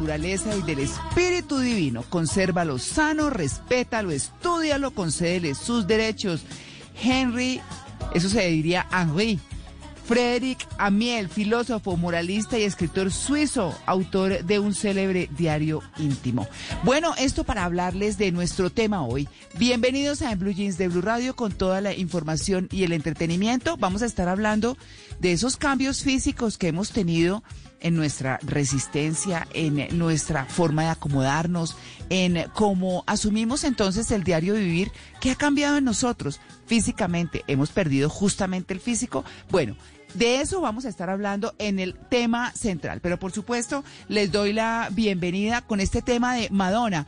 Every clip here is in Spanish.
Naturaleza y del espíritu divino. Consérvalo sano, respétalo, estúdialo, concédele sus derechos. Henry, eso se diría Henri. Frédéric Amiel, filósofo, moralista y escritor suizo, autor de un célebre diario íntimo. Bueno, esto para hablarles de nuestro tema hoy. Bienvenidos a Blue Jeans de Blue Radio con toda la información y el entretenimiento. Vamos a estar hablando de esos cambios físicos que hemos tenido en nuestra resistencia, en nuestra forma de acomodarnos, en cómo asumimos entonces el diario vivir, que ha cambiado en nosotros físicamente. Hemos perdido justamente el físico. Bueno, de eso vamos a estar hablando en el tema central. Pero por supuesto, les doy la bienvenida con este tema de Madonna.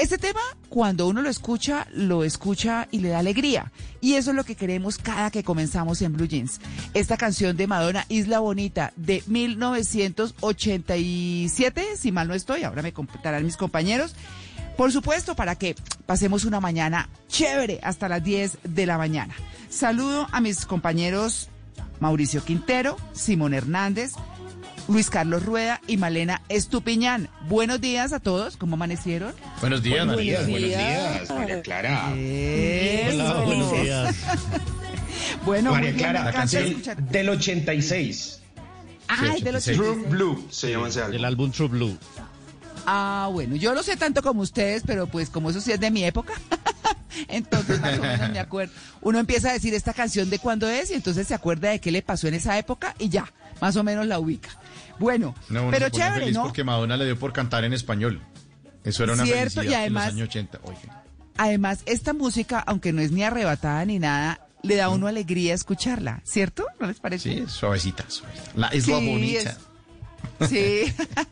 Este tema, cuando uno lo escucha, lo escucha y le da alegría. Y eso es lo que queremos cada que comenzamos en Blue Jeans. Esta canción de Madonna, Isla Bonita, de 1987, si mal no estoy, ahora me completarán mis compañeros. Por supuesto, para que pasemos una mañana chévere hasta las 10 de la mañana. Saludo a mis compañeros Mauricio Quintero, Simón Hernández, Luis Carlos Rueda y Malena Estupiñán. Buenos días a todos, ¿cómo amanecieron? Buenos días, Buenos María. días, buenos días, María Clara. Eso. Hola, buenos días. Bueno, María bien, Clara, la canción escuchar. del 86. Ay, de los Sí, True Blue se llama ese El álbum. álbum True Blue. Ah, bueno, yo no sé tanto como ustedes, pero pues como eso sí es de mi época, entonces más o menos me acuerdo. Uno empieza a decir esta canción de cuándo es y entonces se acuerda de qué le pasó en esa época y ya, más o menos la ubica. Bueno, No, pero chévere, feliz ¿no? porque Madonna le dio por cantar en español. Eso era una Cierto, y además- en los años 80. Oiga. Además, esta música, aunque no es ni arrebatada ni nada, le da a uno alegría escucharla, ¿cierto? ¿No les parece? Sí, suavecita, suavecita. La isla Sí, bonita. es- Sí,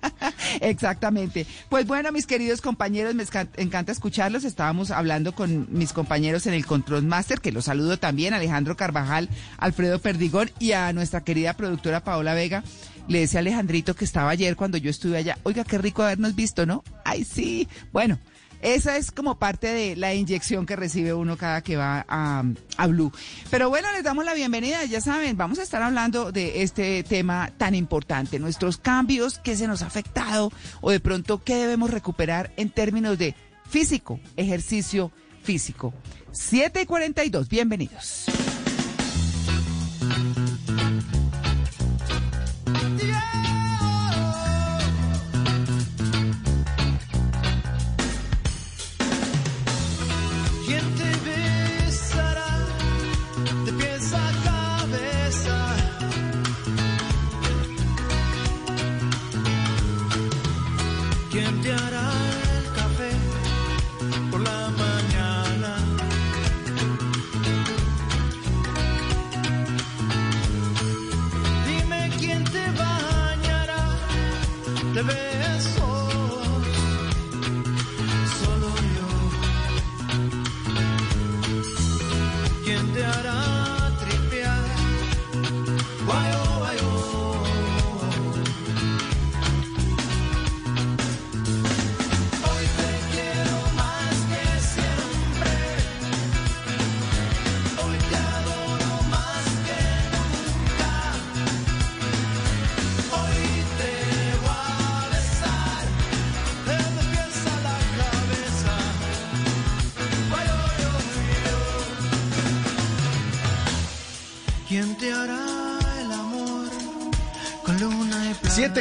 exactamente. Pues bueno, mis queridos compañeros, me encanta escucharlos. Estábamos hablando con mis compañeros en el Control Master, que los saludo también, Alejandro Carvajal, Alfredo Perdigón y a nuestra querida productora Paola Vega. Le decía Alejandrito que estaba ayer cuando yo estuve allá. Oiga, qué rico habernos visto, ¿no? Ay, sí. Bueno, esa es como parte de la inyección que recibe uno cada que va a, a Blue. Pero bueno, les damos la bienvenida. Ya saben, vamos a estar hablando de este tema tan importante, nuestros cambios, qué se nos ha afectado o de pronto qué debemos recuperar en términos de físico, ejercicio físico. 7 y 42, bienvenidos.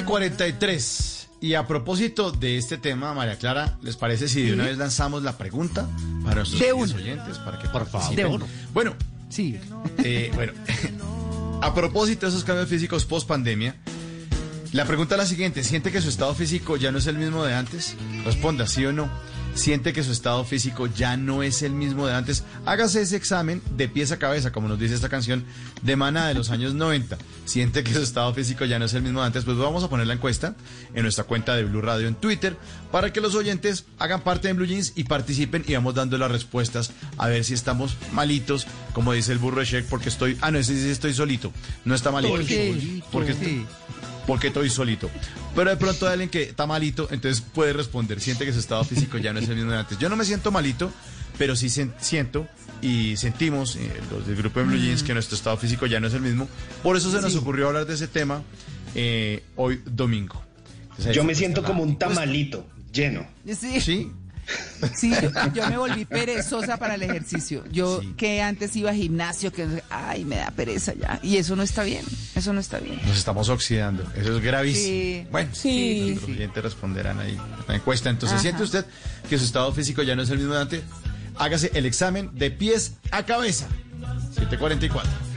743. Y a propósito de este tema, María Clara, ¿les parece si de una vez lanzamos la pregunta para nuestros De oyentes? Para que Por participen? favor. De una. Bueno, Sí. eh, bueno, a propósito de esos cambios físicos post pandemia, la pregunta es la siguiente: ¿siente que su estado físico ya no es el mismo de antes? Responda sí o no. ¿Siente que su estado físico ya no es el mismo de antes? Hágase ese examen de pies a cabeza, como nos dice esta canción de Mana de los años 90. ¿Siente que su estado físico ya no es el mismo de antes? Pues vamos a poner la encuesta en nuestra cuenta de Blue Radio en Twitter para que los oyentes hagan parte de Blue Jeans y participen y vamos dando las respuestas a ver si estamos malitos, como dice el burro de porque estoy. Ah, no, ese sí estoy solito. No está malito. Sí, Porque sí. Porque estoy solito. Pero de pronto hay alguien que está malito, entonces puede responder, siente que su estado físico ya no es el mismo de antes. Yo no me siento malito, pero sí siento y sentimos, eh, los del grupo de Blue Jeans, que nuestro estado físico ya no es el mismo. Por eso se nos Sí. ocurrió hablar de ese tema eh, hoy domingo. Entonces, Yo me siento como un tamalito lleno. Sí. Sí, Sí, yo, yo me volví perezosa para el ejercicio. Yo Sí. que antes iba a gimnasio, que ay, me da pereza ya. Y eso no está bien. Eso no está bien. nos estamos oxidando. Eso es gravísimo. Sí. Bueno, Sí, los sí. oyentes responderán ahí en la encuesta. Entonces, Ajá. ¿siente usted que su estado físico ya no es el mismo de antes? Hágase el examen de pies a cabeza. 744.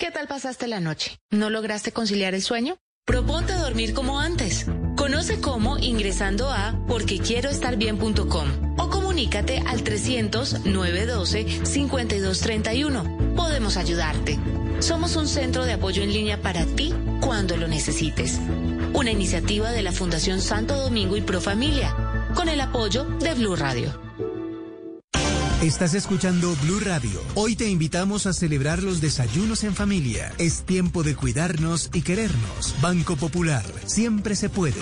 ¿Qué tal pasaste la noche? ¿No lograste conciliar el sueño? Proponte dormir como antes. Conoce cómo ingresando a porquequieroestarbien.com o comunícate al 300-912-5231. Podemos ayudarte. Somos un centro de apoyo en línea para ti cuando lo necesites. Una iniciativa de la Fundación Santo Domingo y Profamilia, con el apoyo de Blue Radio. Estás escuchando Blue Radio. Hoy te invitamos a celebrar los desayunos en familia. Es tiempo de cuidarnos y querernos. Banco Popular. Siempre se puede.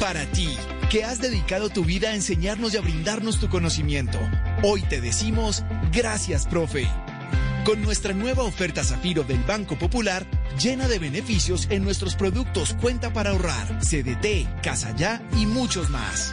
Para ti, que has dedicado tu vida a enseñarnos y a brindarnos tu conocimiento, hoy te decimos gracias, profe. Con nuestra nueva oferta Zafiro del Banco Popular, llena de beneficios en nuestros productos Cuenta para ahorrar, CDT, Casa Ya y muchos más.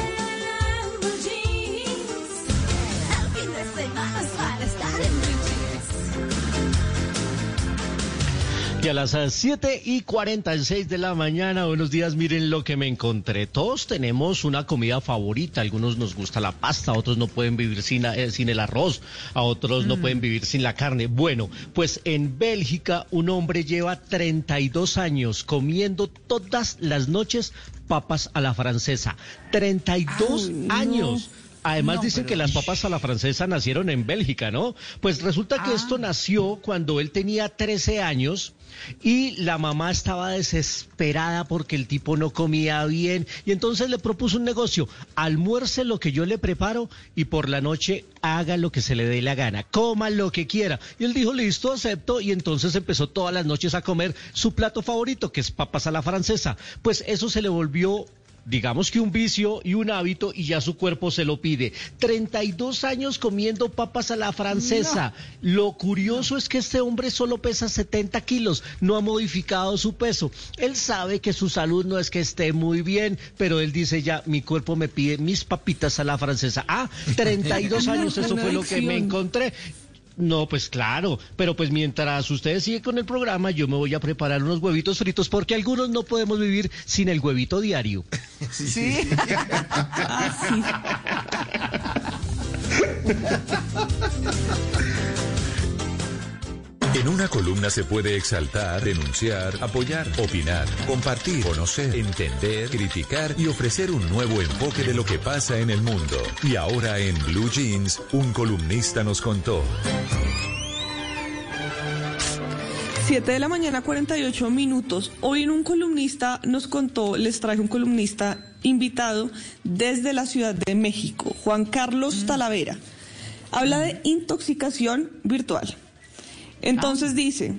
Y a las 7 y 46 de la mañana, buenos días, miren lo que me encontré. Todos tenemos una comida favorita, algunos nos gusta la pasta, otros no pueden vivir sin, eh, sin el arroz, a otros no pueden vivir sin la carne. Bueno, pues en Bélgica un hombre lleva 32 años comiendo todas las noches papas a la francesa. 32 Ay, no. Además No, dicen pero- que las papas a la francesa nacieron en Bélgica, ¿no? Pues resulta que Ah. esto nació cuando él tenía 13 años y la mamá estaba desesperada porque el tipo no comía bien y entonces le propuso un negocio, almuerce lo que yo le preparo y por la noche haga lo que se le dé la gana, coma lo que quiera. Y él dijo, listo, acepto y entonces empezó todas las noches a comer su plato favorito, que es papas a la francesa. Pues eso se le volvió digamos que un vicio y un hábito y ya su cuerpo se lo pide. 32 años comiendo papas a la francesa. Lo curioso es que este hombre solo pesa 70 kilos, no ha modificado su peso. Él sabe que su salud no es que esté muy bien, pero él dice ya, mi cuerpo me pide mis papitas a la francesa. Ah, 32 años, eso fue lo que me encontré. No, pues claro, pero pues mientras ustedes siguen con el programa, yo me voy a preparar unos huevitos fritos porque algunos no podemos vivir sin el huevito diario. Sí. Ah, sí. En una columna se puede exaltar, denunciar, apoyar, opinar, compartir, conocer, entender, criticar y ofrecer un nuevo enfoque de lo que pasa en el mundo. Y ahora en Blue Jeans, un columnista nos contó. 7 de la mañana, 48 minutos. Hoy en un columnista nos contó, les traje un columnista invitado desde la Ciudad de México, Juan Carlos Talavera. Habla de intoxicación virtual. Entonces dice,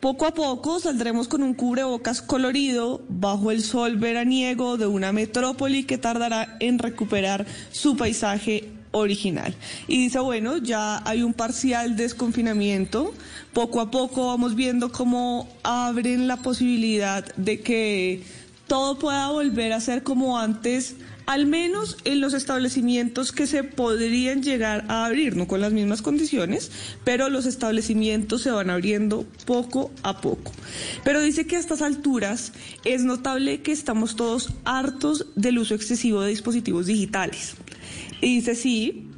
poco a poco saldremos con un cubrebocas colorido bajo el sol veraniego de una metrópoli que tardará en recuperar su paisaje original. Y dice, bueno, ya hay un parcial desconfinamiento, poco a poco vamos viendo cómo abren la posibilidad de que todo pueda volver a ser como antes, al menos en los establecimientos que se podrían llegar a abrir, no con las mismas condiciones, pero los establecimientos se van abriendo poco a poco. Pero dice que a estas alturas es notable que estamos todos hartos del uso excesivo de dispositivos digitales. Y dice, sí,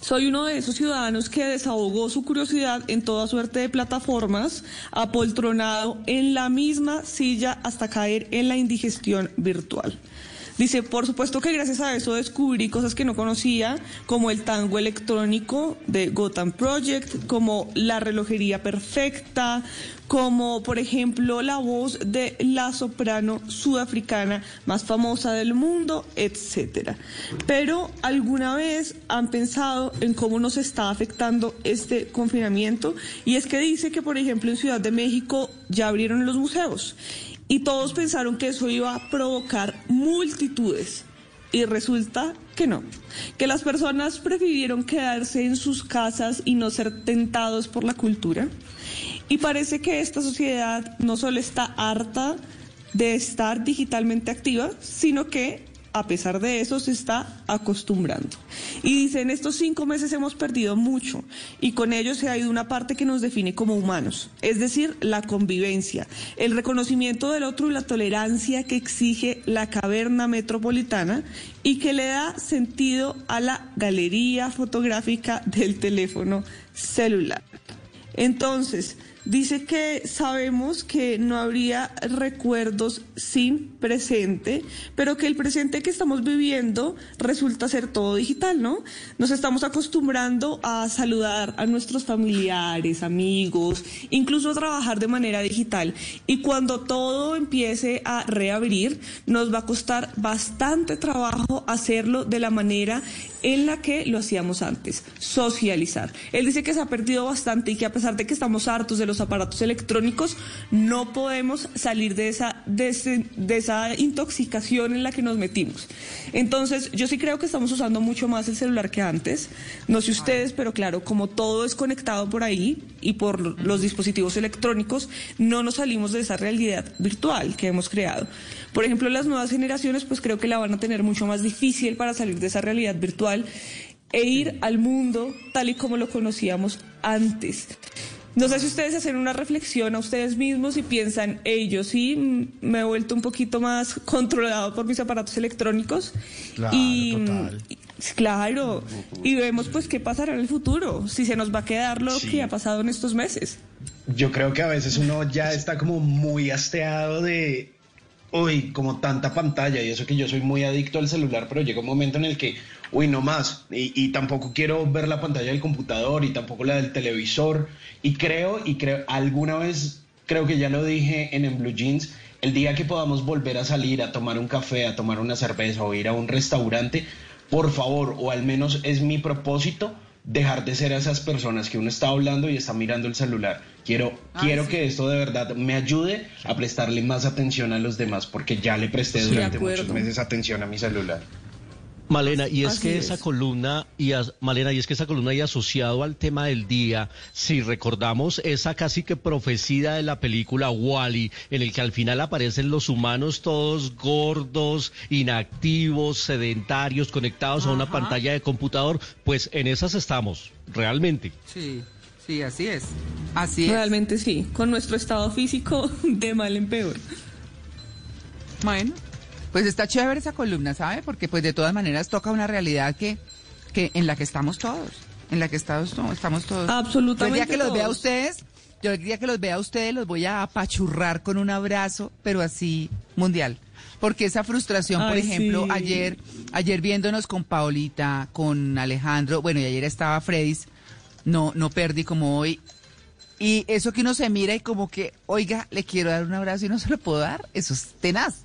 soy uno de esos ciudadanos que desahogó su curiosidad en toda suerte de plataformas, apoltronado en la misma silla hasta caer en la indigestión virtual. Dice, por supuesto que gracias a eso descubrí cosas que no conocía, como el tango electrónico de Gotham Project, como la relojería perfecta, como por ejemplo la voz de la soprano sudafricana más famosa del mundo, etcétera. Pero alguna vez han pensado en cómo nos está afectando este confinamiento y es que dice que por ejemplo en Ciudad de México ya abrieron los museos y todos pensaron que eso iba a provocar multitudes. Y resulta que no, que las personas prefirieron quedarse en sus casas y no ser tentados por la cultura. Y parece que esta sociedad no solo está harta de estar digitalmente activa, sino que a pesar de eso, se está acostumbrando. Y dice, en estos cinco meses hemos perdido mucho y con ello se ha ido una parte que nos define como humanos, es decir, la convivencia, el reconocimiento del otro y la tolerancia que exige la caverna metropolitana y que le da sentido a la galería fotográfica del teléfono celular. Entonces, Dice que sabemos que no habría recuerdos sin presente, pero que el presente que estamos viviendo resulta ser todo digital, ¿no? Nos estamos acostumbrando a saludar a nuestros familiares, amigos, incluso a trabajar de manera digital. Y cuando todo empiece a reabrir, nos va a costar bastante trabajo hacerlo de la manera en la que lo hacíamos antes, socializar. Él dice que se ha perdido bastante y que a pesar de que estamos hartos de los aparatos electrónicos, no podemos salir de esa, de, de esa intoxicación en la que nos metimos. Entonces, yo sí creo que estamos usando mucho más el celular que antes. No sé ustedes, pero claro, como todo es conectado por ahí y por los dispositivos electrónicos, no nos salimos de esa realidad virtual que hemos creado. Por ejemplo, las nuevas generaciones, pues creo que la van a tener mucho más difícil para salir de esa realidad virtual e ir al mundo tal y como lo conocíamos antes. No sé si ustedes hacen una reflexión a ustedes mismos y piensan, ellos sí me he vuelto un poquito más controlado por mis aparatos electrónicos. Claro, y, total. Claro, y vemos pues qué pasará en el futuro, si se nos va a quedar lo Sí. que ha pasado en estos meses. Yo creo que a veces uno ya está como muy hasteado de, uy, como tanta pantalla y eso que yo soy muy adicto al celular, pero llega un momento en el que, uy, no más, y, y tampoco quiero ver la pantalla del computador y tampoco la del televisor, y creo, y creo, alguna vez, creo que ya lo dije en, en Blue Jeans, el día que podamos volver a salir a tomar un café, a tomar una cerveza o ir a un restaurante, por favor, o al menos es mi propósito, dejar de ser esas personas que uno está hablando y está mirando el celular. Quiero, quiero sí. que esto de verdad me ayude a prestarle más atención a los demás, porque ya le presté Sí, durante muchos meses atención a mi celular. Malena, y es Así que es. esa columna, y as- Malena, y es que esa columna y asociado al tema del día, si recordamos esa casi que profecía de la película Wally, en el que al final aparecen los humanos todos gordos, inactivos, sedentarios, conectados a una pantalla de computador, pues en esas estamos, realmente. Sí, sí, así es. Así es. Realmente sí, con nuestro estado físico de mal en peor. Bueno, pues está chévere esa columna, ¿sabe? Porque pues de todas maneras toca una realidad que, que en la que estamos todos, en la que estamos, to- estamos todos. Absolutamente El día que los vea a ustedes, Yo el día que los vea a ustedes los voy a apachurrar con un abrazo, pero así mundial. Porque esa frustración, por ejemplo, sí. ayer, ayer viéndonos con Paolita, con Alejandro, bueno, y ayer estaba Freddy's, no, no perdí como hoy. Y eso que uno se mira y como que, oiga, le quiero dar un abrazo y no se lo puedo dar, eso es tenaz.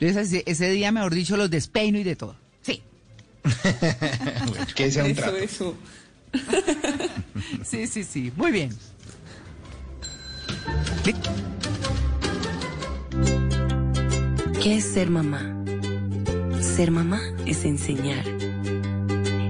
Entonces ese, ese día, mejor dicho, los despeino y de todo. Sí. que sea un Eso, trato. eso. Sí, sí, sí. Muy bien. ¿Qué es ser mamá? Ser mamá es enseñar.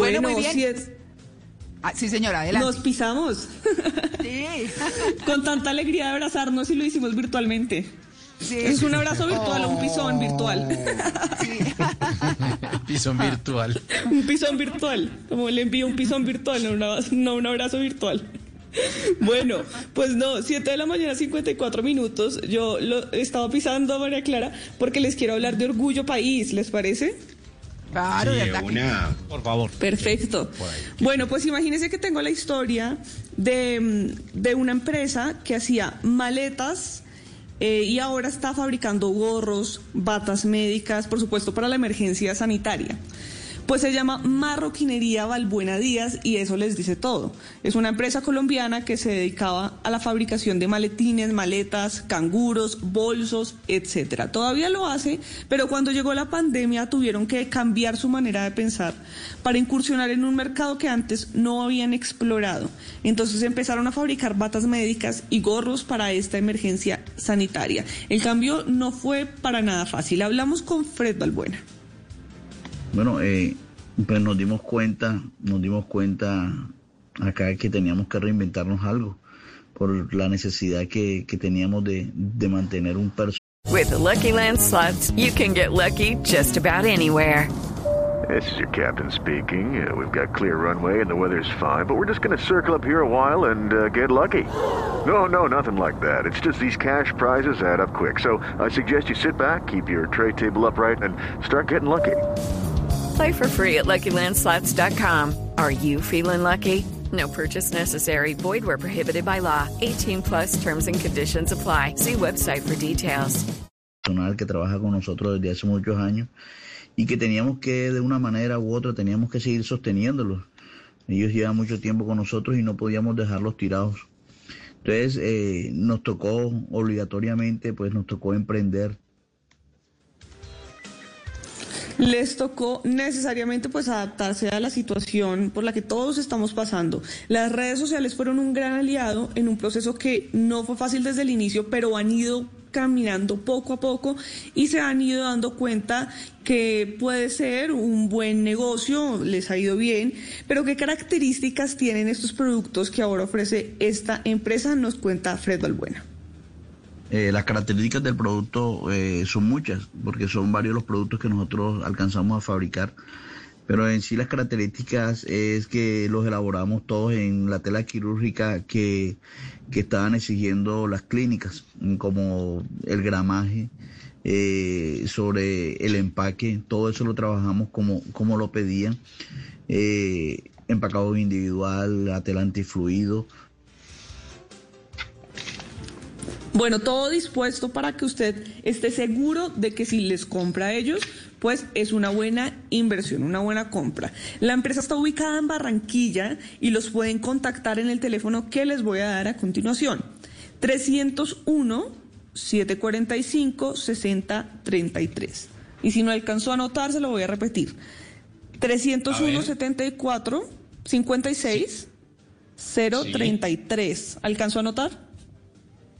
Bueno, Bueno, muy bien. si es- Ah, sí, señora, adelante. nos pisamos. Sí. Con tanta alegría de abrazarnos y lo hicimos virtualmente. Sí. Es un abrazo virtual o un pisón virtual. Pisón virtual. un pisón virtual. Como le envío un pisón virtual, no, una- no un abrazo virtual. Bueno, pues no, 7 de la mañana, 54 minutos. Yo lo he estado pisando, María Clara, porque les quiero hablar de Orgullo País, ¿les parece? Claro, de Sí, ataque. una. Por favor. Perfecto. Bueno, pues imagínense que tengo la historia de, mm, de una empresa que hacía maletas eh, y ahora está fabricando gorros, batas médicas, por supuesto, para la emergencia sanitaria. Pues se llama Marroquinería Valbuena Díaz y eso les dice todo. Es una empresa colombiana que se dedicaba a la fabricación de maletines, maletas, canguros, bolsos, etcétera. Todavía lo hace, pero cuando llegó la pandemia tuvieron que cambiar su manera de pensar para incursionar en un mercado que antes no habían explorado. Entonces empezaron a fabricar batas médicas y gorros para esta emergencia sanitaria. El cambio no fue para nada fácil. Hablamos con Fred Valbuena. Bueno, eh, pues nos dimos cuenta, nos dimos cuenta acá que teníamos que reinventarnos algo por la necesidad que, que teníamos de, de mantener un personal. With the Lucky Land slots, you can get lucky just about anywhere. This is your captain speaking. Uh, we've got clear runway and the weather's fine, but we're just going to circle up here a while and uh, get lucky. No, no, nothing like that. It's just these cash prizes add up quick. So I suggest you sit back, keep your tray table upright, and start getting lucky. Play for free at LuckyLandSlots.com. Are you feeling lucky? No purchase necessary. Void where prohibited by law. 18 plus terms and conditions apply. See website for details. que trabaja con nosotros desde hace muchos años y que teníamos que de una manera u otra teníamos que seguir sosteniéndolos. Ellos llevan mucho tiempo con nosotros y no podíamos dejarlos tirados. Entonces eh, nos tocó obligatoriamente, pues nos tocó emprender. Les tocó necesariamente pues adaptarse a la situación por la que todos estamos pasando. Las redes sociales fueron un gran aliado en un proceso que no fue fácil desde el inicio, pero han ido caminando poco a poco y se han ido dando cuenta que puede ser un buen negocio, les ha ido bien, pero qué características tienen estos productos que ahora ofrece esta empresa, nos cuenta Fred Balbuena. Eh, las características del producto eh, son muchas, porque son varios los productos que nosotros alcanzamos a fabricar. Pero en sí las características es que los elaboramos todos en la tela quirúrgica que, que estaban exigiendo las clínicas, como el gramaje, eh, sobre el empaque, todo eso lo trabajamos como, como lo pedían. Empacado individual, la tela antifluido, Bueno, todo dispuesto para que usted esté seguro de que si les compra a ellos, pues es una buena inversión, una buena compra. La empresa está ubicada en Barranquilla y los pueden contactar en el teléfono que les voy a dar a continuación. 301 745 6033. Y si no alcanzó a anotar, se lo voy a repetir. 301 74 56 033. ¿Alcanzó a anotar?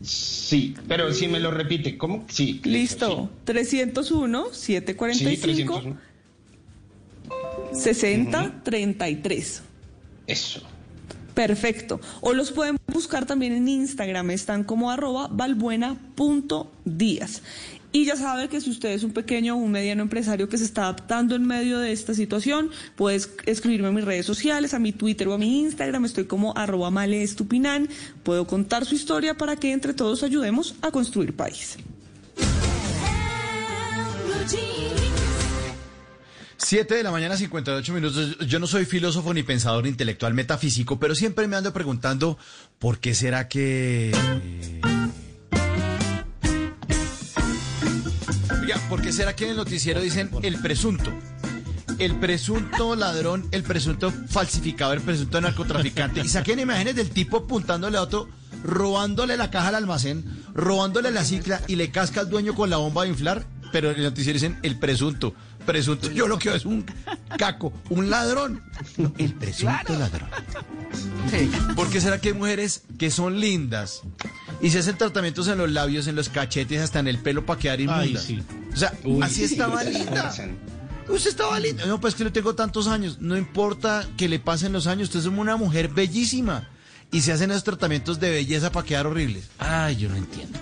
Sí, pero si me lo repite, ¿cómo? Sí. Listo. 301 Sí, 745 301. 6033. Eso. Perfecto. O los pueden buscar también en Instagram, están como arroba valbuena.díaz. Y ya sabe que si usted es un pequeño o un mediano empresario que se está adaptando en medio de esta situación, puedes escribirme a mis redes sociales, a mi Twitter o a mi Instagram, estoy como arroba maleestupinan. Puedo contar su historia para que entre todos ayudemos a construir país. 7 de la mañana, 58 minutos. Yo no soy filósofo ni pensador intelectual metafísico, pero siempre me ando preguntando por qué será que... Oiga, ¿por qué será que en el noticiero dicen el presunto? El presunto ladrón, el presunto falsificador, el presunto narcotraficante. Y saquen imágenes del tipo apuntándole a otro, robándole la caja al almacén, robándole la cicla y le casca al dueño con la bomba de inflar. Pero en el noticiero dicen el presunto. Presunto, yo lo que veo es un caco, un ladrón. No, el presunto ladrón. ¿Por qué será que hay mujeres que son lindas y se hacen tratamientos en los labios, en los cachetes, hasta en el pelo para quedar inmundas? sí. O sea, Uy, así sí. estaba linda. Usted estaba linda. No, pues que yo tengo tantos años. No importa que le pasen los años. Usted es una mujer bellísima. Y se hacen esos tratamientos de belleza para quedar horribles. Ay, yo no entiendo.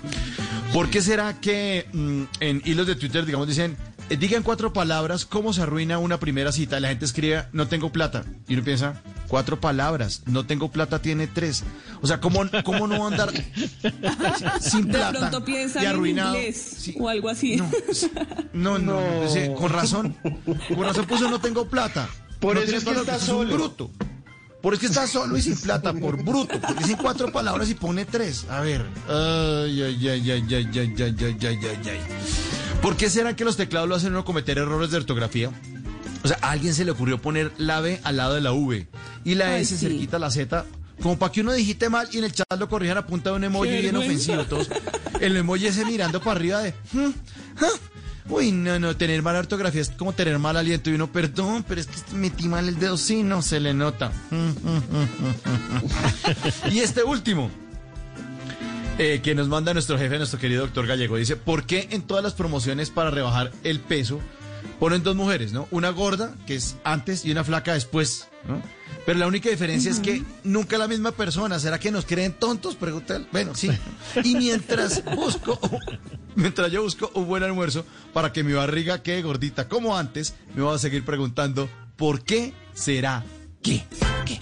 ¿Por qué será que mm, en hilos de Twitter, digamos, dicen, eh, digan cuatro palabras, cómo se arruina una primera cita? La gente escribe, no tengo plata. Y uno piensa, cuatro palabras, no tengo plata tiene tres. O sea, ¿cómo, cómo no andar sin De plata pronto piensan y en arruinado? o algo así. No, no, no, sí, con razón. Con razón puso no tengo plata. Por No eso es que plata, está es un solo. bruto. Por eso es que está solo y sin plata, por bruto. Porque dicen cuatro palabras y pone tres. A ver. Ay, ay, ay, ay, ay, ay, ay, ay, ay, ay, ay. ¿Por qué será que los teclados lo hacen uno cometer errores de ortografía? O sea, a alguien se le ocurrió poner la B al lado de la V y la Ay, S sí. cerquita a la Z, como para que uno digite mal y en el chat lo corrijan a punta de un emoji bien ofensivo. Todos, el emoji ese mirando para arriba de... Uy, no, no, tener mala ortografía es como tener mal aliento y uno, perdón, pero es que metí mal el dedo, sí, no, se le nota. y este último, eh, que nos manda nuestro jefe, nuestro querido doctor Gallego, dice, ¿por qué en todas las promociones para rebajar el peso ponen dos mujeres, ¿no? Una gorda, que es antes, y una flaca después, ¿no? Pero la única diferencia es que nunca la misma persona. ¿Será que nos creen tontos? Pregunta él. Bueno, sí. Y mientras busco, mientras yo busco un buen almuerzo para que mi barriga quede gordita como antes, me voy a seguir preguntando, ¿por qué será que? ¿Por qué?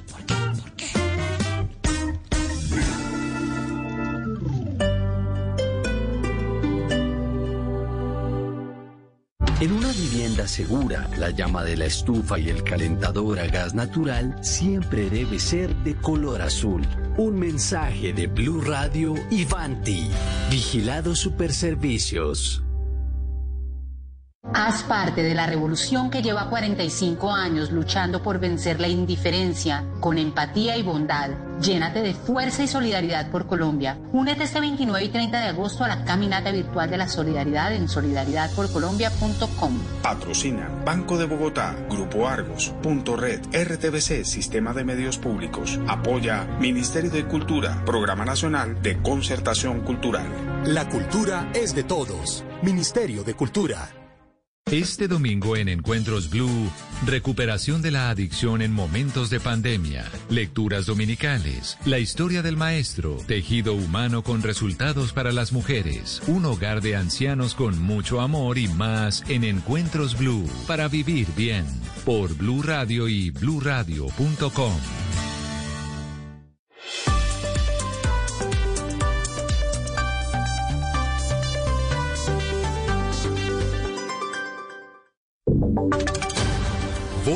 En una vivienda segura, la llama de la estufa y el calentador a gas natural siempre debe ser de color azul. Un mensaje de Blue Radio y Vanti. Vigilados Superservicios. Haz parte de la revolución que lleva 45 años luchando por vencer la indiferencia con empatía y bondad. Llénate de fuerza y solidaridad por Colombia. Únete este 29 y 30 de agosto a la caminata virtual de la solidaridad en solidaridadporcolombia.com. Patrocina Banco de Bogotá, Grupo Argos, Punto Red, RTBC, Sistema de Medios Públicos. Apoya Ministerio de Cultura, Programa Nacional de Concertación Cultural. La cultura es de todos. Ministerio de Cultura. Este domingo en Encuentros Blue, recuperación de la adicción en momentos de pandemia, lecturas dominicales, la historia del maestro, tejido humano con resultados para las mujeres, un hogar de ancianos con mucho amor y más en Encuentros Blue, para vivir bien, por Blue Radio y bluradio.com.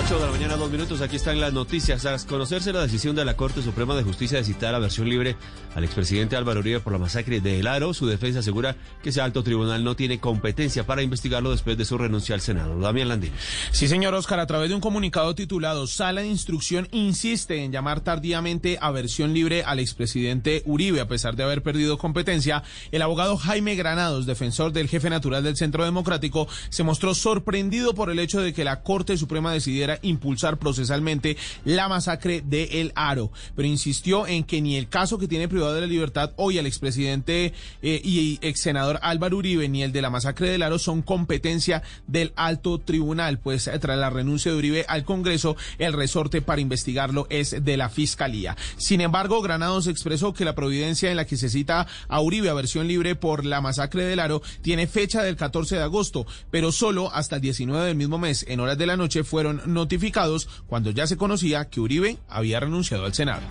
8 de la mañana, dos minutos. Aquí están las noticias. Tras conocerse la decisión de la Corte Suprema de Justicia de citar a versión libre al expresidente Álvaro Uribe por la masacre de El Aro, su defensa asegura que ese alto tribunal no tiene competencia para investigarlo después de su renuncia al Senado. Damián Landín. Sí, señor Oscar, a través de un comunicado titulado Sala de Instrucción insiste en llamar tardíamente a versión libre al expresidente Uribe, a pesar de haber perdido competencia. El abogado Jaime Granados, defensor del jefe natural del Centro Democrático, se mostró sorprendido por el hecho de que la Corte Suprema decidiera impulsar procesalmente la masacre de El Aro, pero insistió en que ni el caso que tiene privado de la libertad hoy al expresidente eh, y ex senador Álvaro Uribe ni el de la masacre del Aro son competencia del alto tribunal, pues eh, tras la renuncia de Uribe al Congreso, el resorte para investigarlo es de la Fiscalía. Sin embargo, Granados expresó que la providencia en la que se cita a Uribe a versión libre por la masacre del Aro tiene fecha del 14 de agosto, pero solo hasta el 19 del mismo mes, en horas de la noche, fueron notificados cuando ya se conocía que Uribe había renunciado al Senado.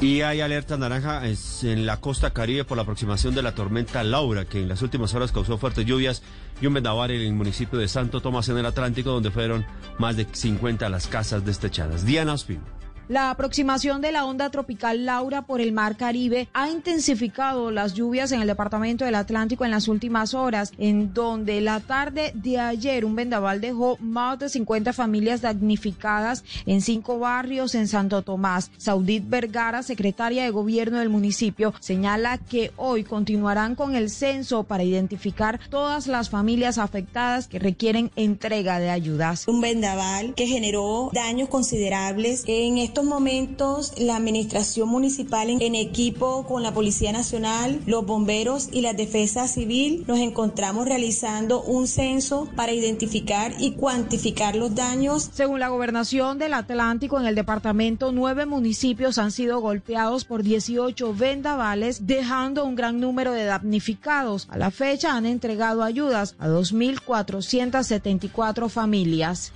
Y hay alerta naranja en la costa caribe por la aproximación de la tormenta Laura, que en las últimas horas causó fuertes lluvias y un vendaval en el municipio de Santo Tomás en el Atlántico, donde fueron más de 50 las casas destechadas. Diana Ospino. La aproximación de la onda tropical Laura por el Mar Caribe ha intensificado las lluvias en el departamento del Atlántico en las últimas horas, en donde la tarde de ayer un vendaval dejó más de 50 familias damnificadas en cinco barrios en Santo Tomás. Saudit Vergara, secretaria de gobierno del municipio, señala que hoy continuarán con el censo para identificar todas las familias afectadas que requieren entrega de ayudas. Un vendaval que generó daños considerables en estos momentos la administración municipal en, equipo con la Policía Nacional, los bomberos y la defensa civil nos encontramos realizando un censo para identificar y cuantificar los daños. Según la gobernación del Atlántico, en el departamento nueve municipios han sido golpeados por 18 vendavales, dejando un gran número de damnificados. A la fecha han entregado ayudas a 2.474 familias.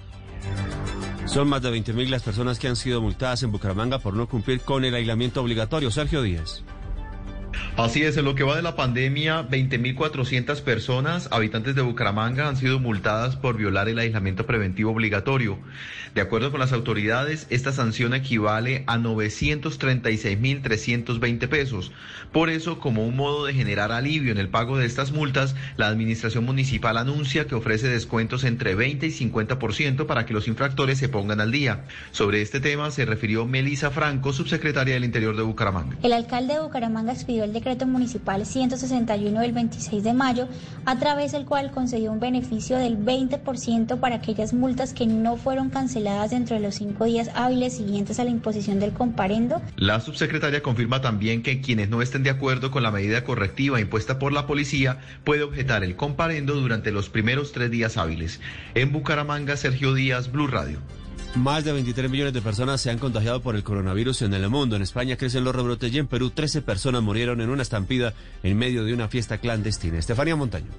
Son más de 20.000 las personas que han sido multadas en Bucaramanga por no cumplir con el aislamiento obligatorio. Sergio Díaz. Así es, en lo que va de la pandemia, 20.400 personas, habitantes de Bucaramanga, han sido multadas por violar el aislamiento preventivo obligatorio. De acuerdo con las autoridades, esta sanción equivale a 936.320 pesos. Por eso, como un modo de generar alivio en el pago de estas multas, la administración municipal anuncia que ofrece descuentos entre 20 y 50% para que los infractores se pongan al día. Sobre este tema se refirió Melisa Franco, subsecretaria del Interior de Bucaramanga. El alcalde de Bucaramanga el decreto municipal 161 del 26 de mayo, a través del cual concedió un beneficio del 20% para aquellas multas que no fueron canceladas dentro de los cinco días hábiles siguientes a la imposición del comparendo. La subsecretaria confirma también que quienes no estén de acuerdo con la medida correctiva impuesta por la policía puede objetar el comparendo durante los primeros tres días hábiles. En Bucaramanga, Sergio Díaz, Blue Radio. Más de 23 millones de personas se han contagiado por el coronavirus en el mundo. En España crecen los rebrotes y en Perú 13 personas murieron en una estampida en medio de una fiesta clandestina. Estefanía Montaño.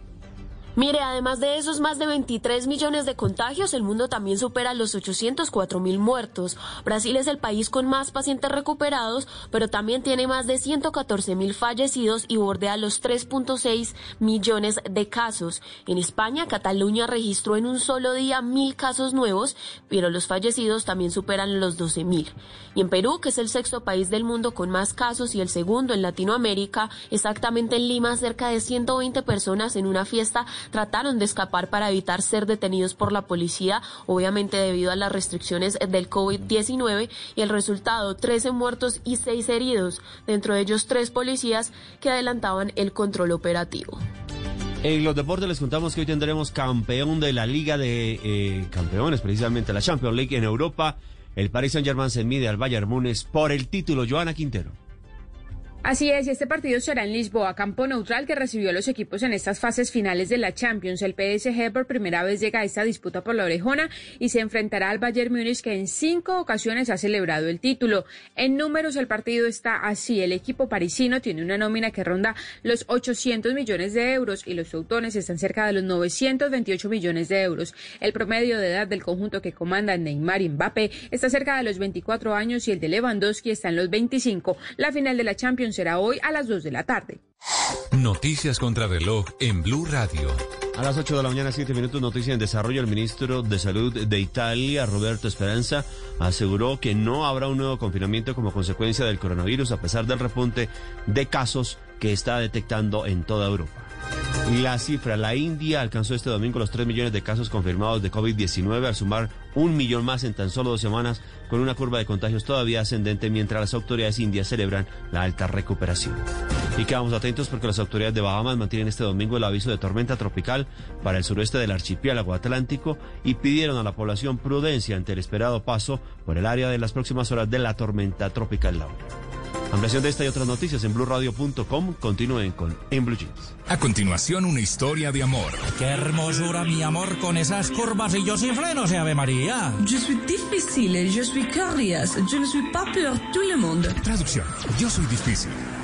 Mire, además de esos más de 23 millones de contagios, el mundo también supera los 804 mil muertos. Brasil es el país con más pacientes recuperados, pero también tiene más de 114 mil fallecidos y bordea los 3.6 millones de casos. En España, Cataluña registró en un solo día mil casos nuevos, pero los fallecidos también superan los 12 mil. Y en Perú, que es el sexto país del mundo con más casos y el segundo en Latinoamérica, exactamente en Lima, cerca de 120 personas en una fiesta trataron de escapar para evitar ser detenidos por la policía, obviamente debido a las restricciones del COVID-19 y el resultado 13 muertos y 6 heridos, dentro de ellos tres policías que adelantaban el control operativo. En los deportes les contamos que hoy tendremos campeón de la Liga de eh, Campeones, precisamente la Champions League en Europa. El Paris Saint-Germain se mide al Bayern Múnich por el título. Joana Quintero. Así es, y este partido será en Lisboa, campo neutral que recibió a los equipos en estas fases finales de la Champions. El PSG por primera vez llega a esta disputa por la orejona y se enfrentará al Bayern Múnich que en cinco ocasiones ha celebrado el título. En números el partido está así. El equipo parisino tiene una nómina que ronda los 800 millones de euros y los teutones están cerca de los 928 millones de euros. El promedio de edad del conjunto que comanda Neymar y Mbappé está cerca de los 24 años y el de Lewandowski está en los 25. La final de la Champions será hoy a las 2 de la tarde. Noticias contra reloj en Blue Radio. A las 8 de la mañana, 7 minutos, noticia en desarrollo. El ministro de Salud de Italia, Roberto Esperanza, aseguró que no habrá un nuevo confinamiento como consecuencia del coronavirus, a pesar del repunte de casos que está detectando en toda Europa. La cifra, la India alcanzó este domingo los 3 millones de casos confirmados de COVID-19 al sumar un millón más en tan solo dos semanas con una curva de contagios todavía ascendente mientras las autoridades indias celebran la alta recuperación. Y quedamos atentos porque las autoridades de Bahamas mantienen este domingo el aviso de tormenta tropical para el sureste del archipiélago atlántico y pidieron a la población prudencia ante el esperado paso por el área de las próximas horas de la tormenta tropical Laura. Ampliación de esta y otras noticias en blueradio.com. Continúen con En Blue Jeans. A continuación, una historia de amor. Qué hermosura, mi amor, con esas curvas y yo sin frenos, Ave María. Je suis difficile, je suis curious, je ne suis pas pour tout le monde. Traducción. Yo soy difícil,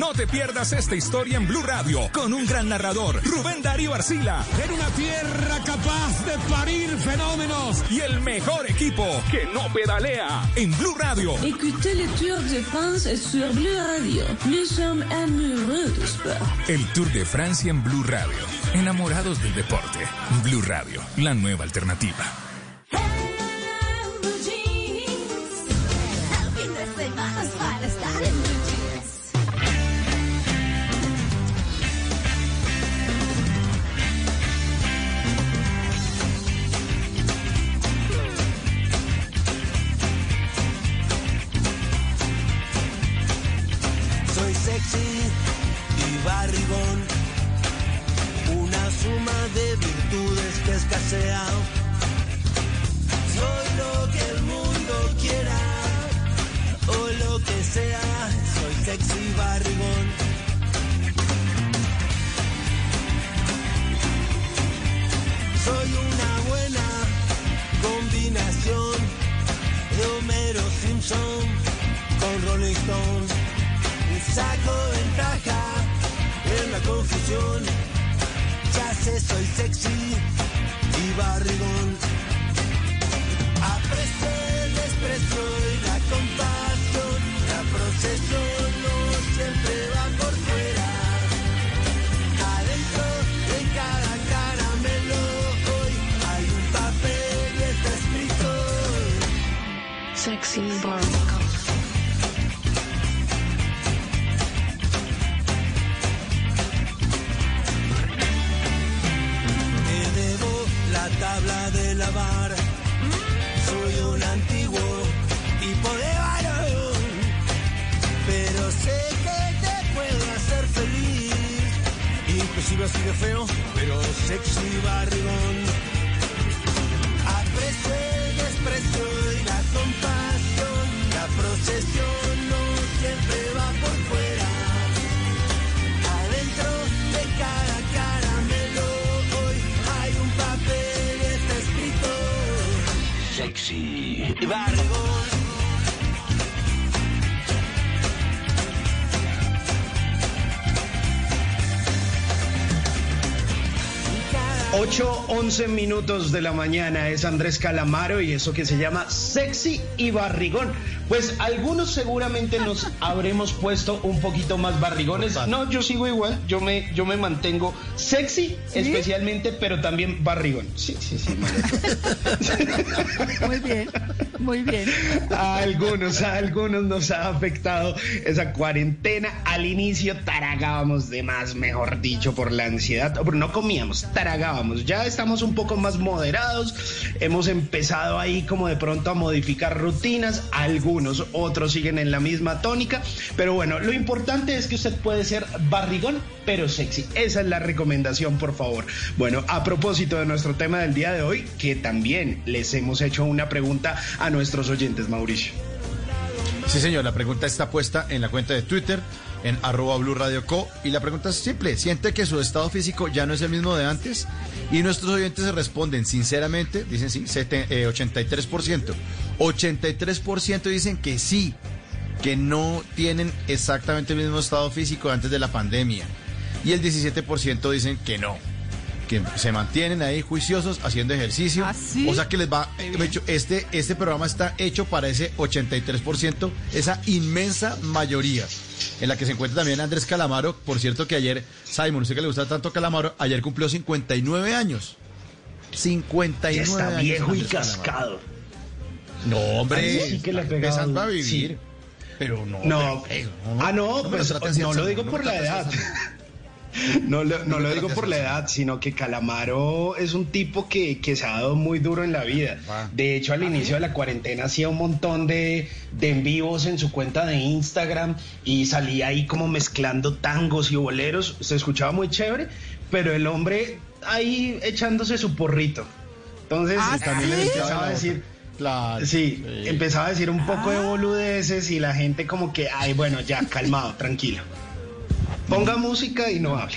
No te pierdas esta historia en Blue Radio con un gran narrador, Rubén Darío Arcila. En una tierra capaz de parir fenómenos. Y el mejor equipo que no pedalea en Blue Radio. Écoutez le Tour de France sur Bleu Radio. Nous sommes amoureux du sport. El Tour de Francia en Blue Radio. Enamorados del deporte. Blue Radio, la nueva alternativa. Soy Soy lo que el mundo quiera o lo que sea. Soy sexy y barrigón. Soy una buena combinación de Homero Simpson con Rolling Stone. Saco ventaja en la confusión. Ya sé, soy sexy y barrigón. Aprecio el desprecio y la compasión. La procesión no siempre va por fuera. Adentro de cada caramelo hoy hay un papel y está escrito. Sexy barrigón. 11 minutos de la mañana es Andrés Calamaro y eso que se llama sexy y barrigón. Pues algunos seguramente nos habremos puesto un poquito más barrigones. No, yo sigo igual, yo me, yo me mantengo sexy especialmente, pero también barrigón. Sí, sí, sí. Muy bien, muy bien. A algunos, a algunos nos ha afectado esa cuarentena. Al inicio taragábamos de más, mejor dicho, por la ansiedad. No comíamos, taragábamos. Ya estamos un poco más moderados. Hemos empezado ahí como de pronto a modificar rutinas. Algunos, otros siguen en la misma tónica. Pero bueno, lo importante es que usted puede ser barrigón, pero sexy. Esa es la recomendación, por favor. Bueno, a propósito de nuestro tema del día de hoy, que también les hemos hecho una pregunta a nuestros oyentes, Mauricio. Sí, señor, la pregunta está puesta en la cuenta de Twitter, en arroba Blue Radio Co. Y la pregunta es simple, ¿siente que su estado físico ya no es el mismo de antes? Y nuestros oyentes se responden sinceramente, dicen sí, sete- eh, 83%. 83% dicen que sí, que no tienen exactamente el mismo estado físico antes de la pandemia. Y el 17% dicen que no, que se mantienen ahí juiciosos haciendo ejercicio. ¿Ah, sí? O sea que les va, hecho, este, este programa está hecho para ese 83%, esa inmensa mayoría, en la que se encuentra también Andrés Calamaro. Por cierto que ayer, Simon, usted que le gusta tanto Calamaro, ayer cumplió 59 años. 59 Ya está años. viejo y Calamaro. cascado. No, hombre, sí que le empezando a vivir. sí. Pero no. No, pero, ah, no, me lo pues trate así, no lo digo no por la edad. No, lo- no lo digo por la edad, sino que Calamaro es un tipo que, que se ha dado muy duro en la vida. De hecho, al inicio de la cuarentena hacía un montón de, de en vivos en su cuenta de Instagram y salía ahí como mezclando tangos y boleros. Se escuchaba muy chévere, pero el hombre ahí echándose su porrito. Entonces, Ah, también ¿sí? le empezaba a decir... sí, empezaba a decir un poco de boludeces y la gente como que, ay, bueno, ya, calmado, tranquilo. Ponga música y no hable.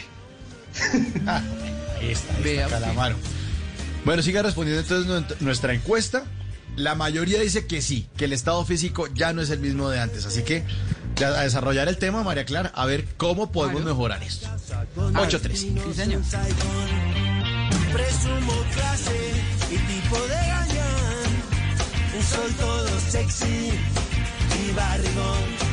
Ahí está, ahí Vea está. Calamaro. Bueno, siga respondiendo entonces nuestra encuesta. La mayoría dice que sí, que el estado físico ya no es el mismo de antes. Así que ya a desarrollar el tema, María Clara, a ver cómo podemos mejorar esto. 8-3. Sí, señor. Presumo clase y tipo de gañán. Soy todo sexy y barrigón.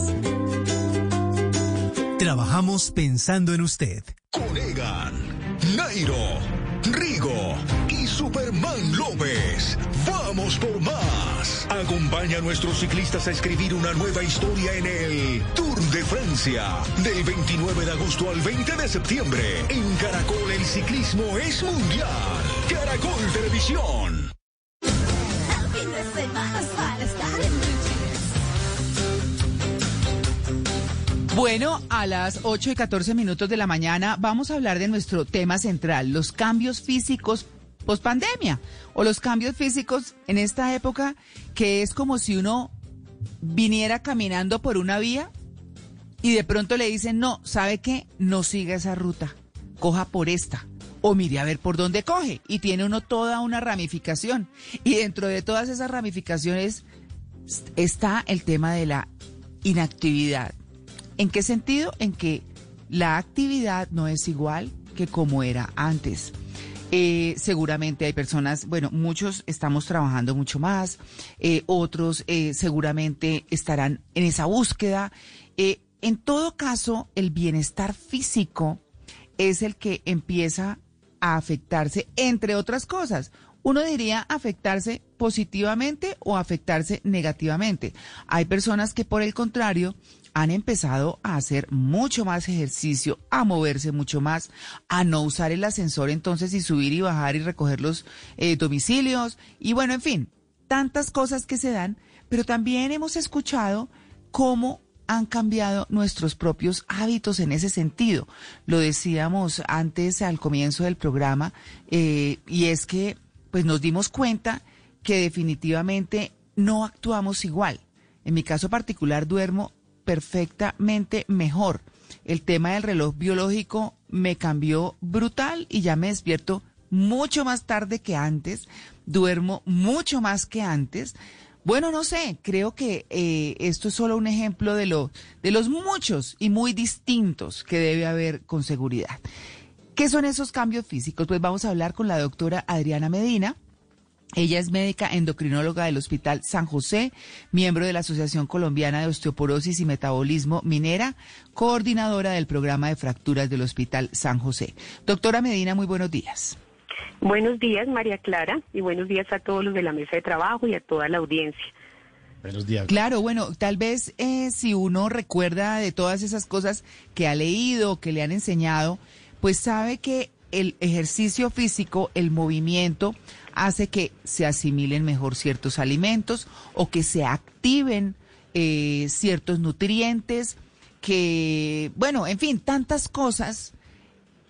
Trabajamos pensando en usted. Conegan, Nairo, Rigo y Superman López. Vamos por más. Acompaña a nuestros ciclistas a escribir una nueva historia en el Tour de Francia. Del 29 de agosto al 20 de septiembre. En Caracol el ciclismo es mundial. Caracol Televisión. Bueno, a las 8 y 14 minutos de la mañana vamos a hablar de nuestro tema central, los cambios físicos post pandemia o los cambios físicos en esta época que es como si uno viniera caminando por una vía y de pronto le dicen, no, ¿sabe qué? No siga esa ruta, coja por esta. O mire a ver por dónde coge. Y tiene uno toda una ramificación. Y dentro de todas esas ramificaciones está el tema de la inactividad. ¿En qué sentido? En que la actividad no es igual que como era antes. Eh, seguramente hay personas, bueno, muchos estamos trabajando mucho más, eh, otros eh, seguramente estarán en esa búsqueda. En todo caso, el bienestar físico es el que empieza a afectarse, entre otras cosas. Uno diría afectarse positivamente o afectarse negativamente. Hay personas que, por el contrario, han empezado a hacer mucho más ejercicio, a moverse mucho más, a no usar el ascensor entonces y subir y bajar y recoger los eh, domicilios. Y bueno, en fin, tantas cosas que se dan, pero también hemos escuchado cómo han cambiado nuestros propios hábitos en ese sentido. Lo decíamos antes al comienzo del programa, eh, y es que pues nos dimos cuenta que definitivamente no actuamos igual. En mi caso particular duermo perfectamente mejor. El tema del reloj biológico me cambió brutal y ya me despierto mucho más tarde que antes, duermo mucho más que antes. Bueno, no sé, creo que eh, esto es solo un ejemplo de, de los muchos y muy distintos que debe haber con seguridad. ¿Qué son esos cambios físicos? Pues vamos a hablar con la doctora Adriana Medina. Ella es médica endocrinóloga del Hospital San José, miembro de la Asociación Colombiana de Osteoporosis y Metabolismo Minera, coordinadora del programa de fracturas del Hospital San José. Doctora Medina, muy buenos días. Buenos días, María Clara, y buenos días a todos los de la mesa de trabajo y a toda la audiencia. Buenos días. Claro, bueno, tal vez eh, si uno recuerda de todas esas cosas que ha leído, que le han enseñado, pues sabe que el ejercicio físico, el movimiento, hace que se asimilen mejor ciertos alimentos o que se activen eh, ciertos nutrientes, que, bueno, en fin, tantas cosas.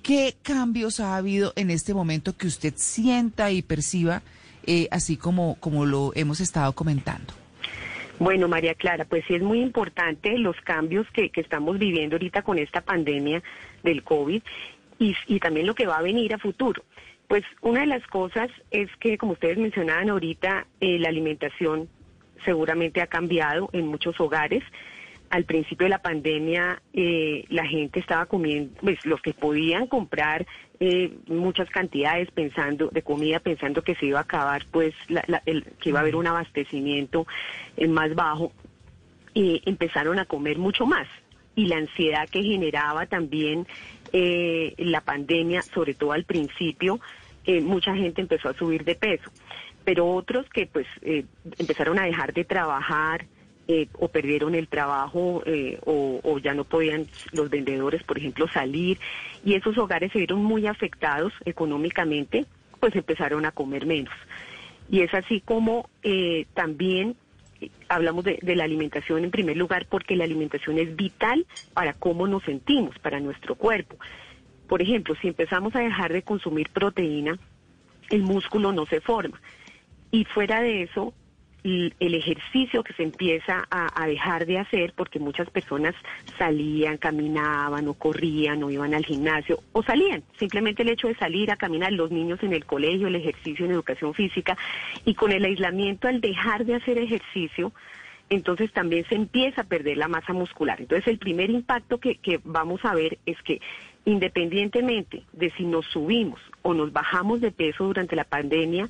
¿Qué cambios ha habido en este momento que usted sienta y perciba, eh, así como, como lo hemos estado comentando? Bueno, María Clara, pues sí es muy importante los cambios que, que estamos viviendo ahorita con esta pandemia del COVID y, y también lo que va a venir a futuro. Pues una de las cosas es que, como ustedes mencionaban ahorita, eh, la alimentación seguramente ha cambiado en muchos hogares. Al principio de la pandemia, eh, la gente estaba comiendo, pues los que podían comprar eh, muchas cantidades pensando de comida, pensando que se iba a acabar, pues la- la- el- que iba a haber un abastecimiento eh, más bajo, empezaron a comer mucho más. Y la ansiedad que generaba también eh, la pandemia, sobre todo al principio, eh, mucha gente empezó a subir de peso. Pero otros que pues eh, empezaron a dejar de trabajar eh, o perdieron el trabajo eh, o, o ya no podían los vendedores, por ejemplo, salir y esos hogares se vieron muy afectados económicamente, pues empezaron a comer menos. Y es así como eh, también eh, hablamos de, de la alimentación en primer lugar porque la alimentación es vital para cómo nos sentimos, para nuestro cuerpo. Por ejemplo, si empezamos a dejar de consumir proteína, el músculo no se forma. Y fuera de eso, el ejercicio que se empieza a, dejar de hacer, porque muchas personas salían, caminaban o corrían o iban al gimnasio o salían. Simplemente el hecho de salir a caminar, los niños en el colegio, el ejercicio en educación física y con el aislamiento al dejar de hacer ejercicio, entonces también se empieza a perder la masa muscular. Entonces el primer impacto que vamos a ver es que independientemente de si nos subimos o nos bajamos de peso durante la pandemia,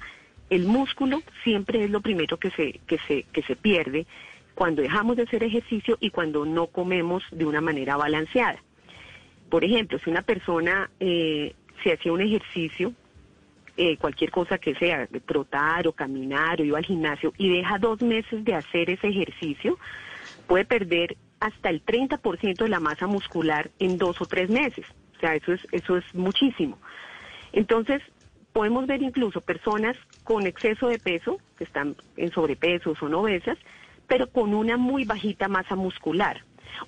el músculo siempre es lo primero que se, que se, que se pierde cuando dejamos de hacer ejercicio y cuando no comemos de una manera balanceada. Por ejemplo, si una persona eh, se hacía un ejercicio, eh, cualquier cosa que sea, trotar o caminar o iba al gimnasio y deja dos meses de hacer ese ejercicio, puede perder hasta el 30% de la masa muscular en dos o tres meses. O sea, eso es, eso es muchísimo. Entonces, podemos ver incluso personas con exceso de peso, que están en sobrepeso, son obesas, pero con una muy bajita masa muscular.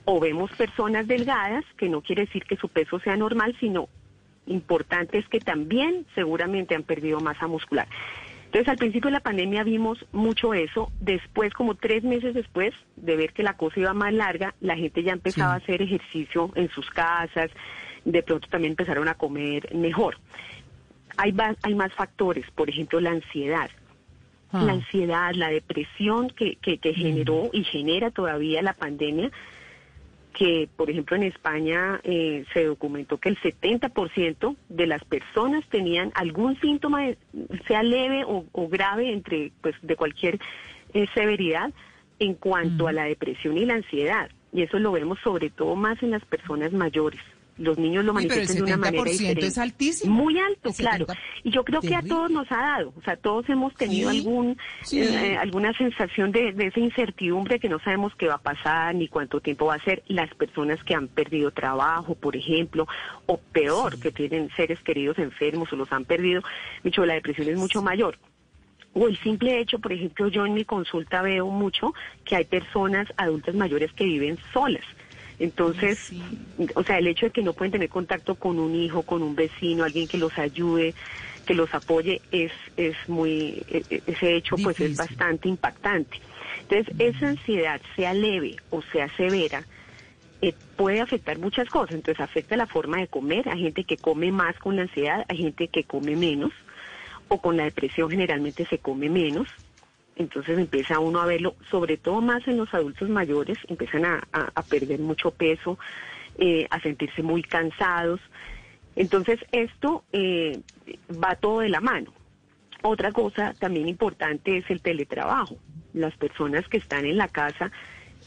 O vemos personas delgadas, que no quiere decir que su peso sea normal, sino importante es que también seguramente han perdido masa muscular. Entonces, al principio de la pandemia vimos mucho eso. Después, como tres meses después de ver que la cosa iba más larga, la gente ya empezaba a hacer ejercicio en sus casas. De pronto también empezaron a comer mejor. Hay, hay más factores, por ejemplo, la ansiedad. Ah. La ansiedad, la depresión que, que, que generó y genera todavía la pandemia, que por ejemplo en España eh, se documentó que el 70% de las personas tenían algún síntoma, sea leve o, o grave, entre pues de cualquier eh, severidad, en cuanto a la depresión y la ansiedad. Y eso lo vemos sobre todo más en las personas mayores. Los niños lo manifiestan de una manera 70% diferente. es altísimo. Muy alto, claro. 70 Y yo creo que a todos nos ha dado, o sea, todos hemos tenido Sí, algún sí. eh, alguna sensación de, de esa incertidumbre que no sabemos qué va a pasar ni cuánto tiempo va a ser. Las personas que han perdido trabajo, por ejemplo, o peor, que tienen seres queridos enfermos o los han perdido, mucho la depresión es mucho mayor. O el simple hecho, por ejemplo, yo en mi consulta veo mucho que hay personas adultas mayores que viven solas. Entonces, o sea, el hecho de que no pueden tener contacto con un hijo, con un vecino, alguien que los ayude, que los apoye, es, es muy, e- e- ese hecho pues es bastante impactante. Entonces, esa ansiedad, sea leve o sea severa, eh, puede afectar muchas cosas. Entonces, afecta la forma de comer. Hay gente que come más con la ansiedad, hay gente que come menos, o con la depresión generalmente se come menos. Entonces empieza uno a verlo, sobre todo más en los adultos mayores, empiezan a, a- perder mucho peso, eh, a sentirse muy cansados. Entonces esto eh, va todo de la mano. Otra cosa también importante es el teletrabajo. Las personas que están en la casa,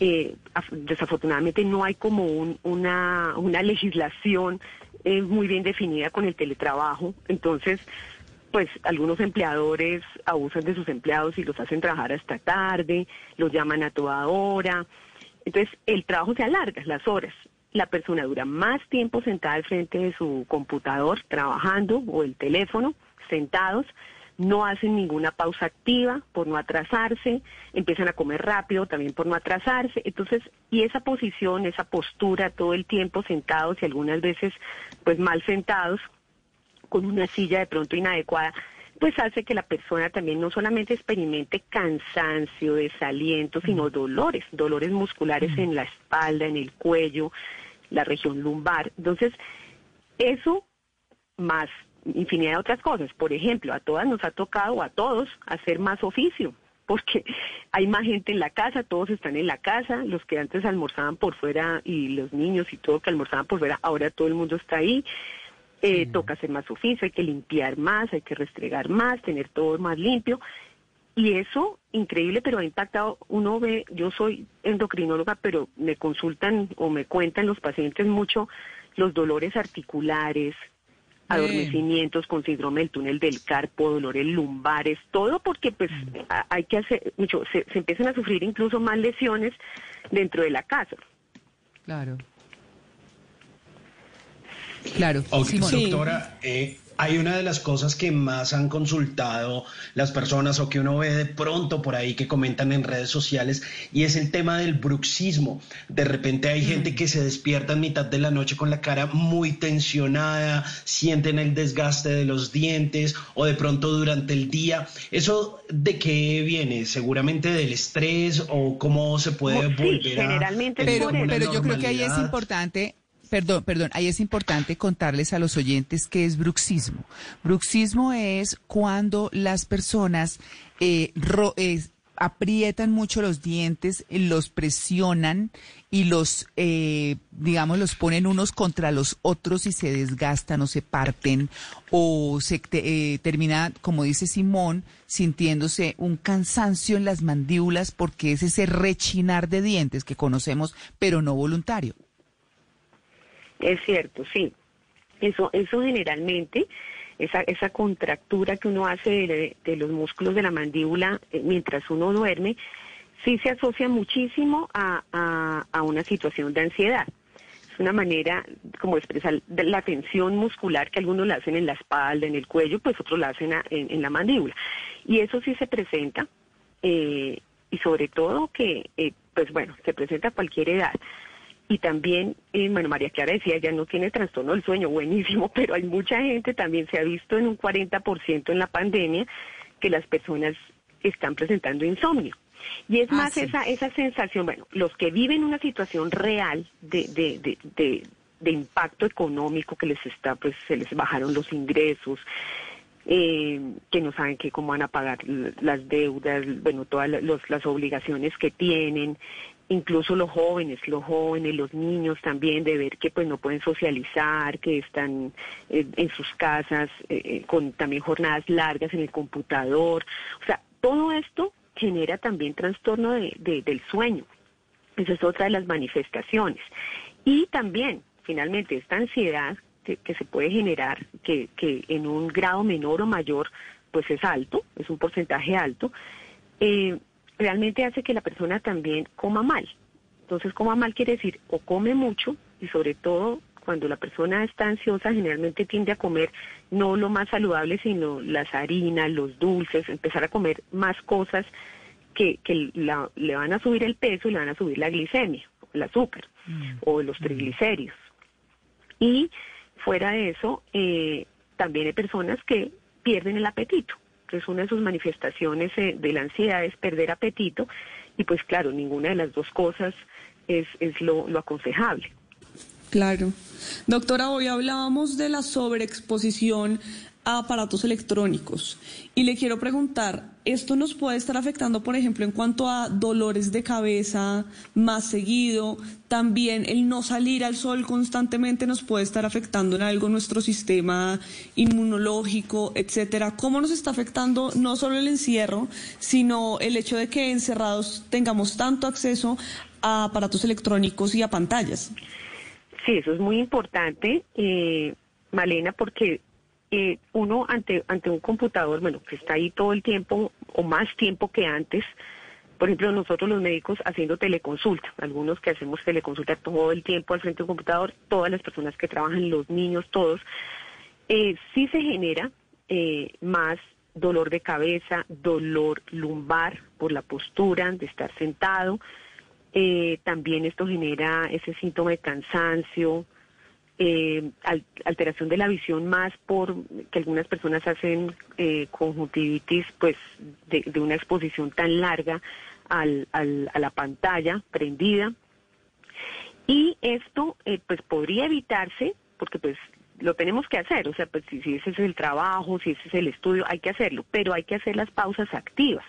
eh, af- desafortunadamente no hay como un- una, una legislación eh, muy bien definida con el teletrabajo. Entonces, pues algunos empleadores abusan de sus empleados y los hacen trabajar hasta tarde, los llaman a toda hora. Entonces, el trabajo se alarga, las horas. La persona dura más tiempo sentada al frente de su computador trabajando o el teléfono, sentados, no hacen ninguna pausa activa por no atrasarse, empiezan a comer rápido también por no atrasarse. Entonces, y esa posición, esa postura todo el tiempo sentados y algunas veces pues mal sentados, con una silla de pronto inadecuada, pues hace que la persona también no solamente experimente cansancio, desaliento, sino dolores, dolores musculares en la espalda, en el cuello, la región lumbar. Entonces, eso más infinidad de otras cosas. Por ejemplo, a todas nos ha tocado, a todos, hacer más oficio, porque hay más gente en la casa, todos están en la casa, los que antes almorzaban por fuera y los niños y todo que almorzaban por fuera, ahora todo el mundo está ahí. Eh, Toca hacer más oficio, hay que limpiar más, hay que restregar más, tener todo más limpio. Y eso, increíble, pero ha impactado, uno ve, yo soy endocrinóloga, pero me consultan o me cuentan los pacientes mucho los dolores articulares, adormecimientos con síndrome del túnel del carpo, dolores lumbares, todo porque pues hay que hacer mucho, se, se empiezan a sufrir incluso más lesiones dentro de la casa. Claro. Claro. Ok, Simón. doctora, eh, hay una de las cosas que más han consultado las personas o que uno ve de pronto por ahí que comentan en redes sociales y es el tema del bruxismo. De repente hay gente que se despierta en mitad de la noche con la cara muy tensionada, sienten el desgaste de los dientes o de pronto durante el día. ¿Eso de qué viene? ¿Seguramente del estrés o cómo se puede volver a... pero, una pero yo creo que ahí es importante, perdón, perdón, ahí es importante contarles a los oyentes qué es bruxismo. Bruxismo es cuando las personas eh, ro- eh, aprietan mucho los dientes, los presionan y los, eh, digamos, los ponen unos contra los otros y se desgastan o se parten o se eh, termina, como dice Simón, sintiéndose un cansancio en las mandíbulas porque es ese rechinar de dientes que conocemos, pero no voluntario. Es cierto, sí. Eso, eso generalmente, esa, esa contractura que uno hace de, los músculos de la mandíbula eh, mientras uno duerme, sí se asocia muchísimo a, una situación de ansiedad. Es una manera como expresar la tensión muscular que algunos la hacen en la espalda, en el cuello, pues otros la hacen en la mandíbula. Y eso sí se presenta, eh, y sobre todo que, eh, pues bueno, se presenta a cualquier edad. Y también, eh, bueno, María Clara decía, ya no tiene trastorno del sueño, buenísimo, pero hay mucha gente, también se ha visto en un 40% en la pandemia, que las personas están presentando insomnio. Y es Ah, más sí. esa, esa sensación, bueno, los que viven una situación real de, de, de, de, de impacto económico que les está, pues se les bajaron los ingresos, eh, que no saben que cómo van a pagar las deudas, bueno, todas la- los- las obligaciones que tienen, incluso los jóvenes, los jóvenes, los niños también, de ver que pues no pueden socializar, que están eh, en sus casas eh, eh, con también jornadas largas en el computador, o sea, todo esto genera también trastorno de- de- del sueño. Esa es otra de las manifestaciones. Y también, finalmente, esta ansiedad que, que se puede generar, que, que en un grado menor o mayor, pues es alto, es un porcentaje alto, eh, realmente hace que la persona también coma mal. Entonces, coma mal quiere decir o come mucho y sobre todo cuando la persona está ansiosa generalmente tiende a comer no lo más saludable, sino las harinas, los dulces, empezar a comer más cosas que, que la- le van a subir el peso y le van a subir la glicemia, el azúcar o los triglicéridos. Y fuera de eso, eh, también hay personas que pierden el apetito. Entonces, una de sus manifestaciones eh, de la ansiedad es perder apetito y pues claro, ninguna de las dos cosas es, es lo, lo aconsejable. Claro. Doctora, hoy hablábamos de la sobreexposición a aparatos electrónicos y le quiero preguntar, ¿esto nos puede estar afectando, por ejemplo, en cuanto a dolores de cabeza más seguido? También el no salir al sol constantemente nos puede estar afectando en algo nuestro sistema inmunológico, etcétera. ¿Cómo nos está afectando no solo el encierro, sino el hecho de que encerrados tengamos tanto acceso a aparatos electrónicos y a pantallas? Sí, eso es muy importante, eh, Malena, porque eh, uno ante, ante un computador, bueno, que está ahí todo el tiempo o más tiempo que antes, por ejemplo, nosotros los médicos haciendo teleconsulta, algunos que hacemos teleconsulta todo el tiempo al frente de un computador, todas las personas que trabajan, los niños, todos, eh, sí se genera eh, más dolor de cabeza, dolor lumbar por la postura de estar sentado. Eh, también esto genera ese síntoma de cansancio, eh, alteración de la visión más por que algunas personas hacen eh, conjuntivitis pues de, una exposición tan larga al, al, a la pantalla prendida. Y esto eh, pues podría evitarse porque pues lo tenemos que hacer, o sea, pues si, ese es el trabajo, si ese es el estudio, hay que hacerlo, pero hay que hacer las pausas activas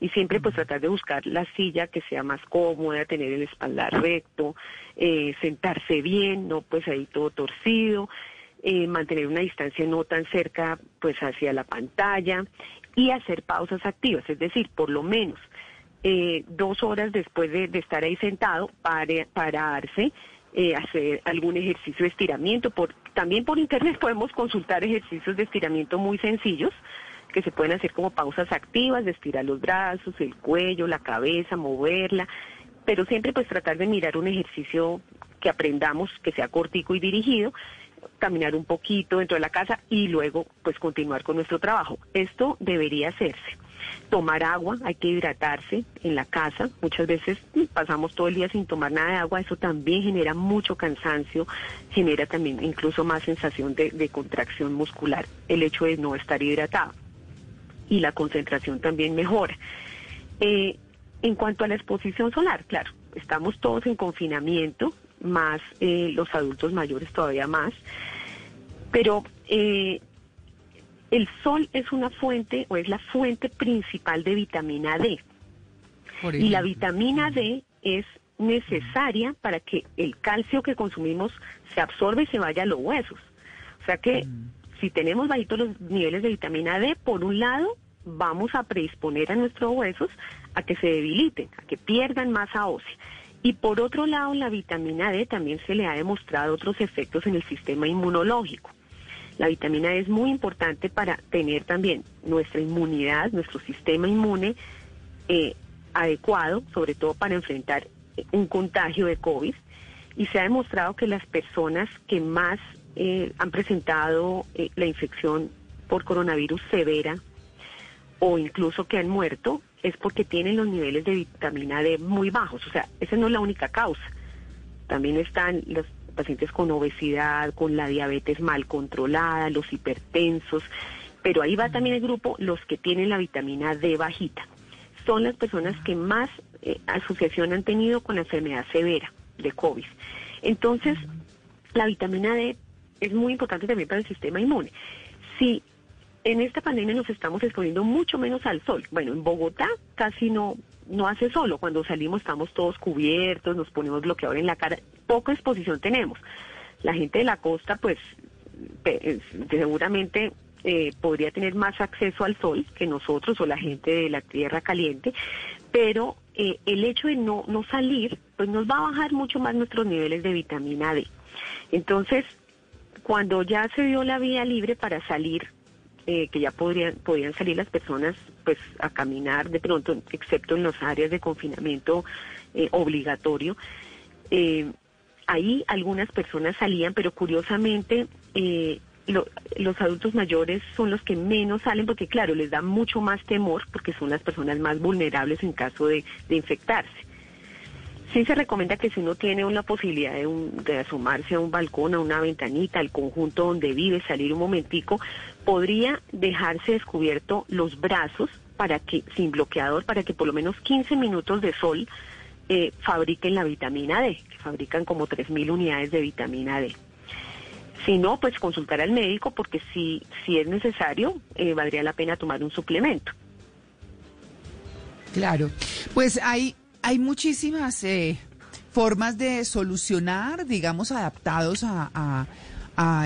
y siempre pues tratar de buscar la silla que sea más cómoda, tener el espaldar recto, eh, sentarse bien, no pues ahí todo torcido, eh, mantener una distancia no tan cerca pues hacia la pantalla y hacer pausas activas, es decir, por lo menos eh, dos horas después de, estar ahí sentado, para, pararse, eh, hacer algún ejercicio de estiramiento. Por, también por internet podemos consultar ejercicios de estiramiento muy sencillos que se pueden hacer como pausas activas, de estirar los brazos, el cuello, la cabeza, moverla, pero siempre pues tratar de mirar un ejercicio que aprendamos, que sea cortico y dirigido, caminar un poquito dentro de la casa y luego pues continuar con nuestro trabajo. Esto debería hacerse tomar agua, hay que hidratarse en la casa. Muchas veces pasamos todo el día sin tomar nada de agua, eso también genera mucho cansancio, genera también incluso más sensación de, contracción muscular, el hecho de no estar hidratado. Y la concentración también mejora. Eh, en cuanto a la exposición solar, claro, estamos todos en confinamiento, más eh, los adultos mayores todavía más, pero eh, el sol es una fuente o es la fuente principal de vitamina D. Y la vitamina D es necesaria para que el calcio que consumimos se absorbe y se vaya a los huesos. O sea que mm. Si tenemos bajitos los niveles de vitamina D, por un lado, vamos a predisponer a nuestros huesos a que se debiliten, a que pierdan masa ósea. Y por otro lado, la vitamina D también se le ha demostrado otros efectos en el sistema inmunológico. La vitamina D es muy importante para tener también nuestra inmunidad, nuestro sistema inmune eh, adecuado, sobre todo para enfrentar un contagio de COVID. Y se ha demostrado que las personas que más eh, han presentado eh, la infección por coronavirus severa o incluso que han muerto es porque tienen los niveles de vitamina D muy bajos. O sea, esa no es la única causa. También están los pacientes con obesidad, con la diabetes mal controlada, los hipertensos, pero ahí va también el grupo los que tienen la vitamina D bajita. Son las personas que más eh, asociación han tenido con la enfermedad severa de COVID. Entonces, la vitamina D es muy importante también para el sistema inmune. Si en esta pandemia nos estamos exponiendo mucho menos al sol, bueno, en Bogotá casi no, no hace solo. Cuando salimos estamos todos cubiertos, nos ponemos bloqueador en la cara. Poca exposición tenemos. La gente de la costa, pues, seguramente eh, podría tener más acceso al sol que nosotros o la gente de la tierra caliente, pero eh, el hecho de no, no salir, pues nos va a bajar mucho más nuestros niveles de vitamina D. Entonces, cuando ya se dio la vía libre para salir eh, que ya podrían, podían salir las personas pues a caminar de pronto, excepto en las áreas de confinamiento eh, obligatorio. Eh, ahí algunas personas salían, pero curiosamente los adultos mayores son los que menos salen porque claro, les da mucho más temor porque son las personas más vulnerables en caso de infectarse. Sí se recomienda que si uno tiene una posibilidad de, de, asomarse a un balcón, a una ventanita, al conjunto donde vive, salir un momentico, podría dejarse descubierto los brazos para que, sin bloqueador, para que por lo menos 15 minutos de sol eh, fabriquen la vitamina D, que fabrican como 3.000 unidades de vitamina D. Si no, pues consultar al médico porque si, si es necesario, eh, valdría la pena tomar un suplemento. Claro, pues hay hay muchísimas eh, formas de solucionar, digamos, adaptados a,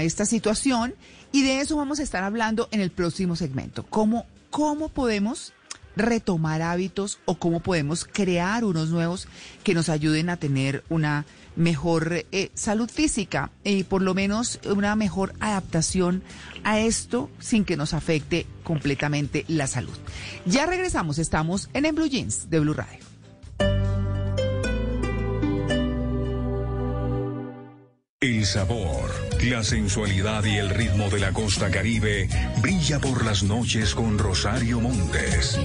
esta situación y de eso vamos a estar hablando en el próximo segmento. ¿Cómo, cómo podemos retomar hábitos o cómo podemos crear unos nuevos que nos ayuden a tener una mejor eh, salud física y por lo menos una mejor adaptación a esto sin que nos afecte completamente la salud. Ya regresamos, estamos en, en Blue Jeans de Blue Radio. El sabor, la sensualidad y el ritmo de la costa caribe brilla por las noches con Rosario Montes.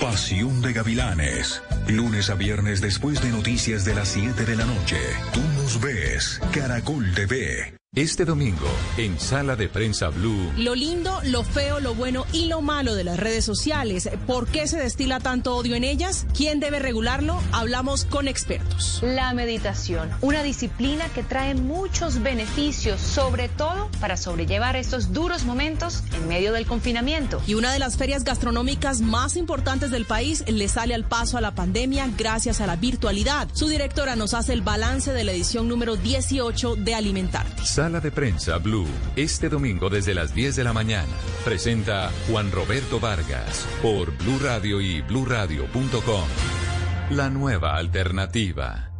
Pasión de Gavilanes. Lunes a viernes después de noticias de las 7 de la noche. Tú nos ves. Caracol TV. Este domingo, en Sala de Prensa Blue. Lo lindo, lo feo, lo bueno y lo malo de las redes sociales. ¿Por qué se destila tanto odio en ellas? ¿Quién debe regularlo? Hablamos con expertos. La meditación, una disciplina que trae muchos beneficios, sobre todo para sobrellevar estos duros momentos en medio del confinamiento. Y una de las ferias gastronómicas más importantes del país le sale al paso a la pandemia gracias a la virtualidad. Su directora nos hace el balance de la edición número 18 de Alimentarte. Sala de Prensa Blue, este domingo desde las 10 de la mañana. Presenta Juan Roberto Vargas por Blue Radio y bluradio.com. La nueva alternativa.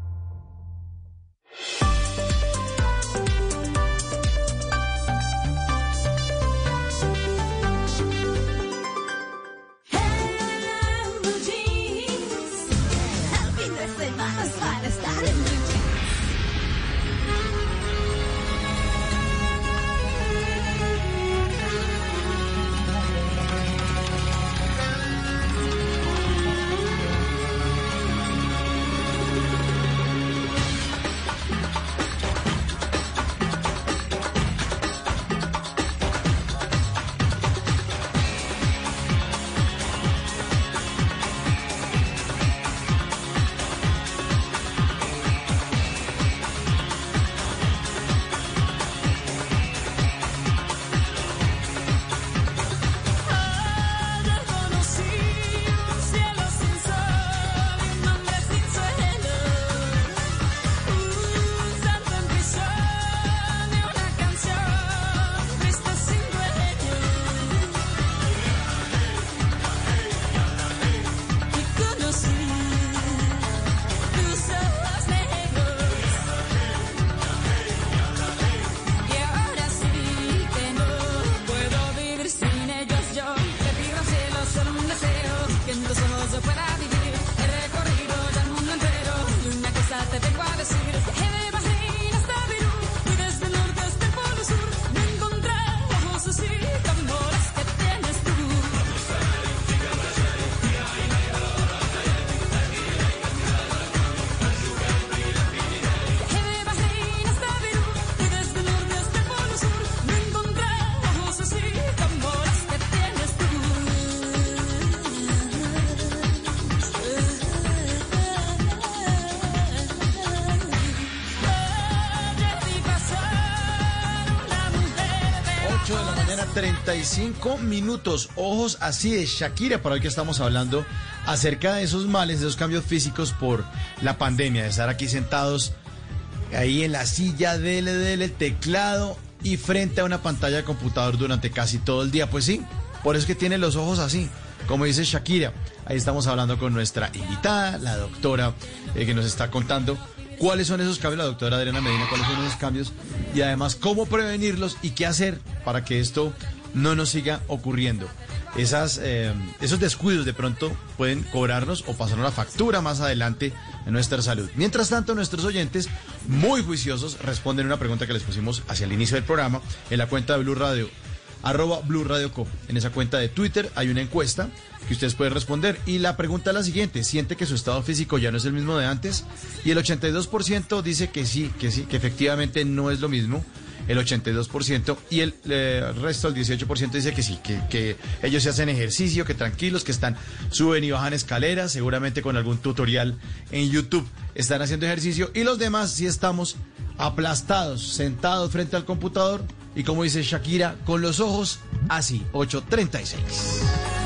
45 minutos. Ojos así de Shakira, para hoy que estamos hablando acerca de esos males, de esos cambios físicos por la pandemia, de estar aquí sentados ahí en la silla del, del teclado y frente a una pantalla de computador durante casi todo el día. Pues sí, por eso es que tiene los ojos así, como dice Shakira. Ahí estamos hablando con nuestra invitada, la doctora, eh, que nos está contando cuáles son esos cambios, la doctora Adriana Medina, cuáles son esos cambios y además cómo prevenirlos y qué hacer para que esto no nos siga ocurriendo. Esas, eh, esos descuidos de pronto pueden cobrarnos o pasarnos la factura más adelante en nuestra salud. Mientras tanto, nuestros oyentes, muy juiciosos, responden una pregunta que les pusimos hacia el inicio del programa en la cuenta de Blue Radio, arroba Blue Radio Co. En esa cuenta de Twitter hay una encuesta que ustedes pueden responder. Y la pregunta es la siguiente, ¿siente que su estado físico ya no es el mismo de antes? Y el 82% dice que sí, que sí, que efectivamente no es lo mismo. El 82% y el eh, resto, el 18% dice que sí, que, que ellos se hacen ejercicio, que tranquilos, que están, suben y bajan escaleras, seguramente con algún tutorial en YouTube están haciendo ejercicio. Y los demás sí estamos aplastados, sentados frente al computador y como dice Shakira, con los ojos así, 836.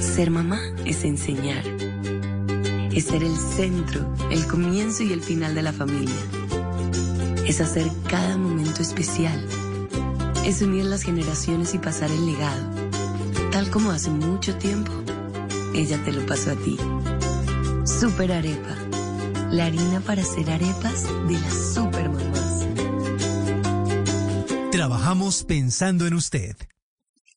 Ser mamá es enseñar. Es ser el centro, el comienzo y el final de la familia. Es hacer cada momento especial. Es unir las generaciones y pasar el legado. Tal como hace mucho tiempo, ella te lo pasó a ti. Super Arepa. La harina para hacer arepas de las super mamás. Trabajamos pensando en usted.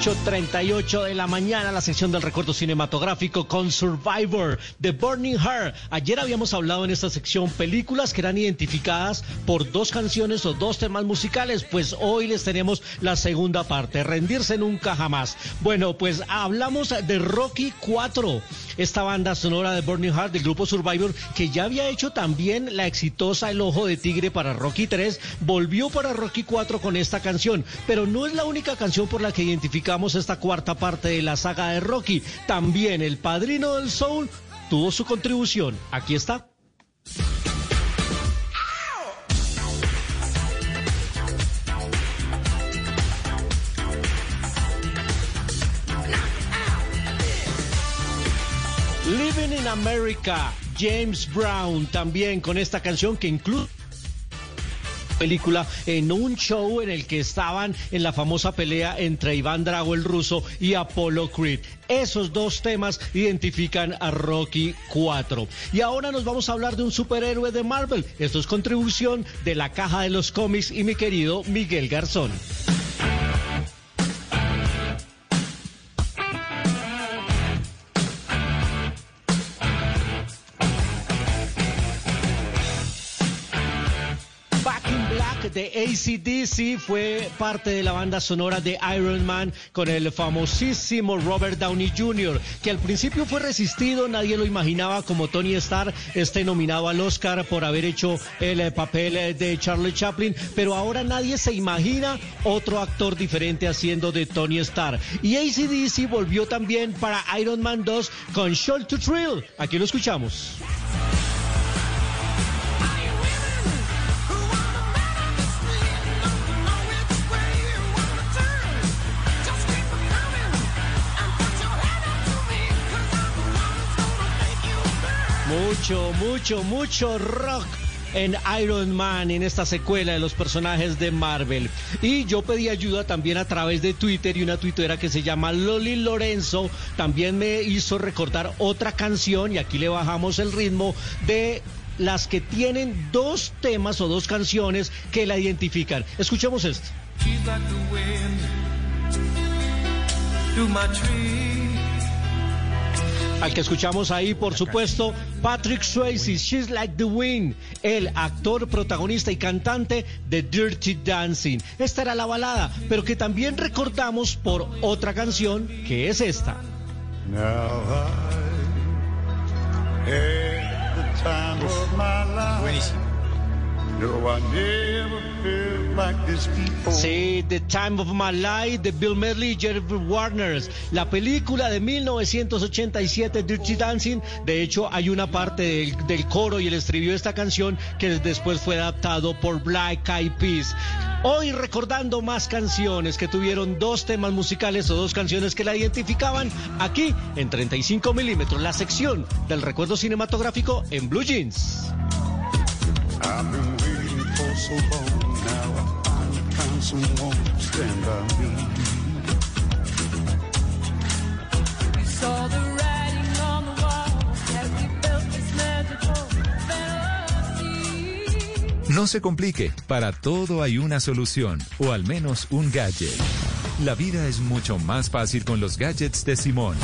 ...8.38 de la mañana... ...la sección del recuerdo cinematográfico... ...con Survivor... ...The Burning Heart... ...ayer habíamos hablado en esta sección... ...películas que eran identificadas... ...por dos canciones o dos temas musicales... ...pues hoy les tenemos la segunda parte... ...rendirse nunca jamás... ...bueno pues hablamos de Rocky 4... ...esta banda sonora de Burning Heart... ...del grupo Survivor... ...que ya había hecho también la exitosa El Ojo de Tigre para Rocky 3... ...volvió para Rocky 4 con esta canción... ...pero no es la única canción por la que identificamos esta cuarta parte de la saga de Rocky. También el padrino del soul tuvo su contribución. Aquí está. Living in America, James Brown también con esta canción que incluye película en un show en el que estaban en la famosa pelea entre Iván Drago el ruso y Apollo Creed. Esos dos temas identifican a Rocky 4. Y ahora nos vamos a hablar de un superhéroe de Marvel. Esto es contribución de la caja de los cómics y mi querido Miguel Garzón. De ACDC fue parte de la banda sonora de Iron Man con el famosísimo Robert Downey Jr., que al principio fue resistido, nadie lo imaginaba como Tony Stark, esté nominado al Oscar por haber hecho el eh, papel eh, de Charlie Chaplin, pero ahora nadie se imagina otro actor diferente haciendo de Tony Stark. Y ACDC volvió también para Iron Man 2 con Show to Thrill. Aquí lo escuchamos. Mucho, mucho, mucho rock en Iron Man, en esta secuela de los personajes de Marvel. Y yo pedí ayuda también a través de Twitter y una tuitera que se llama Loli Lorenzo también me hizo recordar otra canción y aquí le bajamos el ritmo de las que tienen dos temas o dos canciones que la identifican. Escuchemos esto. Al que escuchamos ahí, por supuesto, Patrick Swayze, She's Like the Wind, el actor, protagonista y cantante de Dirty Dancing. Esta era la balada, pero que también recordamos por otra canción que es esta. Buenísimo. Sí, The Time of My Life de Bill Medley y Jerry Warners. La película de 1987, Dirty Dancing. De hecho, hay una parte del, del coro y el estribillo de esta canción que después fue adaptado por Black Eyed Peas. Hoy recordando más canciones que tuvieron dos temas musicales o dos canciones que la identificaban aquí en 35 milímetros, la sección del recuerdo cinematográfico en Blue Jeans. No se complique, para todo hay una solución, o al menos un gadget. La vida es mucho más fácil con los gadgets de Simón.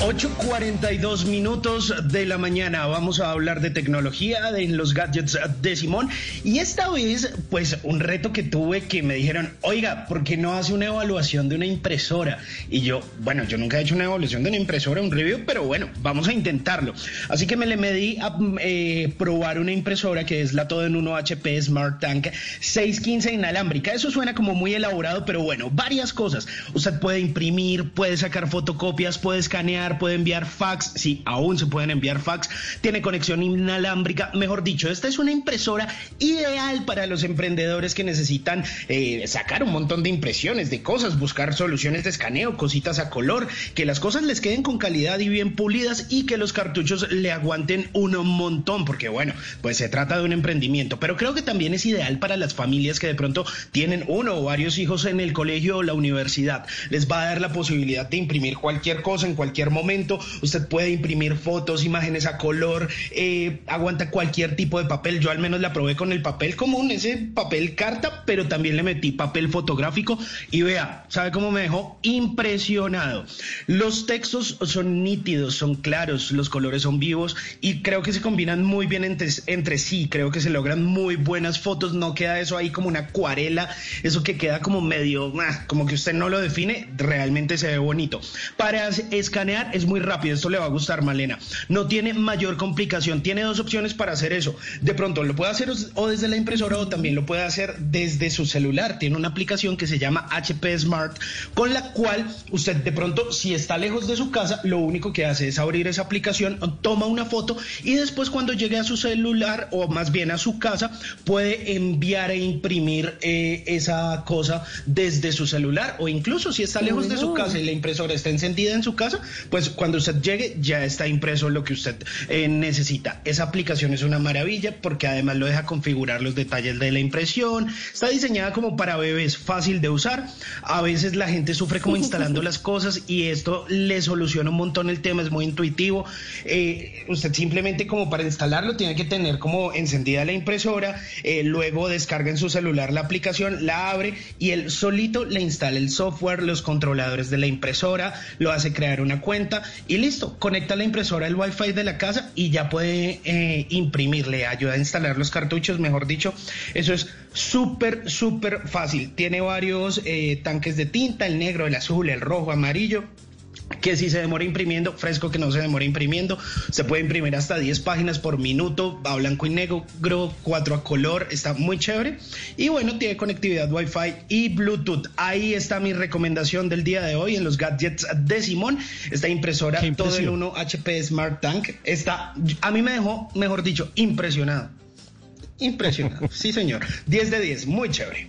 8.42 minutos de la mañana. Vamos a hablar de tecnología de los gadgets de Simón. Y esta vez, pues, un reto que tuve que me dijeron, oiga, ¿por qué no hace una evaluación de una impresora? Y yo, bueno, yo nunca he hecho una evaluación de una impresora, un review, pero bueno, vamos a intentarlo. Así que me le medí a eh, probar una impresora que es la todo en 1 HP Smart Tank 615 inalámbrica. Eso suena como muy elaborado, pero bueno, varias cosas. Usted puede imprimir, puede sacar fotocopias, puede escanear, puede enviar fax, sí, aún se pueden enviar fax, tiene conexión inalámbrica, mejor dicho, esta es una impresora ideal para los emprendedores que necesitan eh, sacar un montón de impresiones de cosas, buscar soluciones de escaneo, cositas a color, que las cosas les queden con calidad y bien pulidas y que los cartuchos le aguanten un montón, porque bueno, pues se trata de un emprendimiento, pero creo que también es ideal para las familias que de pronto tienen uno o varios hijos en el colegio o la universidad. Les va a dar la posibilidad de imprimir cualquier cosa en cualquier momento usted puede imprimir fotos, imágenes a color, eh, aguanta cualquier tipo de papel. Yo al menos la probé con el papel común, ese papel carta, pero también le metí papel fotográfico y vea, ¿sabe cómo me dejó? Impresionado. Los textos son nítidos, son claros, los colores son vivos y creo que se combinan muy bien entre, entre sí, creo que se logran muy buenas fotos, no queda eso ahí como una acuarela, eso que queda como medio, ah, como que usted no lo define, realmente se ve bonito. Para escanear es muy rápido, esto le va a gustar, Malena. No tiene mayor complicación, tiene dos opciones para hacer eso. De pronto lo puede hacer o desde la impresora o también lo puede hacer desde su celular. Tiene una aplicación que se llama HP Smart, con la cual usted de pronto, si está lejos de su casa, lo único que hace es abrir esa aplicación, toma una foto y después cuando llegue a su celular o más bien a su casa, puede enviar e imprimir eh, esa cosa desde su celular o incluso si está lejos de su casa y la impresora está encendida en su casa, pues cuando usted llegue ya está impreso lo que usted eh, necesita. Esa aplicación es una maravilla porque además lo deja configurar los detalles de la impresión. Está diseñada como para bebés, fácil de usar. A veces la gente sufre como instalando las cosas y esto le soluciona un montón el tema, es muy intuitivo. Eh, usted simplemente como para instalarlo tiene que tener como encendida la impresora, eh, luego descarga en su celular la aplicación, la abre y él solito le instala el software, los controladores de la impresora, lo hace crear una cuenta y listo, conecta la impresora al wifi de la casa y ya puede eh, imprimirle, ayuda a instalar los cartuchos, mejor dicho, eso es súper, súper fácil. Tiene varios eh, tanques de tinta, el negro, el azul, el rojo, amarillo que si se demora imprimiendo, fresco que no se demora imprimiendo, se puede imprimir hasta 10 páginas por minuto, a blanco y negro, 4 a color, está muy chévere. Y bueno, tiene conectividad Wi-Fi y Bluetooth. Ahí está mi recomendación del día de hoy en los gadgets de Simón. Esta impresora todo en uno HP Smart Tank. Está, a mí me dejó, mejor dicho, impresionado. Impresionado, sí señor. 10 de 10, muy chévere.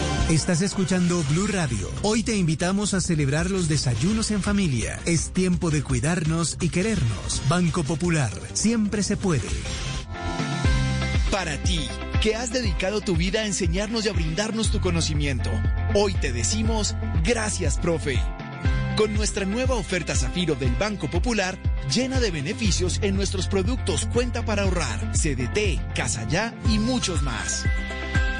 Estás escuchando Blue Radio. Hoy te invitamos a celebrar los desayunos en familia. Es tiempo de cuidarnos y querernos. Banco Popular. Siempre se puede. Para ti, que has dedicado tu vida a enseñarnos y a brindarnos tu conocimiento, hoy te decimos gracias, profe. Con nuestra nueva oferta Zafiro del Banco Popular, llena de beneficios en nuestros productos Cuenta para ahorrar, CDT, Casa Ya y muchos más.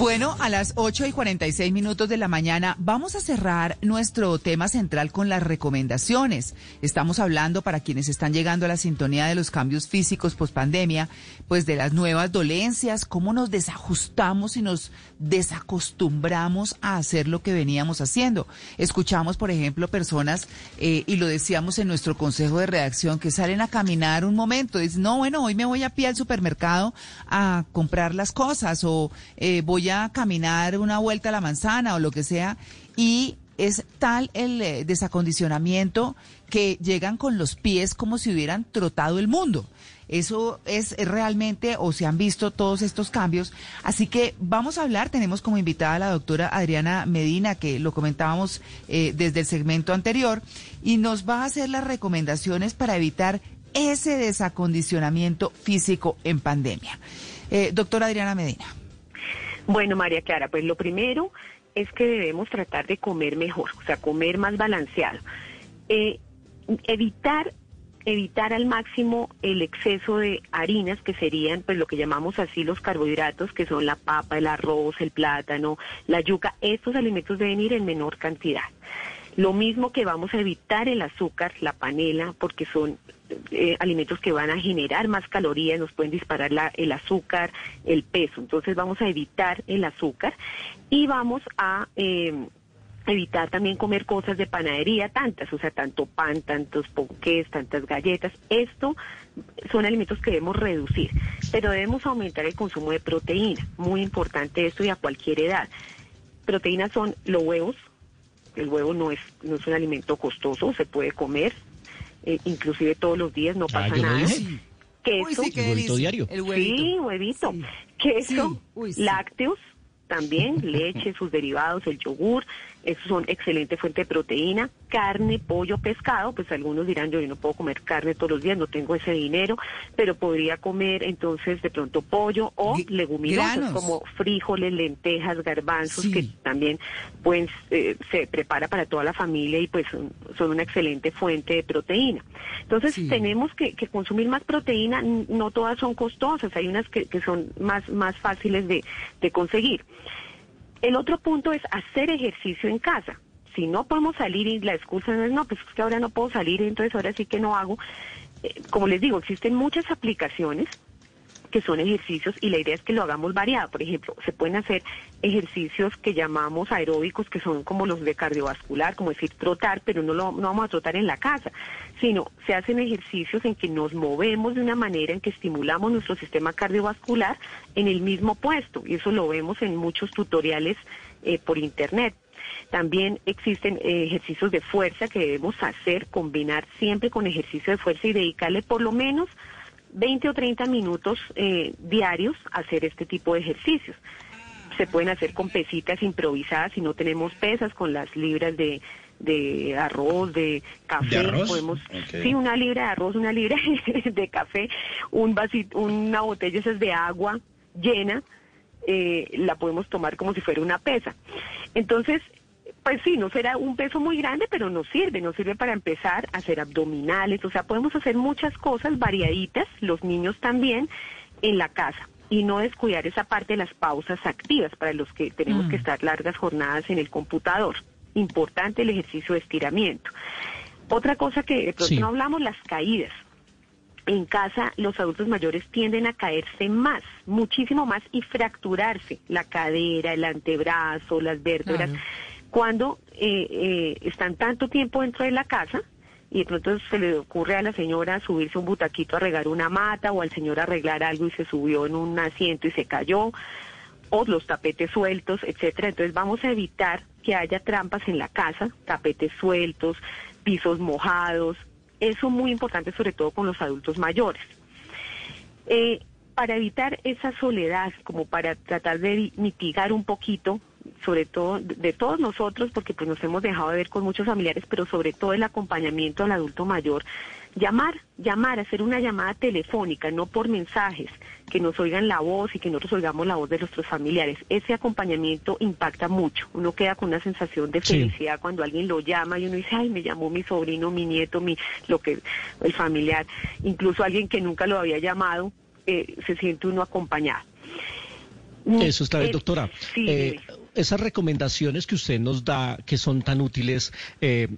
Bueno, a las 8 y 46 minutos de la mañana vamos a cerrar nuestro tema central con las recomendaciones. Estamos hablando para quienes están llegando a la sintonía de los cambios físicos post pandemia, pues de las nuevas dolencias, cómo nos desajustamos y nos desacostumbramos a hacer lo que veníamos haciendo. Escuchamos, por ejemplo, personas, eh, y lo decíamos en nuestro consejo de redacción, que salen a caminar un momento, dicen, no, bueno, hoy me voy a pie al supermercado a comprar las cosas o eh, voy a caminar una vuelta a la manzana o lo que sea, y es tal el eh, desacondicionamiento que llegan con los pies como si hubieran trotado el mundo. Eso es realmente, o se han visto todos estos cambios. Así que vamos a hablar, tenemos como invitada a la doctora Adriana Medina, que lo comentábamos eh, desde el segmento anterior, y nos va a hacer las recomendaciones para evitar ese desacondicionamiento físico en pandemia. Eh, doctora Adriana Medina. Bueno, María Clara, pues lo primero es que debemos tratar de comer mejor, o sea, comer más balanceado. Eh, evitar evitar al máximo el exceso de harinas que serían pues lo que llamamos así los carbohidratos que son la papa, el arroz, el plátano, la yuca, estos alimentos deben ir en menor cantidad. Lo mismo que vamos a evitar el azúcar, la panela, porque son eh, alimentos que van a generar más calorías, nos pueden disparar el azúcar, el peso. Entonces vamos a evitar el azúcar y vamos a eh, evitar también comer cosas de panadería, tantas, o sea, tanto pan, tantos ponqués, tantas galletas. Esto son alimentos que debemos reducir, pero debemos aumentar el consumo de proteína. Muy importante esto y a cualquier edad. Proteínas son los huevos. El huevo no es, no es un alimento costoso, se puede comer, eh, inclusive todos los días, no pasa nada. Queso, sí, huevito diario. El huevito. Sí, huevito. Queso, lácteos, también, leche, sus derivados, el yogur, esos son excelente fuente de proteína, carne, pollo, pescado, pues algunos dirán yo, no puedo comer carne todos los días, no tengo ese dinero, pero podría comer entonces de pronto pollo o leguminosas como frijoles, lentejas, garbanzos, que también pues eh, se prepara para toda la familia y pues son, una excelente fuente de proteína. Entonces tenemos que, consumir más proteína, no todas son costosas, hay unas que, son más, más fáciles de, de conseguir. El otro punto es hacer ejercicio en casa. Si no podemos salir y la excusa no es, no, pues es que ahora no puedo salir, entonces ahora sí que no hago. Eh, como les digo, existen muchas aplicaciones que son ejercicios y la idea es que lo hagamos variado. Por ejemplo, se pueden hacer ejercicios que llamamos aeróbicos, que son como los de cardiovascular, como decir trotar, pero no, lo, no vamos a trotar en la casa, sino se hacen ejercicios en que nos movemos de una manera en que estimulamos nuestro sistema cardiovascular en el mismo puesto. Y eso lo vemos en muchos tutoriales eh, por Internet. También existen eh, ejercicios de fuerza que debemos hacer, combinar siempre con ejercicio de fuerza y dedicarle por lo menos 20 o 30 minutos eh, diarios hacer este tipo de ejercicios. Se pueden hacer con pesitas improvisadas si no tenemos pesas, con las libras de, de arroz, de café, podemos, sí, una libra de arroz, una libra de café, un vasito, una botella esas de agua llena, eh, la podemos tomar como si fuera una pesa. Entonces, pues sí, no será un peso muy grande, pero nos sirve, nos sirve para empezar a hacer abdominales, o sea, podemos hacer muchas cosas variaditas, los niños también, en la casa y no descuidar esa parte de las pausas activas para los que tenemos que mm. estar largas jornadas en el computador. Importante el ejercicio de estiramiento. Otra cosa que de pronto no hablamos, las caídas. En casa los adultos mayores tienden a caerse más, muchísimo más y fracturarse la cadera, el antebrazo, las vértebras cuando eh, eh, están tanto tiempo dentro de la casa y de pronto se le ocurre a la señora subirse un butaquito a regar una mata o al señor arreglar algo y se subió en un asiento y se cayó o los tapetes sueltos, etcétera. Entonces vamos a evitar que haya trampas en la casa, tapetes sueltos, pisos mojados. Eso es muy importante sobre todo con los adultos mayores. Eh, para evitar esa soledad, como para tratar de mitigar un poquito sobre todo de todos nosotros, porque pues nos hemos dejado de ver con muchos familiares, pero sobre todo el acompañamiento al adulto mayor, llamar, llamar, hacer una llamada telefónica, no por mensajes, que nos oigan la voz y que nosotros oigamos la voz de nuestros familiares. Ese acompañamiento impacta mucho. Uno queda con una sensación de felicidad cuando alguien lo llama y uno dice, ay, me llamó mi sobrino, mi nieto, mi, lo que, el familiar, incluso alguien que nunca lo había llamado, eh, se siente uno acompañado Eso está bien, Eh, doctora. sí, Eh, esas recomendaciones que usted nos da, que son tan útiles, eh,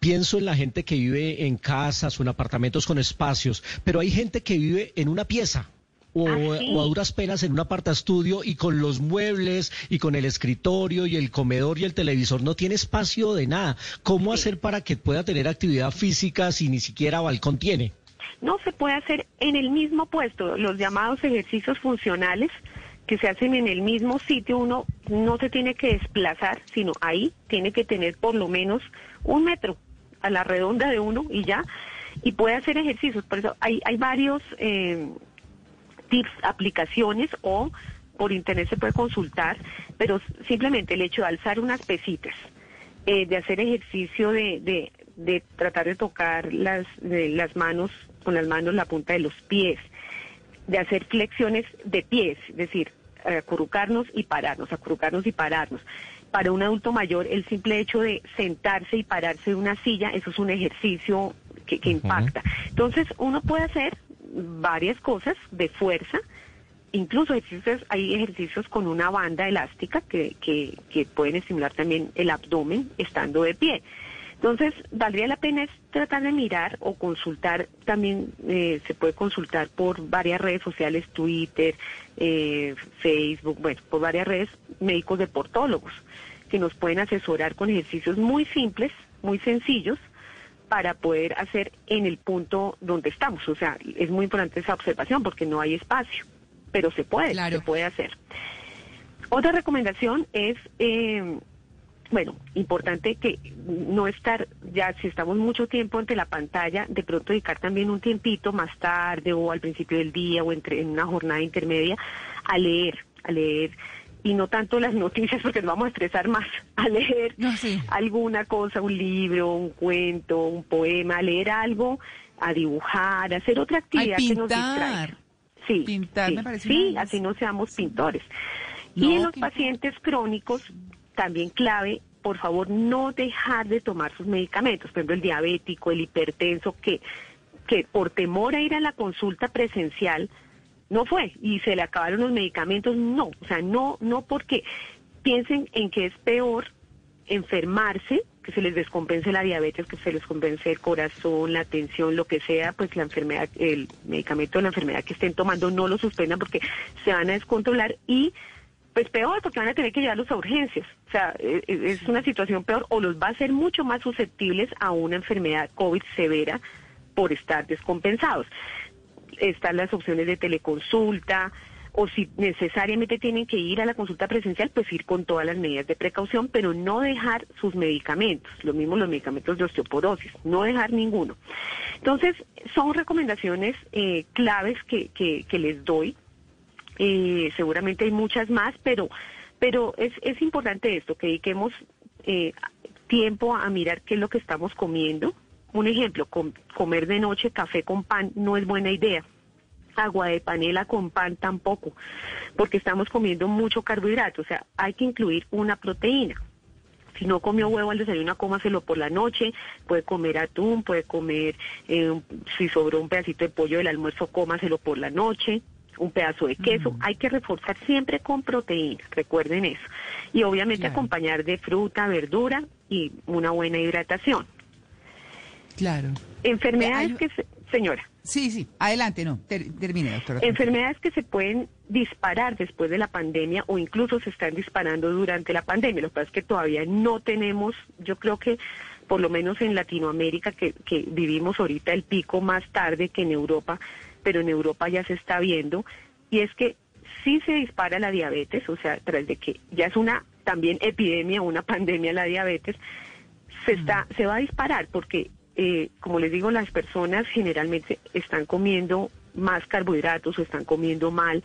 pienso en la gente que vive en casas o en apartamentos con espacios, pero hay gente que vive en una pieza. O, Ah, sí. o a duras penas en un apartaestudio y con los muebles y con el escritorio y el comedor y el televisor no tiene espacio de nada. ¿Cómo hacer para que pueda tener actividad física si ni siquiera balcón tiene? No se puede hacer en el mismo puesto, los llamados ejercicios funcionales que se hacen en el mismo sitio, uno no se tiene que desplazar, sino ahí tiene que tener por lo menos un metro a la redonda de uno y ya, y puede hacer ejercicios. Por eso hay, hay varios eh, tips, aplicaciones o por internet se puede consultar, pero simplemente el hecho de alzar unas pesitas, eh, de hacer ejercicio de, de, de tratar de tocar las, de las manos, con las manos la punta de los pies, de hacer flexiones de pies, es decir, acurrucarnos y pararnos, acurrucarnos y pararnos. Para un adulto mayor, el simple hecho de sentarse y pararse de una silla, eso es un ejercicio que, que impacta. Entonces, uno puede hacer varias cosas de fuerza, incluso ejercicios, hay ejercicios con una banda elástica que, que, que pueden estimular también el abdomen estando de pie. Entonces, valdría la pena es tratar de mirar o consultar, también eh, se puede consultar por varias redes sociales, Twitter, eh, Facebook, bueno, por varias redes, médicos deportólogos, que nos pueden asesorar con ejercicios muy simples, muy sencillos, para poder hacer en el punto donde estamos. O sea, es muy importante esa observación porque no hay espacio, pero se puede, se puede hacer. Otra recomendación es, eh, bueno, importante que no estar, ya si estamos mucho tiempo ante la pantalla, de pronto dedicar también un tiempito más tarde o al principio del día o entre, en una jornada intermedia a leer, a leer. Y no tanto las noticias porque nos vamos a estresar más, a leer alguna cosa, un libro, un cuento, un poema, a leer algo, a dibujar, a hacer otra actividad que nos distraiga. Sí, Pintar sí, me parece sí, así no seamos pintores. No, y en los pacientes crónicos, también clave, por favor, no dejar de tomar sus medicamentos. Por ejemplo, el diabético, el hipertenso, que, que por temor a ir a la consulta presencial, no fue y se le acabaron los medicamentos, no, o sea, no, no porque piensen en que es peor enfermarse, que se les descompense la diabetes, que se les compense el corazón, la tensión, lo que sea, pues la enfermedad, el medicamento de la enfermedad que estén tomando no lo suspendan porque se van a descontrolar y pues peor porque van a tener que llevarlos a urgencias. O sea, e- e- es una situación peor o los va a hacer mucho más susceptibles a una enfermedad COVID severa por estar descompensados están las opciones de teleconsulta o si necesariamente tienen que ir a la consulta presencial, pues ir con todas las medidas de precaución, pero no dejar sus medicamentos, lo mismo los medicamentos de osteoporosis, no dejar ninguno. Entonces, son recomendaciones eh, claves que, que, que les doy. Eh, seguramente hay muchas más, pero, pero es, es importante esto, que dediquemos eh, tiempo a mirar qué es lo que estamos comiendo, un ejemplo, com- comer de noche café con pan no es buena idea. Agua de panela con pan tampoco, porque estamos comiendo mucho carbohidrato. O sea, hay que incluir una proteína. Si no comió huevo al desayuno, cómaselo por la noche. Puede comer atún, puede comer, eh, si sobró un pedacito de pollo del almuerzo, cómaselo por la noche. Un pedazo de queso. Hay que reforzar siempre con proteína, recuerden eso. Y obviamente Claro. acompañar de fruta, verdura y una buena hidratación. Claro. Enfermedades Hay- que se, señora, Sí, sí. Adelante, no. ter- termine, doctora. enfermedades que se pueden disparar después de la pandemia o incluso se están disparando durante la pandemia. Lo que pasa es que todavía no tenemos, yo creo que por lo menos en Latinoamérica, que, que vivimos ahorita el pico más tarde que en Europa, pero en Europa ya se está viendo, y es que sí se dispara la diabetes, o sea, tras de que ya es una también epidemia, una pandemia la diabetes, se está se va a disparar porque eh, como les digo las personas generalmente están comiendo más carbohidratos o están comiendo mal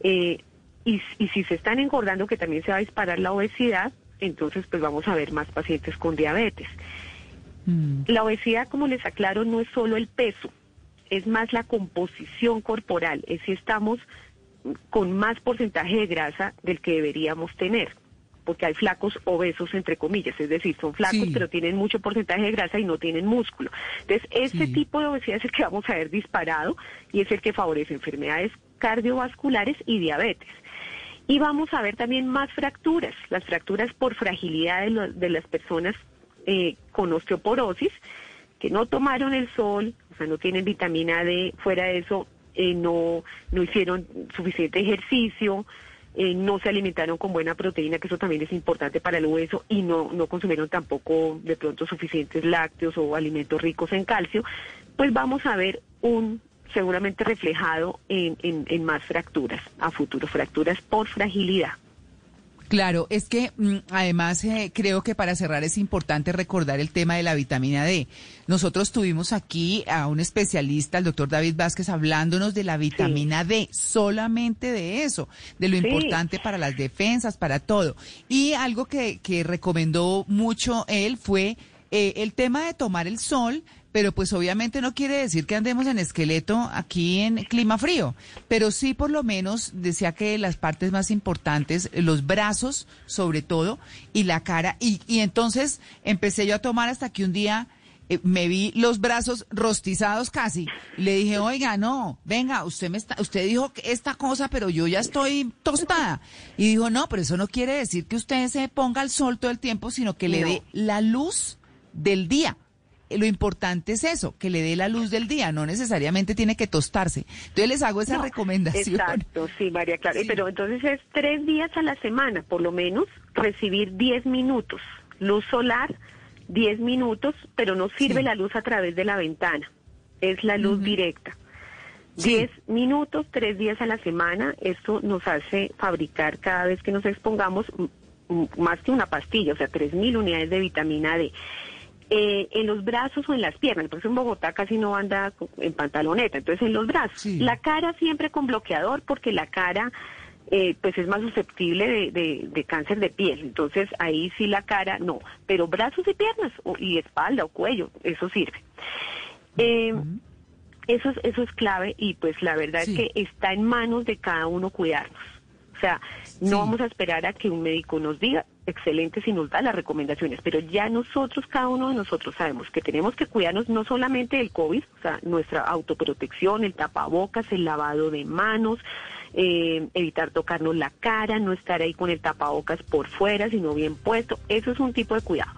eh, y, y si se están engordando que también se va a disparar la obesidad entonces pues vamos a ver más pacientes con diabetes. La obesidad como les aclaro no es solo el peso es más la composición corporal es si estamos con más porcentaje de grasa del que deberíamos tener porque hay flacos obesos entre comillas, es decir, son flacos Sí. pero tienen mucho porcentaje de grasa y no tienen músculo. Entonces, este tipo de obesidad es el que vamos a ver disparado y es el que favorece enfermedades cardiovasculares y diabetes. Y vamos a ver también más fracturas, las fracturas por fragilidad de, lo- de las personas eh, con osteoporosis que no tomaron el sol, o sea, no tienen vitamina D, fuera de eso, eh, no, no hicieron suficiente ejercicio, eh, no se alimentaron con buena proteína, que eso también es importante para el hueso, y no, no consumieron tampoco de pronto suficientes lácteos o alimentos ricos en calcio, pues vamos a ver un seguramente reflejado en, en, en más fracturas a futuro, fracturas por fragilidad. Claro, es que mm, además eh, creo que para cerrar es importante recordar el tema de la vitamina D. Nosotros tuvimos aquí a un especialista, el doctor David Vázquez, hablándonos de la vitamina D, solamente de eso, de lo Sí. importante para las defensas, para todo. Y algo que, que recomendó mucho él fue eh, el tema de tomar el sol, pero pues obviamente no quiere decir que andemos en esqueleto aquí en clima frío, pero sí por lo menos decía que las partes más importantes, los brazos sobre todo y la cara, y, y entonces empecé yo a tomar hasta que un día eh, me vi los brazos rostizados casi, le dije, oiga, no, venga, usted me está, usted dijo que esta cosa, pero yo ya estoy tostada, y dijo, no, pero eso no quiere decir que usted se ponga al sol todo el tiempo, sino que le No. dé la luz del día. Eh, Lo importante es eso, que le dé la luz del día, no necesariamente tiene que tostarse. Entonces les hago esa No, recomendación. Exacto, sí, María Clara. Pero entonces es tres días a la semana, por lo menos, recibir 10 minutos. Luz solar, 10 minutos, pero no sirve la luz a través de la ventana. Es la luz directa. 10 minutos, tres días a la semana. Esto nos hace fabricar cada vez que nos expongamos más que una pastilla, o sea, 3.000 unidades de vitamina D. Eh, en los brazos o en las piernas, por eso en Bogotá casi no anda en pantaloneta, entonces en los brazos. La cara siempre con bloqueador porque la cara eh, pues es más susceptible de, de- de cáncer de piel, entonces ahí sí la cara no, pero brazos y piernas o- y espalda o cuello, eso sirve. Eh, eso, es, eso es clave y pues la verdad es que está en manos de cada uno cuidarnos. O sea, no vamos a esperar a que un médico nos diga, excelente si nos da las recomendaciones, pero ya nosotros, cada uno de nosotros sabemos que tenemos que cuidarnos no solamente del COVID, o sea, nuestra autoprotección, el tapabocas, el lavado de manos, eh, evitar tocarnos la cara, no estar ahí con el tapabocas por fuera, sino bien puesto. Eso es un tipo de cuidado.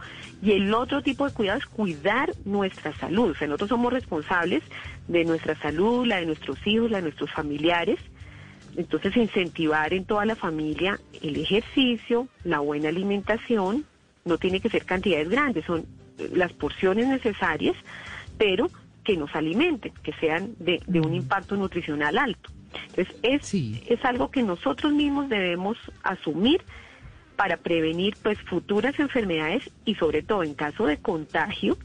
Y el otro tipo de cuidado es cuidar nuestra salud. O sea, nosotros somos responsables de nuestra salud, la de nuestros hijos, la de nuestros familiares. Entonces, incentivar en toda la familia el ejercicio, la buena alimentación, no tiene que ser cantidades grandes, son eh, las porciones necesarias, pero que nos alimenten, que sean de, de un impacto nutricional alto. Entonces, es, es algo que nosotros mismos debemos asumir para prevenir pues futuras enfermedades y sobre todo en caso de contagio,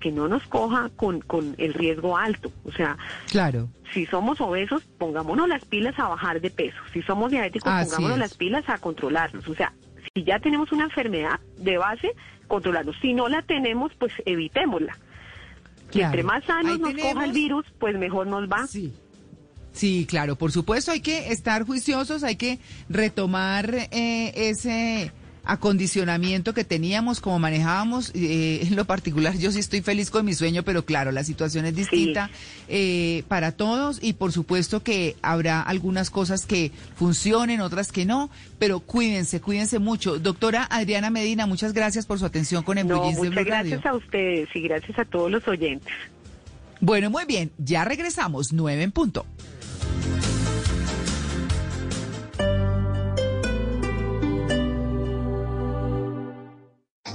que no nos coja con, con el riesgo alto. O sea, Claro. si somos obesos, pongámonos las pilas a bajar de peso. Si somos diabéticos, Así pongámonos es. las pilas a controlarnos. O sea, si ya tenemos una enfermedad de base, controlarnos. Si no la tenemos, pues evitémosla. Y Claro. entre más sanos Ahí nos coja el virus, pues mejor nos va. Sí, claro, por supuesto hay que estar juiciosos, hay que retomar eh, ese acondicionamiento que teníamos, como manejábamos. eh, en lo particular, yo sí estoy feliz con mi sueño, pero claro, la situación es distinta eh, para todos y por supuesto que habrá algunas cosas que funcionen, otras que no, pero cuídense, cuídense mucho. Doctora Adriana Medina, muchas gracias por su atención con En No, de muchas Radio. gracias a ustedes y gracias a todos los oyentes. Bueno, muy bien, ya regresamos, nueve en punto.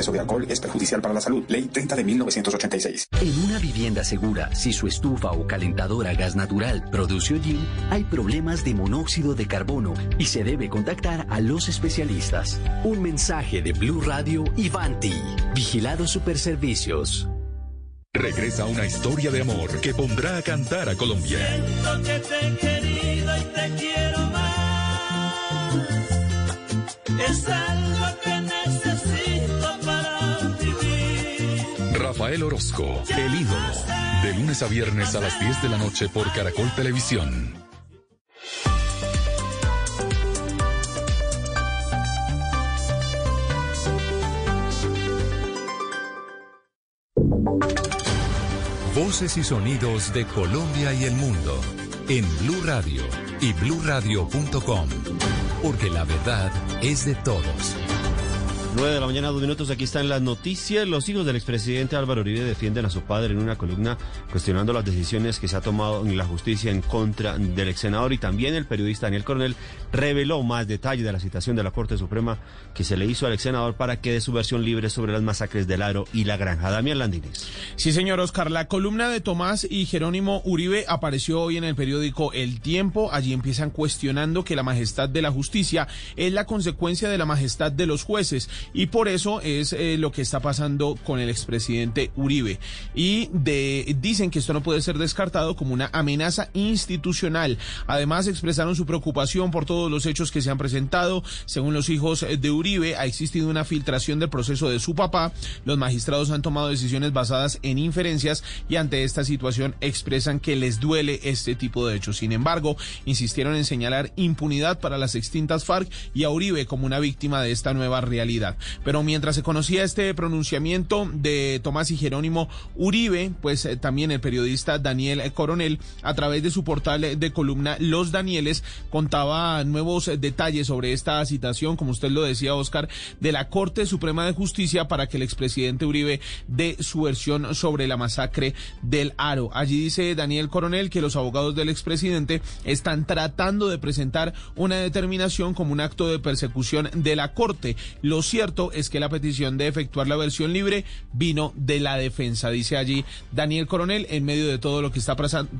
exceso de alcohol es perjudicial para la salud. Ley 30 de 1986. En una vivienda segura, si su estufa o calentadora a gas natural produce hollín, hay problemas de monóxido de carbono y se debe contactar a los especialistas. Un mensaje de Blue Radio y Vanti. Vigilados Superservicios. Regresa una historia de amor que pondrá a cantar a Colombia. Siento que te he querido y te quiero más. Es algo Rafael Orozco, el ídolo. De lunes a viernes a las 10 de la noche por Caracol Televisión. Voces y sonidos de Colombia y el mundo en Blue Radio y bluradio.com, porque la verdad es de todos. 9 de la mañana, dos minutos, aquí están las noticias. Los hijos del expresidente Álvaro Uribe defienden a su padre en una columna cuestionando las decisiones que se ha tomado en la justicia en contra del ex senador y también el periodista Daniel Coronel reveló más detalles de la citación de la Corte Suprema que se le hizo al ex senador para que dé su versión libre sobre las masacres del Aro y la Granja. Damián Landines. Sí, señor Oscar, la columna de Tomás y Jerónimo Uribe apareció hoy en el periódico El Tiempo. Allí empiezan cuestionando que la majestad de la justicia es la consecuencia de la majestad de los jueces y por eso es eh, lo que está pasando con el expresidente Uribe. Y dicen que esto no puede ser descartado como una amenaza institucional. Además, expresaron su preocupación por todos los hechos que se han presentado. Según los hijos de Uribe, ha existido una filtración del proceso de su papá. Los magistrados han tomado decisiones basadas en inferencias y ante esta situación expresan que les duele este tipo de hechos. Sin embargo, insistieron en señalar impunidad para las extintas FARC y a Uribe como una víctima de esta nueva realidad. Pero mientras se conocía este pronunciamiento de Tomás y Jerónimo Uribe, pues eh, también el periodista Daniel Coronel, a través de su portal de columna Los Danieles, contaba nuevos detalles sobre esta citación, como usted lo decía, Oscar, de la Corte Suprema de Justicia para que el expresidente Uribe dé su versión sobre la masacre del Aro. Allí dice Daniel Coronel que los abogados del expresidente están tratando de presentar una determinación como un acto de persecución de la Corte. Lo es que la petición de efectuar la versión libre vino de la defensa, dice allí Daniel Coronel, en medio de todo lo que está,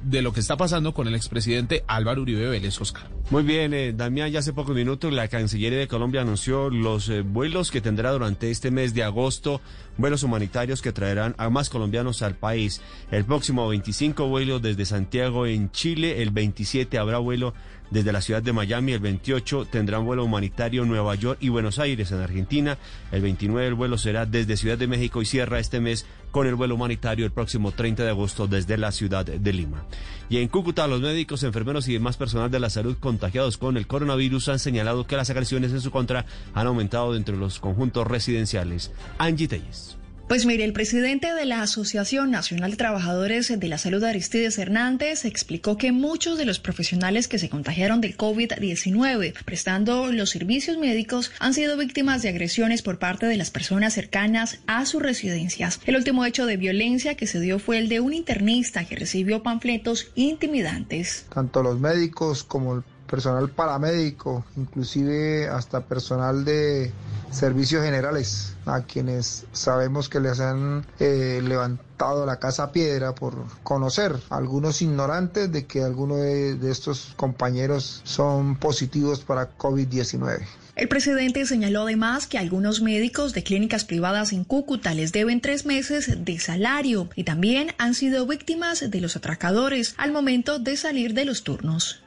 de lo que está pasando con el expresidente Álvaro Uribe Vélez Oscar. Muy bien, eh, Damián, ya hace pocos minutos la Cancillería de Colombia anunció los eh, vuelos que tendrá durante este mes de agosto, vuelos humanitarios que traerán a más colombianos al país. El próximo 25 vuelos desde Santiago en Chile, el 27 habrá vuelo desde la ciudad de Miami. El 28 tendrán vuelo humanitario Nueva York y Buenos Aires en Argentina. El 29 el vuelo será desde Ciudad de México y cierra este mes con el vuelo humanitario el próximo 30 de agosto desde la ciudad de Lima. Y en Cúcuta, los médicos, enfermeros y demás personal de la salud contagiados con el coronavirus han señalado que las agresiones en su contra han aumentado dentro de los conjuntos residenciales. Angie Telles. Pues mire, el presidente de la Asociación Nacional de Trabajadores de la Salud, Aristides Hernández, explicó que muchos de los profesionales que se contagiaron del COVID-19 prestando los servicios médicos han sido víctimas de agresiones por parte de las personas cercanas a sus residencias. El último hecho de violencia que se dio fue el de un internista que recibió panfletos intimidantes. Tanto los médicos como el personal paramédico, inclusive hasta personal de servicios generales, a quienes sabemos que les han eh, levantado la casa piedra por conocer, algunos ignorantes de que algunos de, de estos compañeros son positivos para COVID-19. El presidente señaló además que algunos médicos de clínicas privadas en Cúcuta les deben tres meses de salario y también han sido víctimas de los atracadores al momento de salir de los turnos.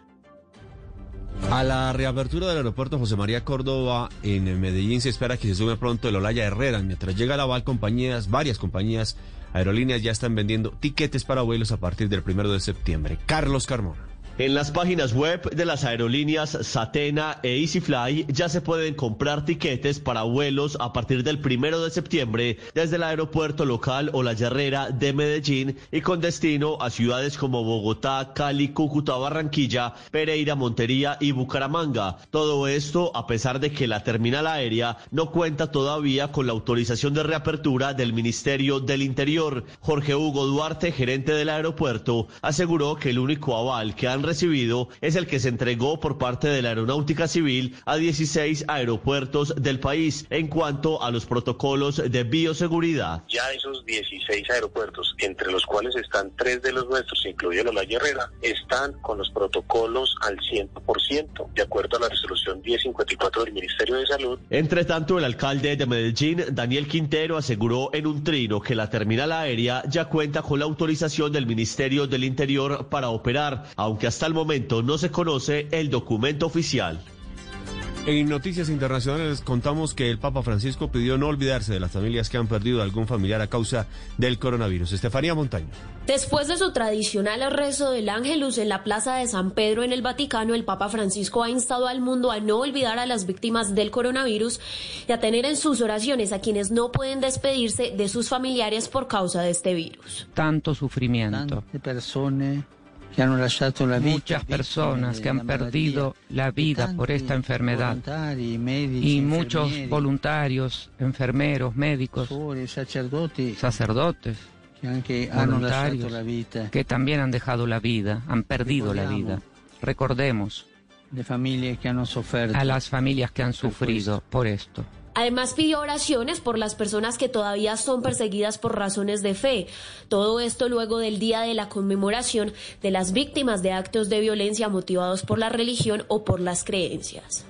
A la reapertura del aeropuerto José María Córdoba en Medellín se espera que se sume pronto el Olaya Herrera. Mientras llega la Val, compañías, varias compañías aerolíneas ya están vendiendo tiquetes para vuelos a partir del primero de septiembre. Carlos Carmona. En las páginas web de las aerolíneas Satena e EasyFly ya se pueden comprar tiquetes para vuelos a partir del primero de septiembre desde el aeropuerto local o la Herrera de Medellín y con destino a ciudades como Bogotá, Cali, Cúcuta, Barranquilla, Pereira, Montería y Bucaramanga. Todo esto a pesar de que la terminal aérea no cuenta todavía con la autorización de reapertura del Ministerio del Interior. Jorge Hugo Duarte, gerente del aeropuerto, aseguró que el único aval que han recibido es el que se entregó por parte de la Aeronáutica Civil a 16 aeropuertos del país en cuanto a los protocolos de bioseguridad. Ya esos 16 aeropuertos, entre los cuales están tres de los nuestros, incluido la Herrera, están con los protocolos al 100%, de acuerdo a la resolución 1054 del Ministerio de Salud. Entre tanto, el alcalde de Medellín, Daniel Quintero, aseguró en un trino que la terminal aérea ya cuenta con la autorización del Ministerio del Interior para operar, aunque hasta el momento no se conoce el documento oficial. En noticias internacionales contamos que el Papa Francisco pidió no olvidarse de las familias que han perdido algún familiar a causa del coronavirus. Estefanía Montaño. Después de su tradicional rezo del Ángelus en la Plaza de San Pedro en el Vaticano, el Papa Francisco ha instado al mundo a no olvidar a las víctimas del coronavirus y a tener en sus oraciones a quienes no pueden despedirse de sus familiares por causa de este virus. Tanto sufrimiento. personas Muchas personas que han perdido la vida por esta enfermedad. y muchos voluntarios, enfermeros, médicos, sacerdotes, voluntarios que también han dejado la vida, han perdido la vida. Recordemos a las familias que han sufrido por esto. Además pidió oraciones por las personas que todavía son perseguidas por razones de fe. Todo esto luego del día de la conmemoración de las víctimas de actos de violencia motivados por la religión o por las creencias.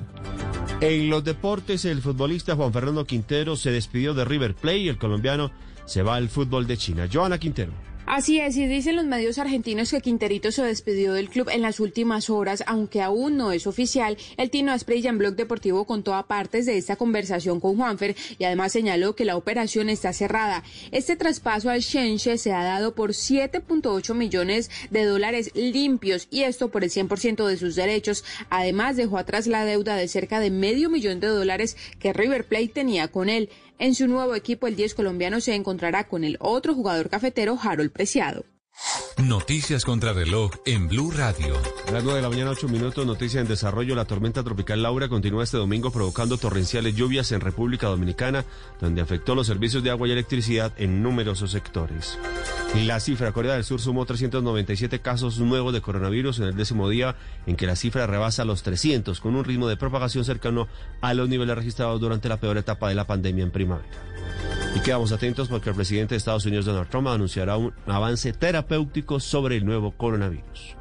En los deportes, el futbolista Juan Fernando Quintero se despidió de River Plate y el colombiano se va al fútbol de China. Joana Quintero. Así es, y dicen los medios argentinos que Quinterito se despidió del club en las últimas horas, aunque aún no es oficial. El Tino Asprey en Blog Deportivo contó a partes de esta conversación con Juanfer y además señaló que la operación está cerrada. Este traspaso al Shenzhen se ha dado por 7.8 millones de dólares limpios y esto por el 100% de sus derechos. Además dejó atrás la deuda de cerca de medio millón de dólares que River Plate tenía con él. En su nuevo equipo, el 10 colombiano se encontrará con el otro jugador cafetero, Harold Preciado. Noticias contra reloj en Blue Radio. A las 9 de la mañana, 8 minutos, noticia en desarrollo. La tormenta tropical Laura continúa este domingo provocando torrenciales lluvias en República Dominicana, donde afectó los servicios de agua y electricidad en numerosos sectores. La cifra, Corea del Sur sumó 397 casos nuevos de coronavirus en el décimo día en que la cifra rebasa los 300, con un ritmo de propagación cercano a los niveles registrados durante la peor etapa de la pandemia en primavera. Y quedamos atentos porque el presidente de Estados Unidos, Donald Trump, anunciará un avance terapéutico sobre el nuevo coronavirus.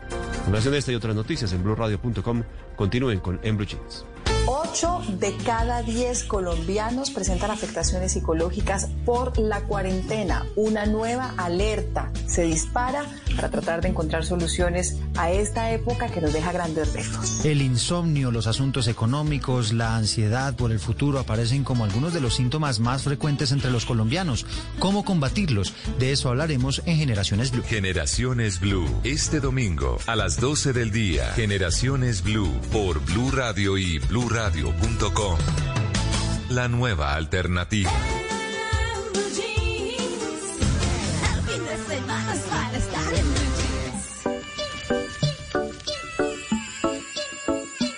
En relación de esta y otras noticias en blueradio.com, continúen con Embru Jeans. 8 de cada 10 colombianos presentan afectaciones psicológicas por la cuarentena. Una nueva alerta se dispara para tratar de encontrar soluciones a esta época que nos deja grandes retos. El insomnio, los asuntos económicos, la ansiedad por el futuro aparecen como algunos de los síntomas más frecuentes entre los colombianos. ¿Cómo combatirlos? De eso hablaremos en Generaciones Blue. Generaciones Blue, este domingo a las 12 del día. Generaciones Blue por Blue Radio y Blue radio.com. La nueva alternativa.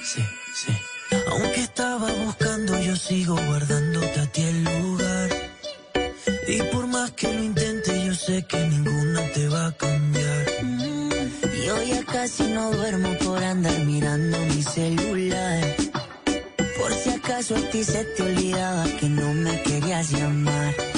Sí, sí. Aunque estaba buscando, yo sigo guardándote a ti el lugar. Y por más que lo intente, yo sé que ninguna te va a cambiar. Yo ya casi no duermo por andar mirando mi celular. Acaso a ti se te olvidaba que no me querías llamar.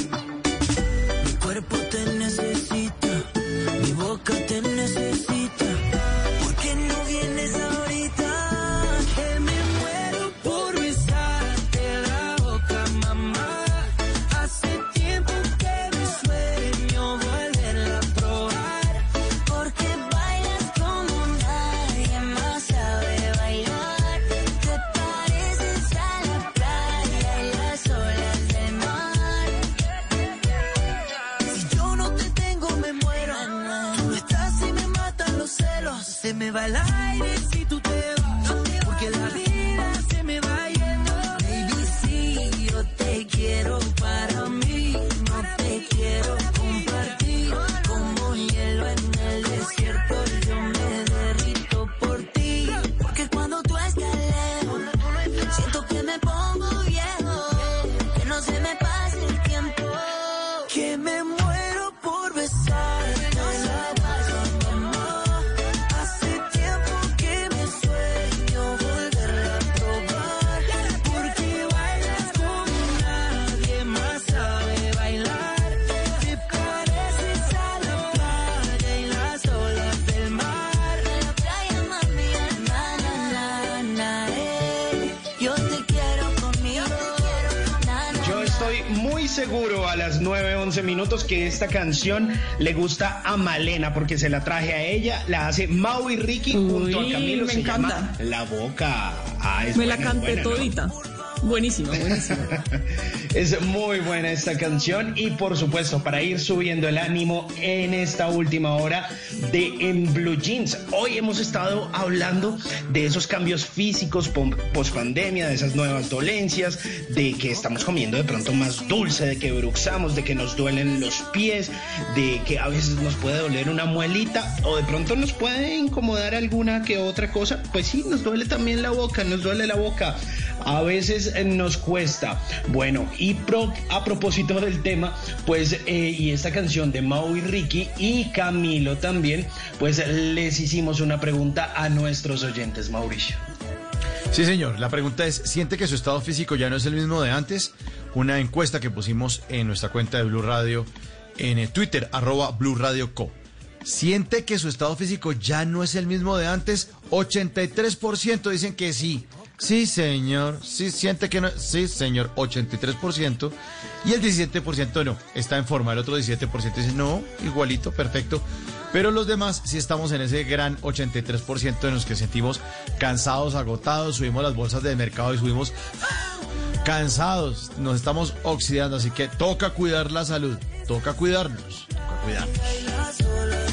Que esta canción le gusta a Malena porque se la traje a ella, la hace Mau y Ricky junto a Camilo. me se encanta. llama La Boca. Ah, Me la canté todita. Buenísimo, buenísimo. es muy buena esta canción y por supuesto para ir subiendo el ánimo en esta última hora de En Blue Jeans. Hoy hemos estado hablando de esos cambios físicos post pandemia, de esas nuevas dolencias, de que estamos comiendo de pronto más dulce, de que bruxamos, de que nos duelen los pies, de que a veces nos puede doler una muelita o de pronto nos puede incomodar alguna que otra cosa. Pues sí, nos duele también la boca, nos duele la boca. A veces nos cuesta. Bueno, y a propósito del tema, pues, eh, y esta canción de Mau y Ricky y Camilo también, pues les hicimos una pregunta a nuestros oyentes, Mauricio. Sí, señor. La pregunta es, ¿siente que su estado físico ya no es el mismo de antes? Una encuesta que pusimos en nuestra cuenta de Blue Radio en Twitter, arroba Blue Radio Co. ¿Siente que su estado físico ya no es el mismo de antes? 83% dicen que sí. Sí, señor. Sí, siente que no. Sí, señor. 83%. Y el 17% no. Está en forma. El otro 17% dice no, igualito, perfecto. Pero los demás sí estamos en ese gran 83% en los que sentimos cansados, agotados, subimos las bolsas del mercado y subimos cansados, nos estamos oxidando, así que toca cuidar la salud, toca cuidarnos, toca cuidarnos.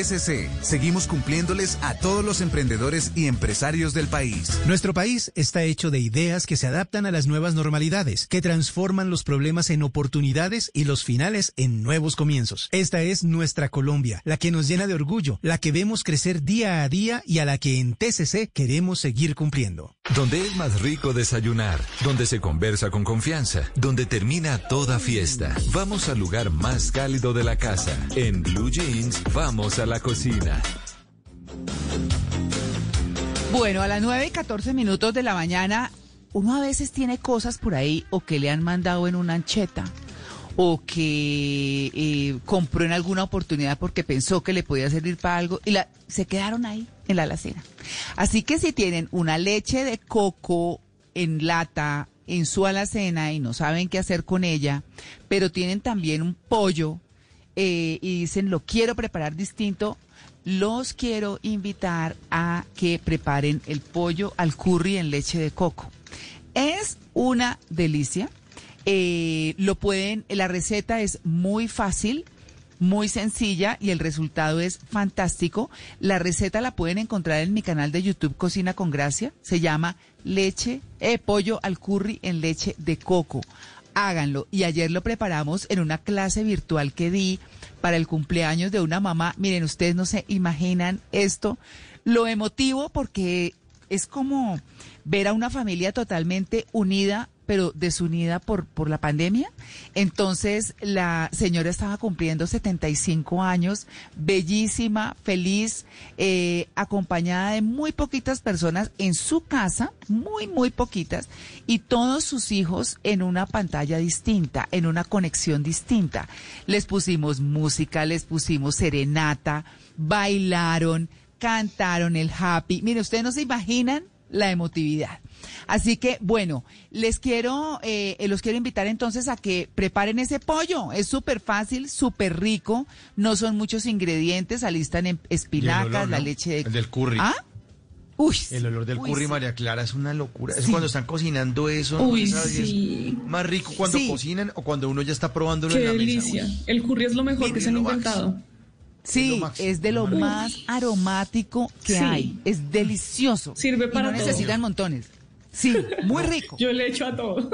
TCC, seguimos cumpliéndoles a todos los emprendedores y empresarios del país. Nuestro país está hecho de ideas que se adaptan a las nuevas normalidades, que transforman los problemas en oportunidades y los finales en nuevos comienzos. Esta es nuestra Colombia, la que nos llena de orgullo, la que vemos crecer día a día y a la que en TCC queremos seguir cumpliendo. Donde es más rico desayunar, donde se conversa con confianza, donde termina toda fiesta. Vamos al lugar más cálido de la casa. En Blue Jeans, vamos a la cocina. Bueno, a las 9 y 14 minutos de la mañana, uno a veces tiene cosas por ahí o que le han mandado en una ancheta o que eh, compró en alguna oportunidad porque pensó que le podía servir para algo y la, se quedaron ahí en la alacena. Así que si tienen una leche de coco en lata en su alacena y no saben qué hacer con ella, pero tienen también un pollo eh, y dicen, lo quiero preparar distinto, los quiero invitar a que preparen el pollo al curry en leche de coco. Es una delicia. Eh, lo pueden, la receta es muy fácil, muy sencilla y el resultado es fantástico. La receta la pueden encontrar en mi canal de YouTube Cocina con Gracia. Se llama leche, eh, pollo al curry en leche de coco háganlo. Y ayer lo preparamos en una clase virtual que di para el cumpleaños de una mamá. Miren, ustedes no se imaginan esto, lo emotivo porque es como ver a una familia totalmente unida pero desunida por, por la pandemia. Entonces la señora estaba cumpliendo 75 años, bellísima, feliz, eh, acompañada de muy poquitas personas en su casa, muy, muy poquitas, y todos sus hijos en una pantalla distinta, en una conexión distinta. Les pusimos música, les pusimos serenata, bailaron, cantaron el happy. Mire, ustedes no se imaginan la emotividad. Así que, bueno, les quiero, eh, los quiero invitar entonces a que preparen ese pollo. Es súper fácil, súper rico. No son muchos ingredientes. Alistan en espinacas, la leche de... El del curry. ¿Ah? Uy, el olor del curry, María Clara, es una locura. Es cuando están cocinando eso. Uy, sí. más rico cuando cocinan o cuando uno ya está probándolo Qué en la delicia. El curry es lo mejor que se han inventado. Sí, es, de lo más aromático que hay. Es delicioso. Sirve para y no necesitan montones. Sí, muy rico. Yo le echo a todo.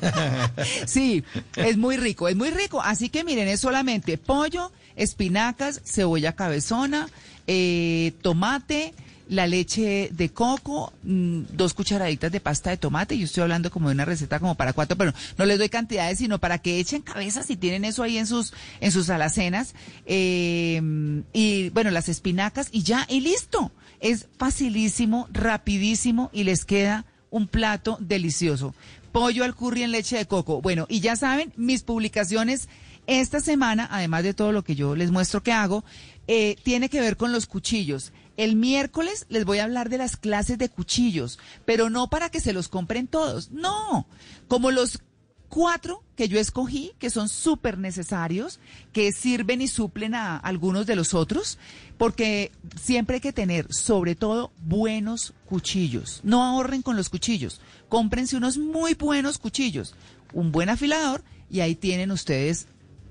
sí, es muy rico, es muy rico. Así que miren, es solamente pollo, espinacas, cebolla cabezona, eh, tomate, la leche de coco, mm, dos cucharaditas de pasta de tomate. Yo estoy hablando como de una receta como para cuatro, pero no les doy cantidades, sino para que echen cabeza si tienen eso ahí en sus, en sus alacenas. Eh, y bueno, las espinacas y ya, y listo. Es facilísimo, rapidísimo y les queda un plato delicioso. Pollo al curry en leche de coco. Bueno, y ya saben, mis publicaciones esta semana, además de todo lo que yo les muestro que hago, eh, tiene que ver con los cuchillos. El miércoles les voy a hablar de las clases de cuchillos, pero no para que se los compren todos, no, como los cuatro que yo escogí, que son súper necesarios, que sirven y suplen a algunos de los otros, porque siempre hay que tener, sobre todo, buenos cuchillos. No ahorren con los cuchillos, cómprense unos muy buenos cuchillos, un buen afilador y ahí tienen ustedes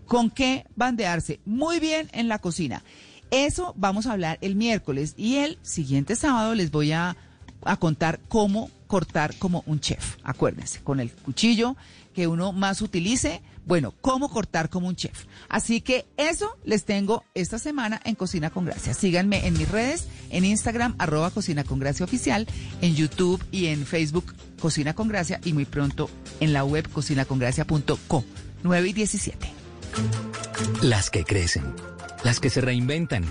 con qué bandearse muy bien en la cocina. Eso vamos a hablar el miércoles y el siguiente sábado les voy a, contar cómo cortar como un chef. Acuérdense, con el cuchillo que uno más utilice, bueno, cómo cortar como un chef. Así que eso les tengo esta semana en Cocina con Gracia. Síganme en mis redes, en Instagram, arroba Cocina con Gracia Oficial, en YouTube y en Facebook Cocina con Gracia y muy pronto en la web cocinacongracia.co 9 y 17. Las que crecen, las que se reinventan,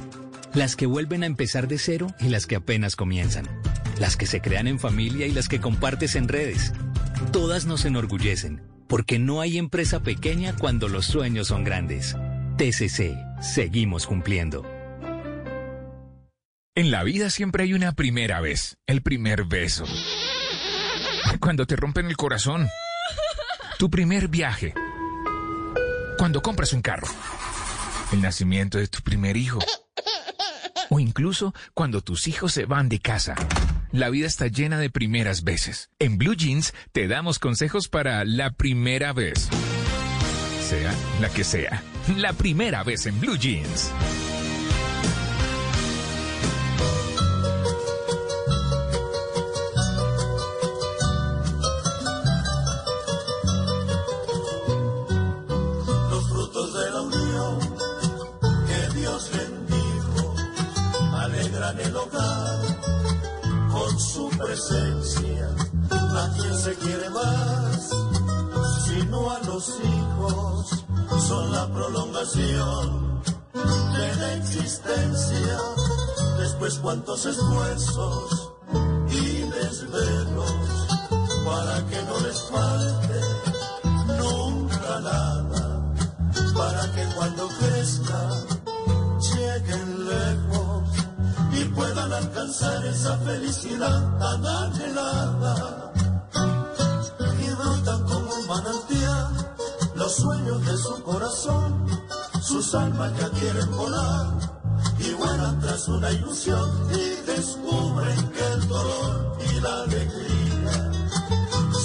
las que vuelven a empezar de cero y las que apenas comienzan, las que se crean en familia y las que compartes en redes. Todas nos enorgullecen, porque no hay empresa pequeña cuando los sueños son grandes. TCC, seguimos cumpliendo. En la vida siempre hay una primera vez, el primer beso. Cuando te rompen el corazón. Tu primer viaje cuando compras un carro, el nacimiento de tu primer hijo o incluso cuando tus hijos se van de casa. La vida está llena de primeras veces. En Blue Jeans te damos consejos para la primera vez. Sea la que sea. La primera vez en Blue Jeans. Presencia. ¿A quien se quiere más? Sino a los hijos, son la prolongación de la existencia. Después cuántos esfuerzos y desvelos para que no les falte nunca nada, para que cuando alcanzar esa felicidad tan anhelada. Y brotan como un manantial los sueños de su corazón, sus almas ya quieren volar y vuelan tras una ilusión y descubren que el dolor y la alegría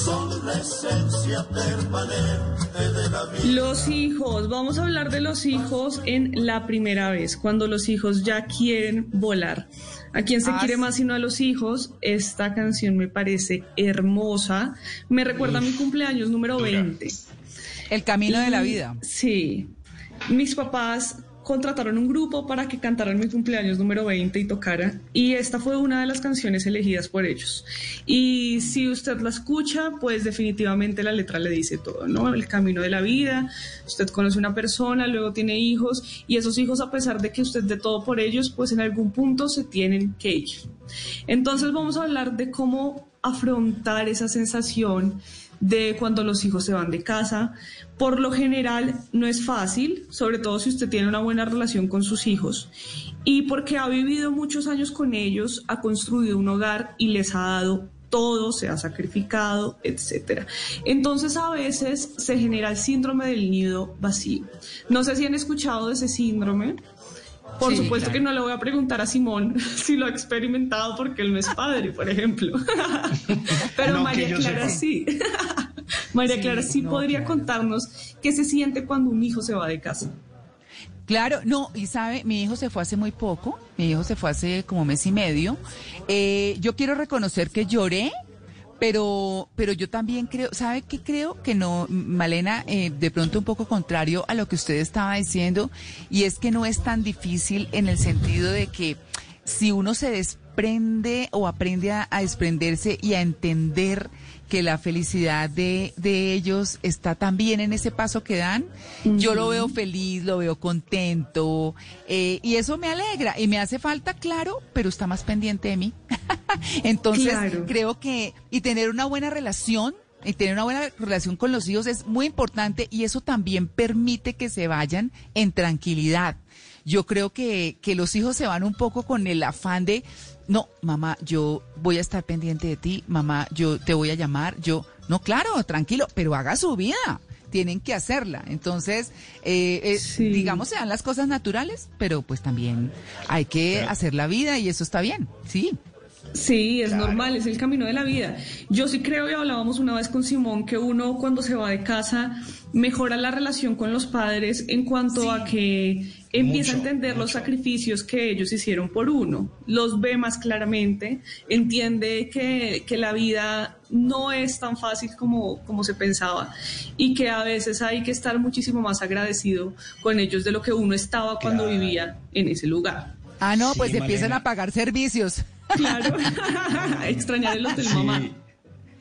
son la esencia permanente de la vida. Los hijos, vamos a hablar de los hijos en la primera vez, cuando los hijos ya quieren volar. A quien se ah, quiere más sino a los hijos, esta canción me parece hermosa. Me recuerda a mi cumpleaños número 20. El camino de la vida. Sí. Mis papás contrataron un grupo para que cantaran mi cumpleaños número 20 y tocara. Y esta fue una de las canciones elegidas por ellos. Y si usted la escucha, pues definitivamente la letra le dice todo, ¿no? El camino de la vida, usted conoce una persona, luego tiene hijos, y esos hijos, a pesar de que usted de todo por ellos, pues en algún punto se tienen que ir. Entonces vamos a hablar de cómo afrontar esa sensación de cuando los hijos se van de casa. Por lo general no es fácil, sobre todo si usted tiene una buena relación con sus hijos y porque ha vivido muchos años con ellos, ha construido un hogar y les ha dado todo, se ha sacrificado, etc. Entonces a veces se genera el síndrome del nido vacío. No sé si han escuchado de ese síndrome. Por supuesto que no le voy a preguntar a Simón si lo ha experimentado porque él no es padre, por ejemplo. Pero María Clara sí. María Clara sí, podría contarnos qué se siente cuando un hijo se va de casa. Claro, no, y sabe, mi hijo se fue hace muy poco, mi hijo se fue hace como mes y medio. Eh, yo quiero reconocer que lloré pero, pero yo también creo, ¿sabe qué creo? Que no, Malena, eh, de pronto un poco contrario a lo que usted estaba diciendo, y es que no es tan difícil en el sentido de que si uno se desprende o aprende a, desprenderse y a entender que la felicidad de, de, ellos está también en ese paso que dan. Yo lo veo feliz, lo veo contento eh, y eso me alegra y me hace falta, claro, pero está más pendiente de mí. Entonces creo que y tener una buena relación y tener una buena relación con los hijos es muy importante y eso también permite que se vayan en tranquilidad. Yo creo que, que los hijos se van un poco con el afán de, no, mamá, yo voy a estar pendiente de ti, mamá, yo te voy a llamar, yo, no, claro, tranquilo, pero haga su vida tienen que hacerla. Entonces, eh, eh digamos, se dan las cosas naturales, pero pues también hay que hacer la vida y eso está bien, sí. Sí, es normal, es el camino de la vida. Yo sí creo, y hablábamos una vez con Simón, que uno cuando se va de casa mejora la relación con los padres en cuanto a que empieza a entender los sacrificios que ellos hicieron por uno, los ve más claramente, entiende que, que, la vida no es tan fácil como, como se pensaba y que a veces hay que estar muchísimo más agradecido con ellos de lo que uno estaba cuando vivía en ese lugar. Ah, no, pues empiezan a pagar servicios. Claro, extrañar el hotel mamá.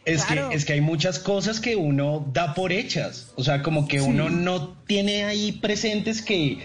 Es, que, es que hay muchas cosas que uno da por hechas, o sea, como que uno no tiene ahí presentes que,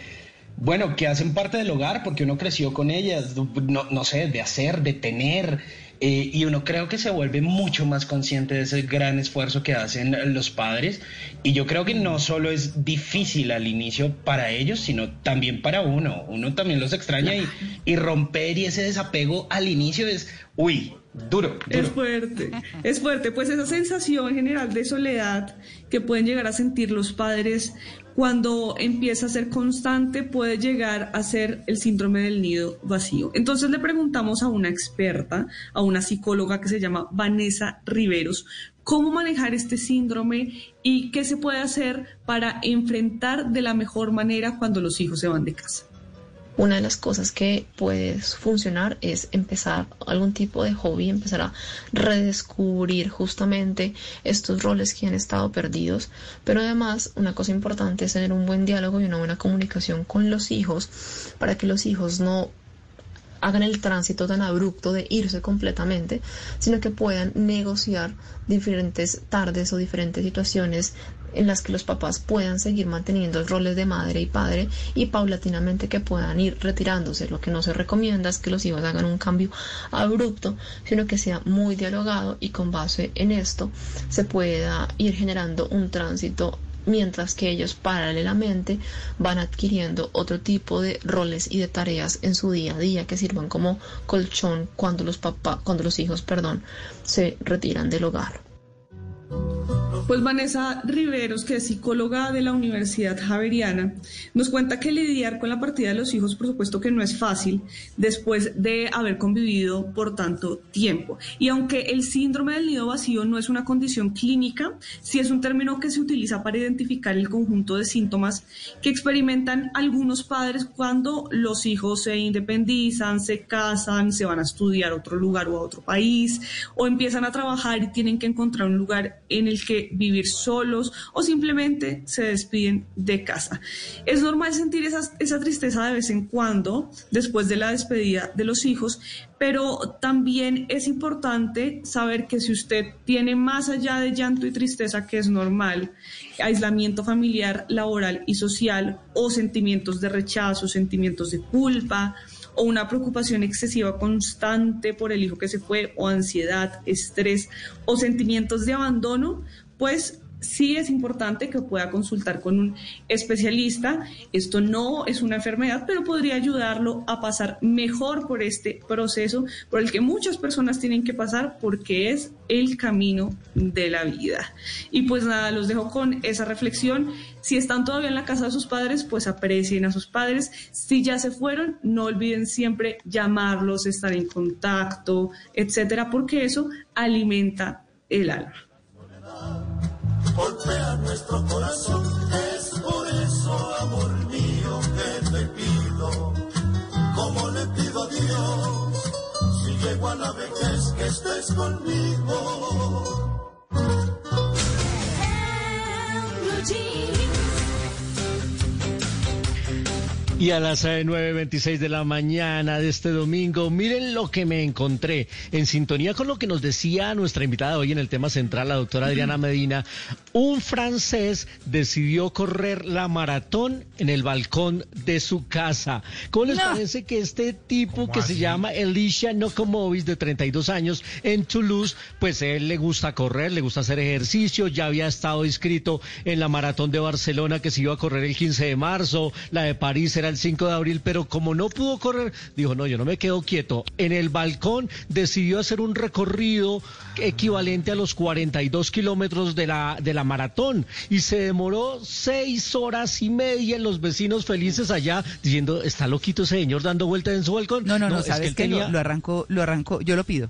bueno, que hacen parte del hogar porque uno creció con ellas, no, no sé, de hacer, de tener, eh, y uno creo que se vuelve mucho más consciente de ese gran esfuerzo que hacen los padres. Y yo creo que no solo es difícil al inicio para ellos, sino también para uno. Uno también los extraña y, y romper y ese desapego al inicio es, uy, Duro, Es fuerte, es fuerte. Pues esa sensación general de soledad que pueden llegar a sentir los padres cuando empieza a ser constante puede llegar a ser el síndrome del nido vacío. Entonces le preguntamos a una experta, a una psicóloga que se llama Vanessa Riveros, cómo manejar este síndrome y qué se puede hacer para enfrentar de la mejor manera cuando los hijos se van de casa. Una de las cosas que puede funcionar es empezar algún tipo de hobby, empezar a redescubrir justamente estos roles que han estado perdidos. Pero además, una cosa importante es tener un buen diálogo y una buena comunicación con los hijos para que los hijos no hagan el tránsito tan abrupto de irse completamente, sino que puedan negociar diferentes tardes o diferentes situaciones en las que los papás puedan seguir manteniendo los roles de madre y padre y paulatinamente que puedan ir retirándose. Lo que no se recomienda es que los hijos hagan un cambio abrupto, sino que sea muy dialogado y con base en esto se pueda ir generando un tránsito mientras que ellos paralelamente van adquiriendo otro tipo de roles y de tareas en su día a día que sirvan como colchón cuando los papás, cuando los hijos, perdón, se retiran del hogar. Pues Vanessa Riveros, que es psicóloga de la Universidad Javeriana, nos cuenta que lidiar con la partida de los hijos, por supuesto que no es fácil después de haber convivido por tanto tiempo. Y aunque el síndrome del nido vacío no es una condición clínica, sí es un término que se utiliza para identificar el conjunto de síntomas que experimentan algunos padres cuando los hijos se independizan, se casan, se van a estudiar a otro lugar o a otro país, o empiezan a trabajar y tienen que encontrar un lugar en el que vivir solos o simplemente se despiden de casa. Es normal sentir esa, tristeza de vez en cuando después de la despedida de los hijos, pero también es importante saber que si usted tiene más allá de llanto y tristeza, que es normal, aislamiento familiar, laboral y social, o sentimientos de rechazo, sentimientos de culpa, o una preocupación excesiva constante por el hijo que se fue, o ansiedad, estrés, o sentimientos de abandono, pues sí es importante que pueda consultar con un especialista. Esto no es una enfermedad, pero podría ayudarlo a pasar mejor por este proceso por el que muchas personas tienen que pasar porque es el camino de la vida. Y pues nada, los dejo con esa reflexión. Si están todavía en la casa de sus padres, pues aprecien a sus padres. Si ya se fueron, no olviden siempre llamarlos, estar en contacto, etcétera, porque eso alimenta el alma golpea nuestro corazón. Es por eso, amor mío, que te pido, como le pido a Dios, si llego a la vejez que estés conmigo. Y a las 9.26 de la mañana de este domingo, miren lo que me encontré. En sintonía con lo que nos decía nuestra invitada hoy en el tema central, la doctora Adriana Medina, un francés decidió correr la maratón en el balcón de su casa. ¿Cómo les parece que este tipo que se llama Elisha Nokomovis, de 32 años, en Toulouse, pues él le gusta correr, le gusta hacer ejercicio, ya había estado inscrito en la maratón de Barcelona que se iba a correr el 15 de marzo, la de París era el 5 de abril, pero como no pudo correr, dijo, no, yo no me quedo quieto. En el balcón decidió hacer un recorrido equivalente a los 42 kilómetros de la, de la maratón y se demoró seis horas y media en los vecinos felices allá diciendo, está loquito ese señor dando vueltas en su balcón. No, no, no, sabes que, lo, lo arrancó, lo arrancó, yo lo pido.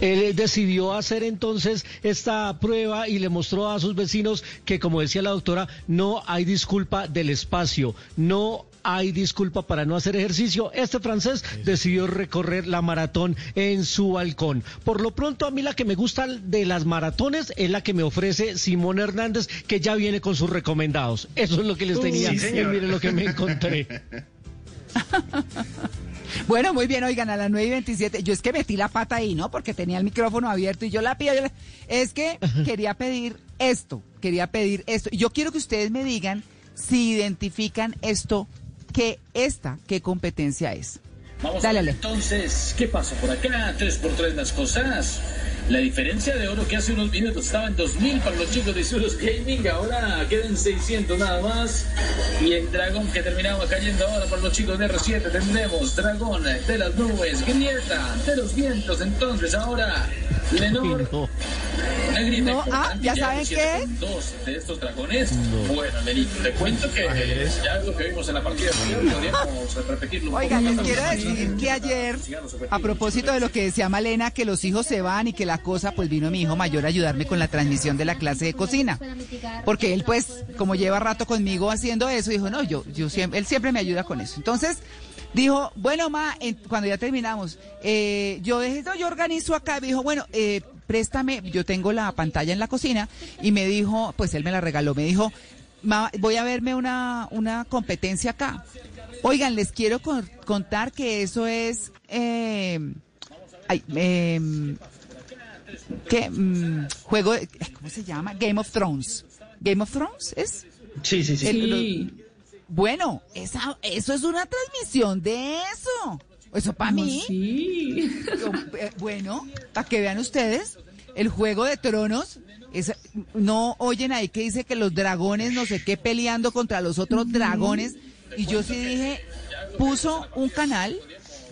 Él decidió hacer entonces esta prueba y le mostró a sus vecinos que, como decía la doctora, no hay disculpa del espacio, no hay disculpa para no hacer ejercicio. Este francés decidió recorrer la maratón en su balcón. Por lo pronto, a mí la que me gusta de las maratones es la que me ofrece Simón Hernández, que ya viene con sus recomendados. Eso es lo que les tenía. y miren lo que me encontré. Bueno, muy bien, oigan, a las 9 y 27. Yo es que metí la pata ahí, ¿no? Porque tenía el micrófono abierto y yo la pido. Es que quería pedir esto, quería pedir esto. Yo quiero que ustedes me digan si identifican esto, que esta, qué competencia es. Vamos a ver entonces, ¿qué pasa por acá? Tres por tres las cosas. La diferencia de oro que hace unos minutos estaba en 2000 para los chicos de Suros Gaming, ahora quedan 600 nada más. Y el dragón que terminaba cayendo ahora para los chicos de R7 tendremos dragón de las nubes, grieta de los vientos. Entonces ahora Lenor, Negrita, no, ah, ¿ya saben qué? Dos de estos dragones. Bueno, Lenito, te cuento que es ya algo que vimos en la partida podríamos repetirlo. Oigan, les quiero decir que ayer, a propósito de lo que decía Malena, que los hijos se van y que la cosa, pues vino mi hijo mayor a ayudarme con la transmisión de la clase de cocina. Porque él, pues, como lleva rato conmigo haciendo eso, dijo, no, yo, yo siempre, él siempre me ayuda con eso. Entonces, dijo, bueno, ma, cuando ya terminamos, eh, yo dije, yo organizo acá, me dijo, bueno, eh, préstame, yo tengo la pantalla en la cocina, y me dijo, pues él me la regaló, me dijo, ma, voy a verme una, una competencia acá. Oigan, les quiero contar que eso es... Eh, ay, eh, ¿Qué? Mm, juego, ¿cómo se llama? Game of Thrones. ¿Game of Thrones es? Sí, sí, sí. bueno, esa, eso es una transmisión de eso. Eso para mí. Sí. Eh, bueno, para que vean ustedes, el Juego de Tronos, es, no oyen ahí que dice que los dragones no sé qué peleando contra los otros dragones. Y yo sí dije, puso un canal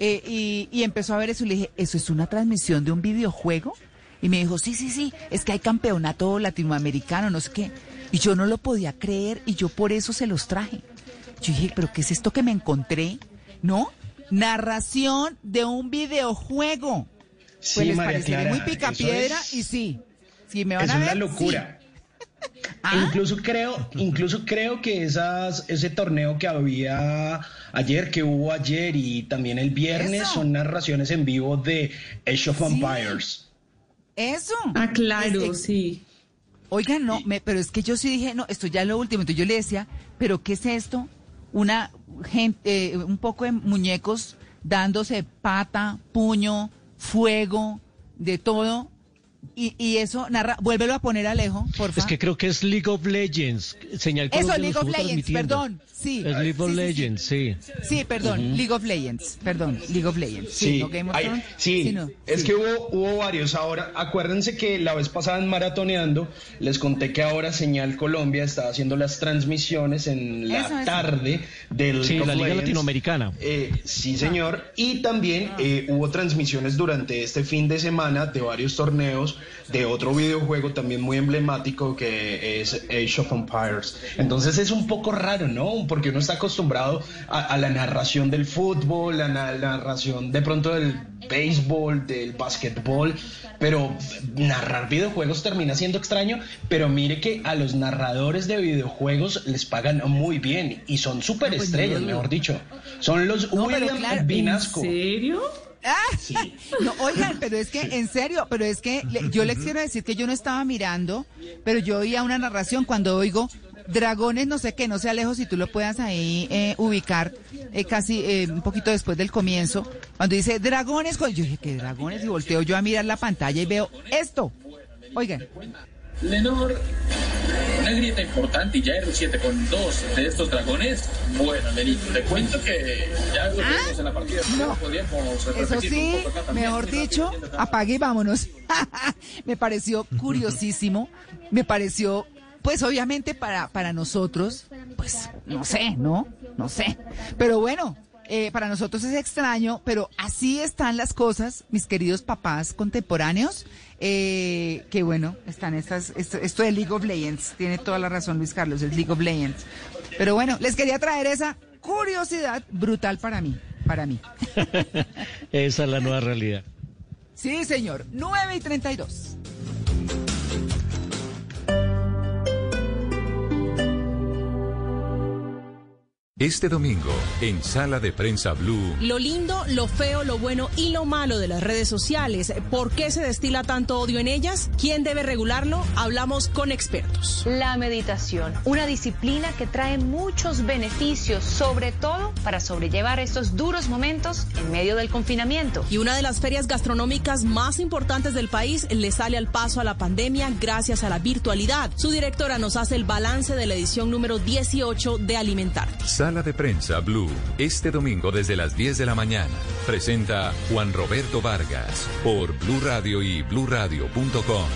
eh, y, y empezó a ver eso y le dije, ¿eso es una transmisión de un videojuego? Y me dijo, sí, sí, sí, es que hay campeonato latinoamericano, no sé qué. Y yo no lo podía creer y yo por eso se los traje. Yo dije, pero ¿qué es esto que me encontré? ¿No? Narración de un videojuego. Sí, pues les muy picapiedra y sí. Sí, me van es a ver. una locura. ¿Ah? Incluso creo, incluso creo que esas, ese torneo que había ayer, que hubo ayer y también el viernes, son narraciones en vivo de Age of Empires. Eso. Ah, claro, sí. Oigan, no, me, pero es que yo sí dije, no, esto ya es lo último. Entonces yo le decía, ¿pero qué es esto? Una gente, eh, un poco de muñecos dándose pata, puño, fuego, de todo. Y, y, eso, narra, vuélvelo a poner Alejo, por favor. Es que creo que es League of Legends. Señal Eso, League of Legends, perdón. Sí. Es League of Legends, sí. Sí, perdón, League of Legends, perdón, League of Legends. Sí, no Game of. Sí, es que hubo, hubo varios. Ahora, acuérdense que la vez pasada en Maratoneando les conté que ahora Señal Colombia está haciendo las transmisiones en la tarde del sí, la Liga Latinoamericana. Eh, sí, señor. Y también eh, hubo transmisiones durante este fin de semana de varios torneos de otro videojuego también muy emblemático que es Age of Empires. Entonces es un poco raro, ¿no? Porque uno está acostumbrado a, la narración del fútbol, a la narración de pronto del béisbol, del básquetbol, pero narrar videojuegos termina siendo extraño, pero mire que a los narradores de videojuegos les pagan muy bien y son súper estrellas, mejor dicho. Son los William Vinasco. ¿En serio? Ah, no, oigan, pero es que, en serio, pero es que yo les quiero decir que yo no estaba mirando, pero yo oía una narración cuando oigo dragones, no sé qué, no sea lejos si tú lo puedas ahí eh, ubicar eh, casi eh, un poquito después del comienzo, cuando dice dragones, con... yo dije, ¿qué dragones? Y volteo yo a mirar la pantalla y veo esto. Oigan. Lenor, una grieta importante y ya R7 con dos de estos dragones. Bueno, Lenito, te cuento que ya lo ¿Ah? en la partida. No. Podríamos Eso repetir sí, un poco acá también. mejor dicho, apague y vámonos. me pareció curiosísimo, me pareció, pues obviamente para, para nosotros, pues no sé, ¿no? No sé. Pero bueno, eh, para nosotros es extraño, pero así están las cosas, mis queridos papás contemporáneos, eh, que bueno, están estas, esto, esto de League of Legends, tiene toda la razón Luis Carlos, es League of Legends. Pero bueno, les quería traer esa curiosidad brutal para mí, para mí. Esa es la nueva realidad. Sí, señor. 9 y 32. Este domingo, en Sala de Prensa Blue, Lo lindo, lo feo, lo bueno y lo malo de las redes sociales. ¿Por qué se destila tanto odio en ellas? ¿Quién debe regularlo? Hablamos con expertos. La meditación, una disciplina que trae muchos beneficios, sobre todo para sobrellevar estos duros momentos en medio del confinamiento. Y una de las ferias gastronómicas más importantes del país le sale al paso a la pandemia gracias a la virtualidad. Su directora nos hace el balance de la edición número 18 de Alimentarte. Sala de Prensa Blue, este domingo desde las 10 de la mañana. Presenta Juan Roberto Vargas por Blue Radio y bluradio.com.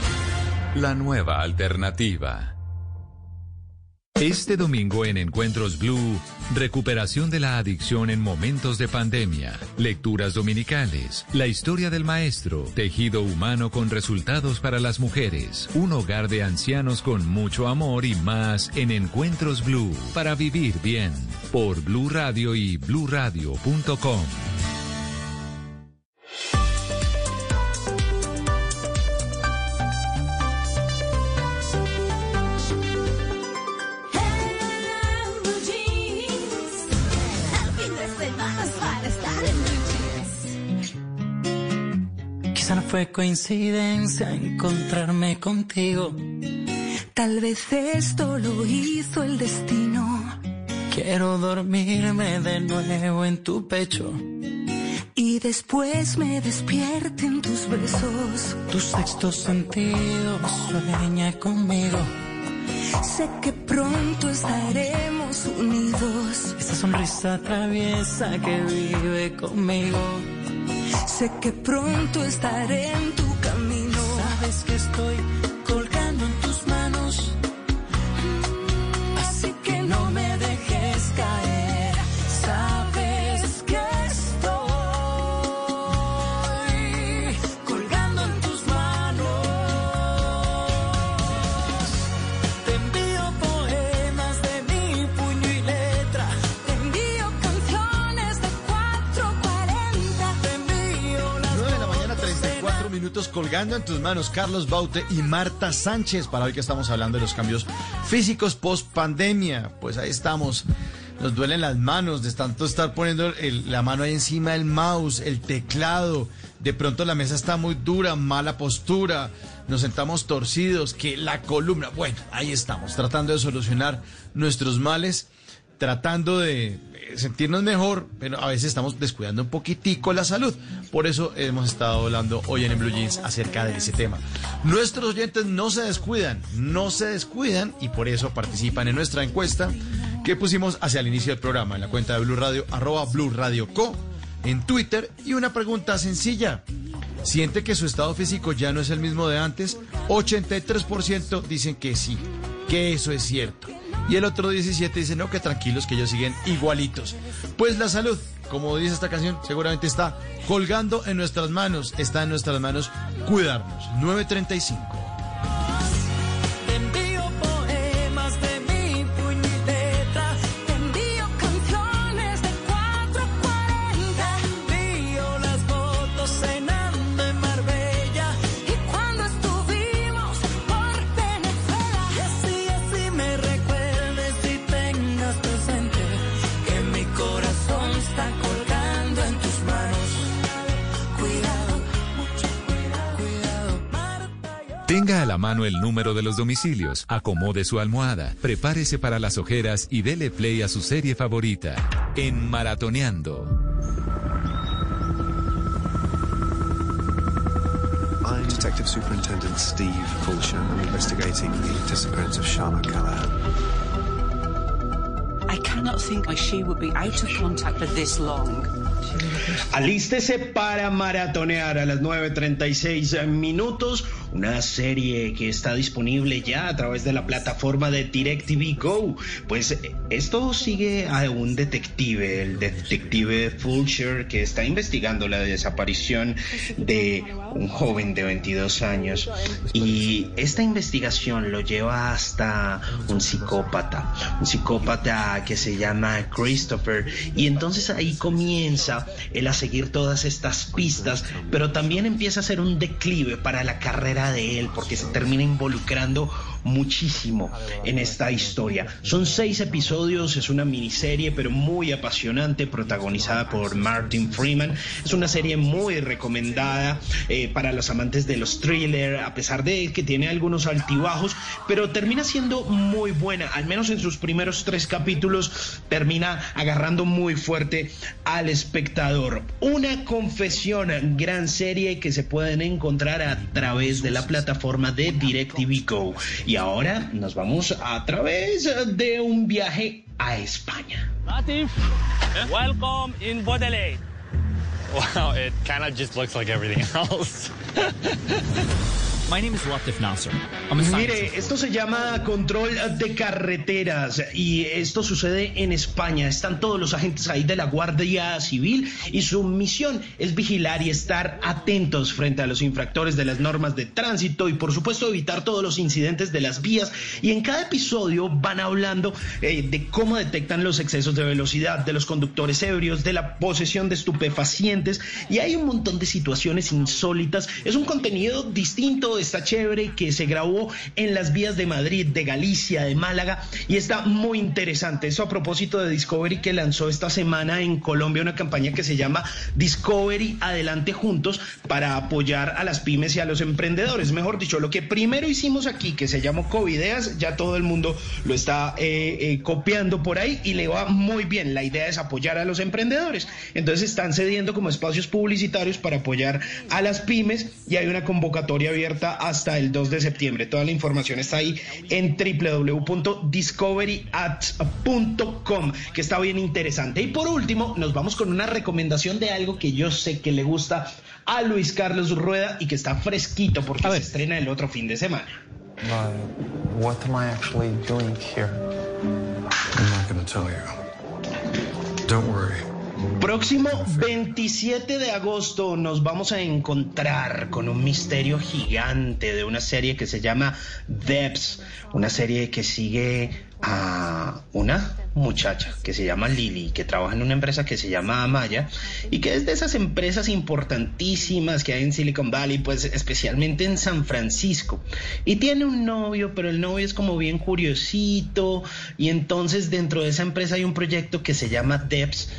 La nueva alternativa. Este domingo en Encuentros Blue, recuperación de la adicción en momentos de pandemia, lecturas dominicales, la historia del maestro, tejido humano con resultados para las mujeres, un hogar de ancianos con mucho amor y más en Encuentros Blue, para vivir bien, por Blue Radio y bluradio.com. coincidencia encontrarme contigo. Tal vez esto lo hizo el destino. Quiero dormirme de nuevo en tu pecho. Y después me despierte en tus besos. Tu sexto sentido sueña conmigo. Sé que pronto estaremos unidos. Esa sonrisa traviesa que vive conmigo. Sé que pronto estaré en tu camino. Sabes que estoy minutos colgando en tus manos Carlos Baute y Marta Sánchez para hoy que estamos hablando de los cambios físicos post pandemia. Pues ahí estamos. Nos duelen las manos de tanto estar poniendo la mano ahí encima del mouse, el teclado. De pronto la mesa está muy dura, mala postura. Nos sentamos torcidos, que la columna. Bueno, ahí estamos, tratando de solucionar nuestros males tratando de sentirnos mejor, pero a veces estamos descuidando un poquitico la salud. Por eso hemos estado hablando hoy en, Blue Jeans acerca de ese tema. Nuestros oyentes no se descuidan, no se descuidan y por eso participan en nuestra encuesta que pusimos hacia el inicio del programa en la cuenta de Blue Radio, arroba Blue Radio Co, en Twitter y una pregunta sencilla. ¿Siente que su estado físico ya no es el mismo de antes? 83% dicen que sí, que eso es cierto. Y el otro 17 dice, no, que tranquilos, que ellos siguen igualitos. Pues la salud, como dice esta canción, seguramente está colgando en nuestras manos, está en nuestras manos cuidarnos. 935. Tenga a la mano el número de los domicilios, acomode su almohada, prepárese para las ojeras y dele play a su serie favorita. En Maratoneando. I'm Detective Superintendent Steve Fulcher. I'm investigating the disappearance of Charlotte Callahan. I cannot think why she would be out of contact for this long. Alístese para maratonear a las 9.36 minutos una serie que está disponible ya a través de la plataforma de DirecTV Go. Pues esto sigue a un detective, el detective Fulcher, que está investigando la desaparición de un joven de 22 años. Y esta investigación lo lleva hasta un psicópata, un psicópata que se llama Christopher. Y entonces ahí comienza él a seguir todas estas pistas, pero también empieza a ser un declive para la carrera de él porque se termina involucrando muchísimo en esta historia. Son seis episodios, es una miniserie pero muy apasionante, protagonizada por Martin Freeman. Es una serie muy recomendada eh, para los amantes de los thrillers, a pesar de que tiene algunos altibajos, pero termina siendo muy buena, al menos en sus primeros tres capítulos termina agarrando muy fuerte al espectador. Una confesión, gran serie que se pueden encontrar a través de la plataforma de DirecTV Go. Y ahora nos vamos a través de un viaje a España. Latif, welcome in Baudelaire. Wow, it kind of just looks like everything else. My name is Latif Nasser. Mire, esto se llama control de carreteras y esto sucede en España. Están todos los agentes ahí de la Guardia Civil y su misión es vigilar y estar atentos frente a los infractores de las normas de tránsito y por supuesto evitar todos los incidentes de las vías. Y en cada episodio van hablando eh, de cómo detectan los excesos de velocidad, de los conductores ebrios, de la posesión de estupefacientes y hay un montón de situaciones insólitas. Es un contenido distinto, está chévere, que se grabó en las vías de Madrid, de Galicia, de Málaga y está muy interesante. Eso a propósito de Discovery que lanzó esta semana en Colombia una campaña que se llama Discovery Adelante Juntos para apoyar a las pymes y a los emprendedores. Mejor dicho, lo que primero hicimos aquí, que se llamó Covideas, ya todo el mundo lo está eh, eh, copiando por ahí y le va muy bien. La idea es apoyar a los emprendedores. Entonces están cediendo como espacios publicitarios para apoyar a las pymes y hay una convocatoria abierta hasta el 2 de septiembre. Toda la información está ahí en www.discoveryads.com, que está bien interesante. Y por último, nos vamos con una recomendación de algo que yo sé que le gusta a Luis Carlos Rueda y que está fresquito porque se estrena el otro fin de semana. What am I actually doing here? I'm not to tell you. Don't worry. Próximo 27 de agosto nos vamos a encontrar con un misterio gigante de una serie que se llama Debs, una serie que sigue a una muchacha que se llama Lily, que trabaja en una empresa que se llama Amaya y que es de esas empresas importantísimas que hay en Silicon Valley, pues especialmente en San Francisco. Y tiene un novio, pero el novio es como bien curiosito y entonces dentro de esa empresa hay un proyecto que se llama Debs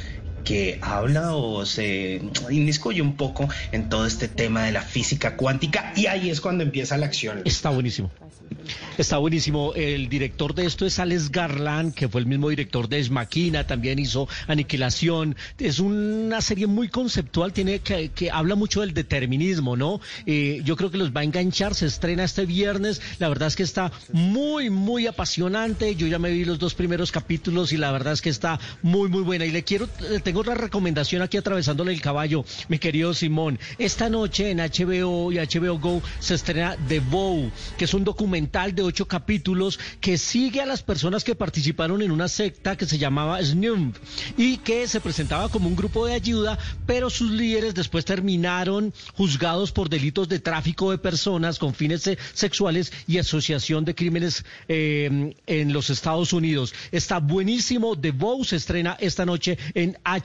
que habla o se inmiscuye un poco en todo este tema de la física cuántica y ahí es cuando empieza la acción. Está buenísimo. Está buenísimo. El director de esto es Alex Garland, que fue el mismo director de Esmaquina, también hizo Aniquilación. Es una serie muy conceptual, tiene que, que habla mucho del determinismo, ¿no? Eh, yo creo que los va a enganchar, se estrena este viernes. La verdad es que está muy, muy apasionante. Yo ya me vi los dos primeros capítulos y la verdad es que está muy, muy buena. Y le quiero, le tengo otra recomendación aquí atravesándole el caballo, mi querido Simón. Esta noche en HBO y HBO Go se estrena The Bow, que es un documental de ocho capítulos que sigue a las personas que participaron en una secta que se llamaba Snum y que se presentaba como un grupo de ayuda, pero sus líderes después terminaron juzgados por delitos de tráfico de personas con fines se- sexuales y asociación de crímenes eh, en los Estados Unidos. Está buenísimo. The Bow se estrena esta noche en HBO.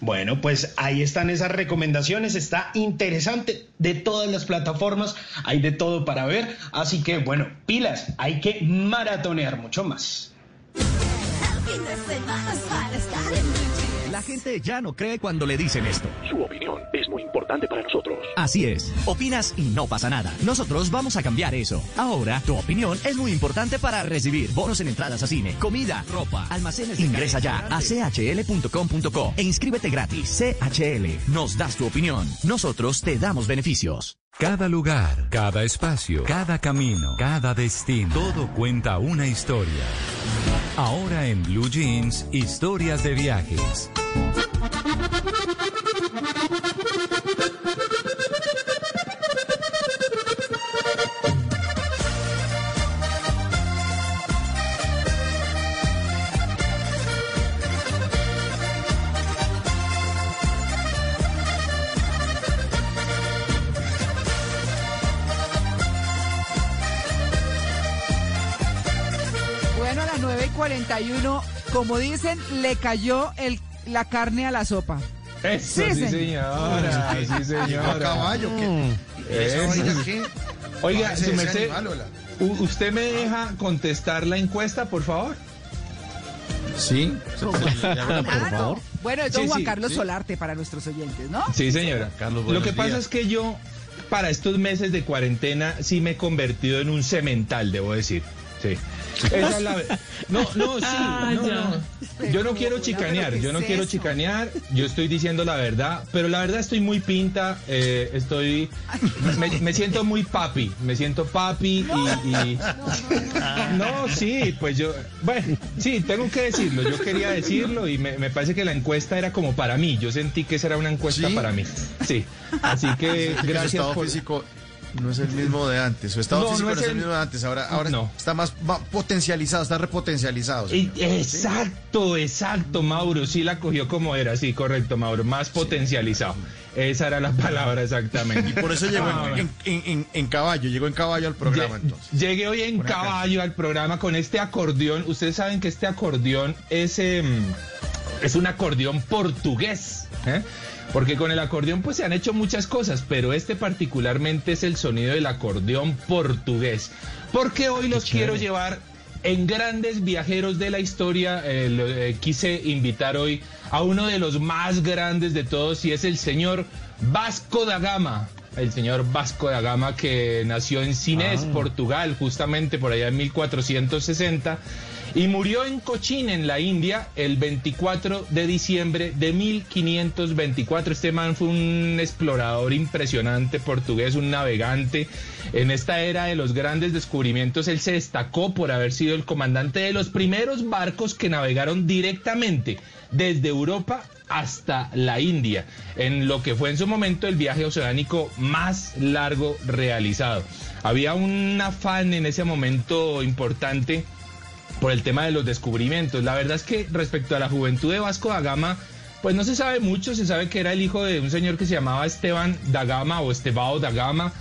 Bueno, pues ahí están esas recomendaciones, está interesante de todas las plataformas, hay de todo para ver, así que bueno, pilas, hay que maratonear mucho más. fin de semana es para estar en Blue Jeans. La gente ya no cree cuando le dicen esto. Su opinión es muy importante para nosotros. Así es. Opinas y no pasa nada. Nosotros vamos a cambiar eso. Ahora, tu opinión es muy importante para recibir bonos en entradas a cine, comida, ropa, almacenes. de Ingresa ya a chl.com.co e inscríbete gratis. CHL. Nos das tu opinión. Nosotros te damos beneficios. Cada lugar, cada espacio, cada camino, cada destino, todo cuenta una historia. Ahora en Blue Jeans, historias de viajes. Bueno, las 9 y 41, como dicen, le cayó el, la carne a la sopa. Eso, sí, señora. Sí, señora. caballo, ¿qué? Mm. Oiga, Ese- su merced, ¿usted me deja contestar la encuesta, por favor? Sí. Claro. Bueno, es don Sí, Juan sí, Carlos sí. Solarte para nuestros oyentes, ¿no? Sí, señora. Carlos, Lo que pasa es que yo, para estos meses de cuarentena, sí me he convertido en un cemental, debo decir. Sí. Esa es la No, no, sí. Ah, no, no. Yo no quiero chicanear, ¿qué yo no quiero chicanear, yo estoy diciendo la verdad, pero la verdad estoy muy pinta, eh, estoy, me, me siento muy papi, me siento papi y, y- no, sí, pues yo, bueno, sí, tengo que decirlo, yo quería decirlo y me, me parece que la encuesta era como para mí, yo sentí que esa era una encuesta ¿Sí? para mí, sí, así que gracias por... físico no es el mismo de antes. Su estado No, físico no no es el el- mismo de antes. Ahora, ahora No. está más potencializado, está repotencializado. Señor. Exacto, exacto, Mauro. Sí la cogió como era, sí, correcto, Mauro. Más potencializado. Esa era la palabra exactamente. Y por eso llegó Ah, en, en- en- en caballo, llegó en caballo al programa Lle- entonces. Llegué hoy en caballo al programa con este acordeón. Ustedes saben que este acordeón es, em, es un acordeón portugués. ¿eh? Porque con el acordeón pues se han hecho muchas cosas, pero este particularmente es el sonido del acordeón portugués. Porque hoy los quiero llevar en grandes viajeros de la historia. Eh, lo- eh, quise invitar hoy a uno de los más grandes de todos y es el señor Vasco da Gama. El señor Vasco da Gama que nació en Sinés, Portugal, justamente por allá en 1460 y murió en Cochin, en la India, el 24 de diciembre de 1524. Este man fue un explorador impresionante portugués, un navegante. En esta era de los grandes descubrimientos, él se destacó por haber sido el comandante de los primeros barcos que navegaron directamente desde Europa hasta la India, en lo que fue en su momento el viaje oceánico más largo realizado. Había un afán en ese momento importante por el tema de los descubrimientos. La verdad es que respecto a la juventud de Vasco da Gama, pues no se sabe mucho, se sabe que era el hijo de un señor que se llamaba Esteban da Gama o Estebao da Gama,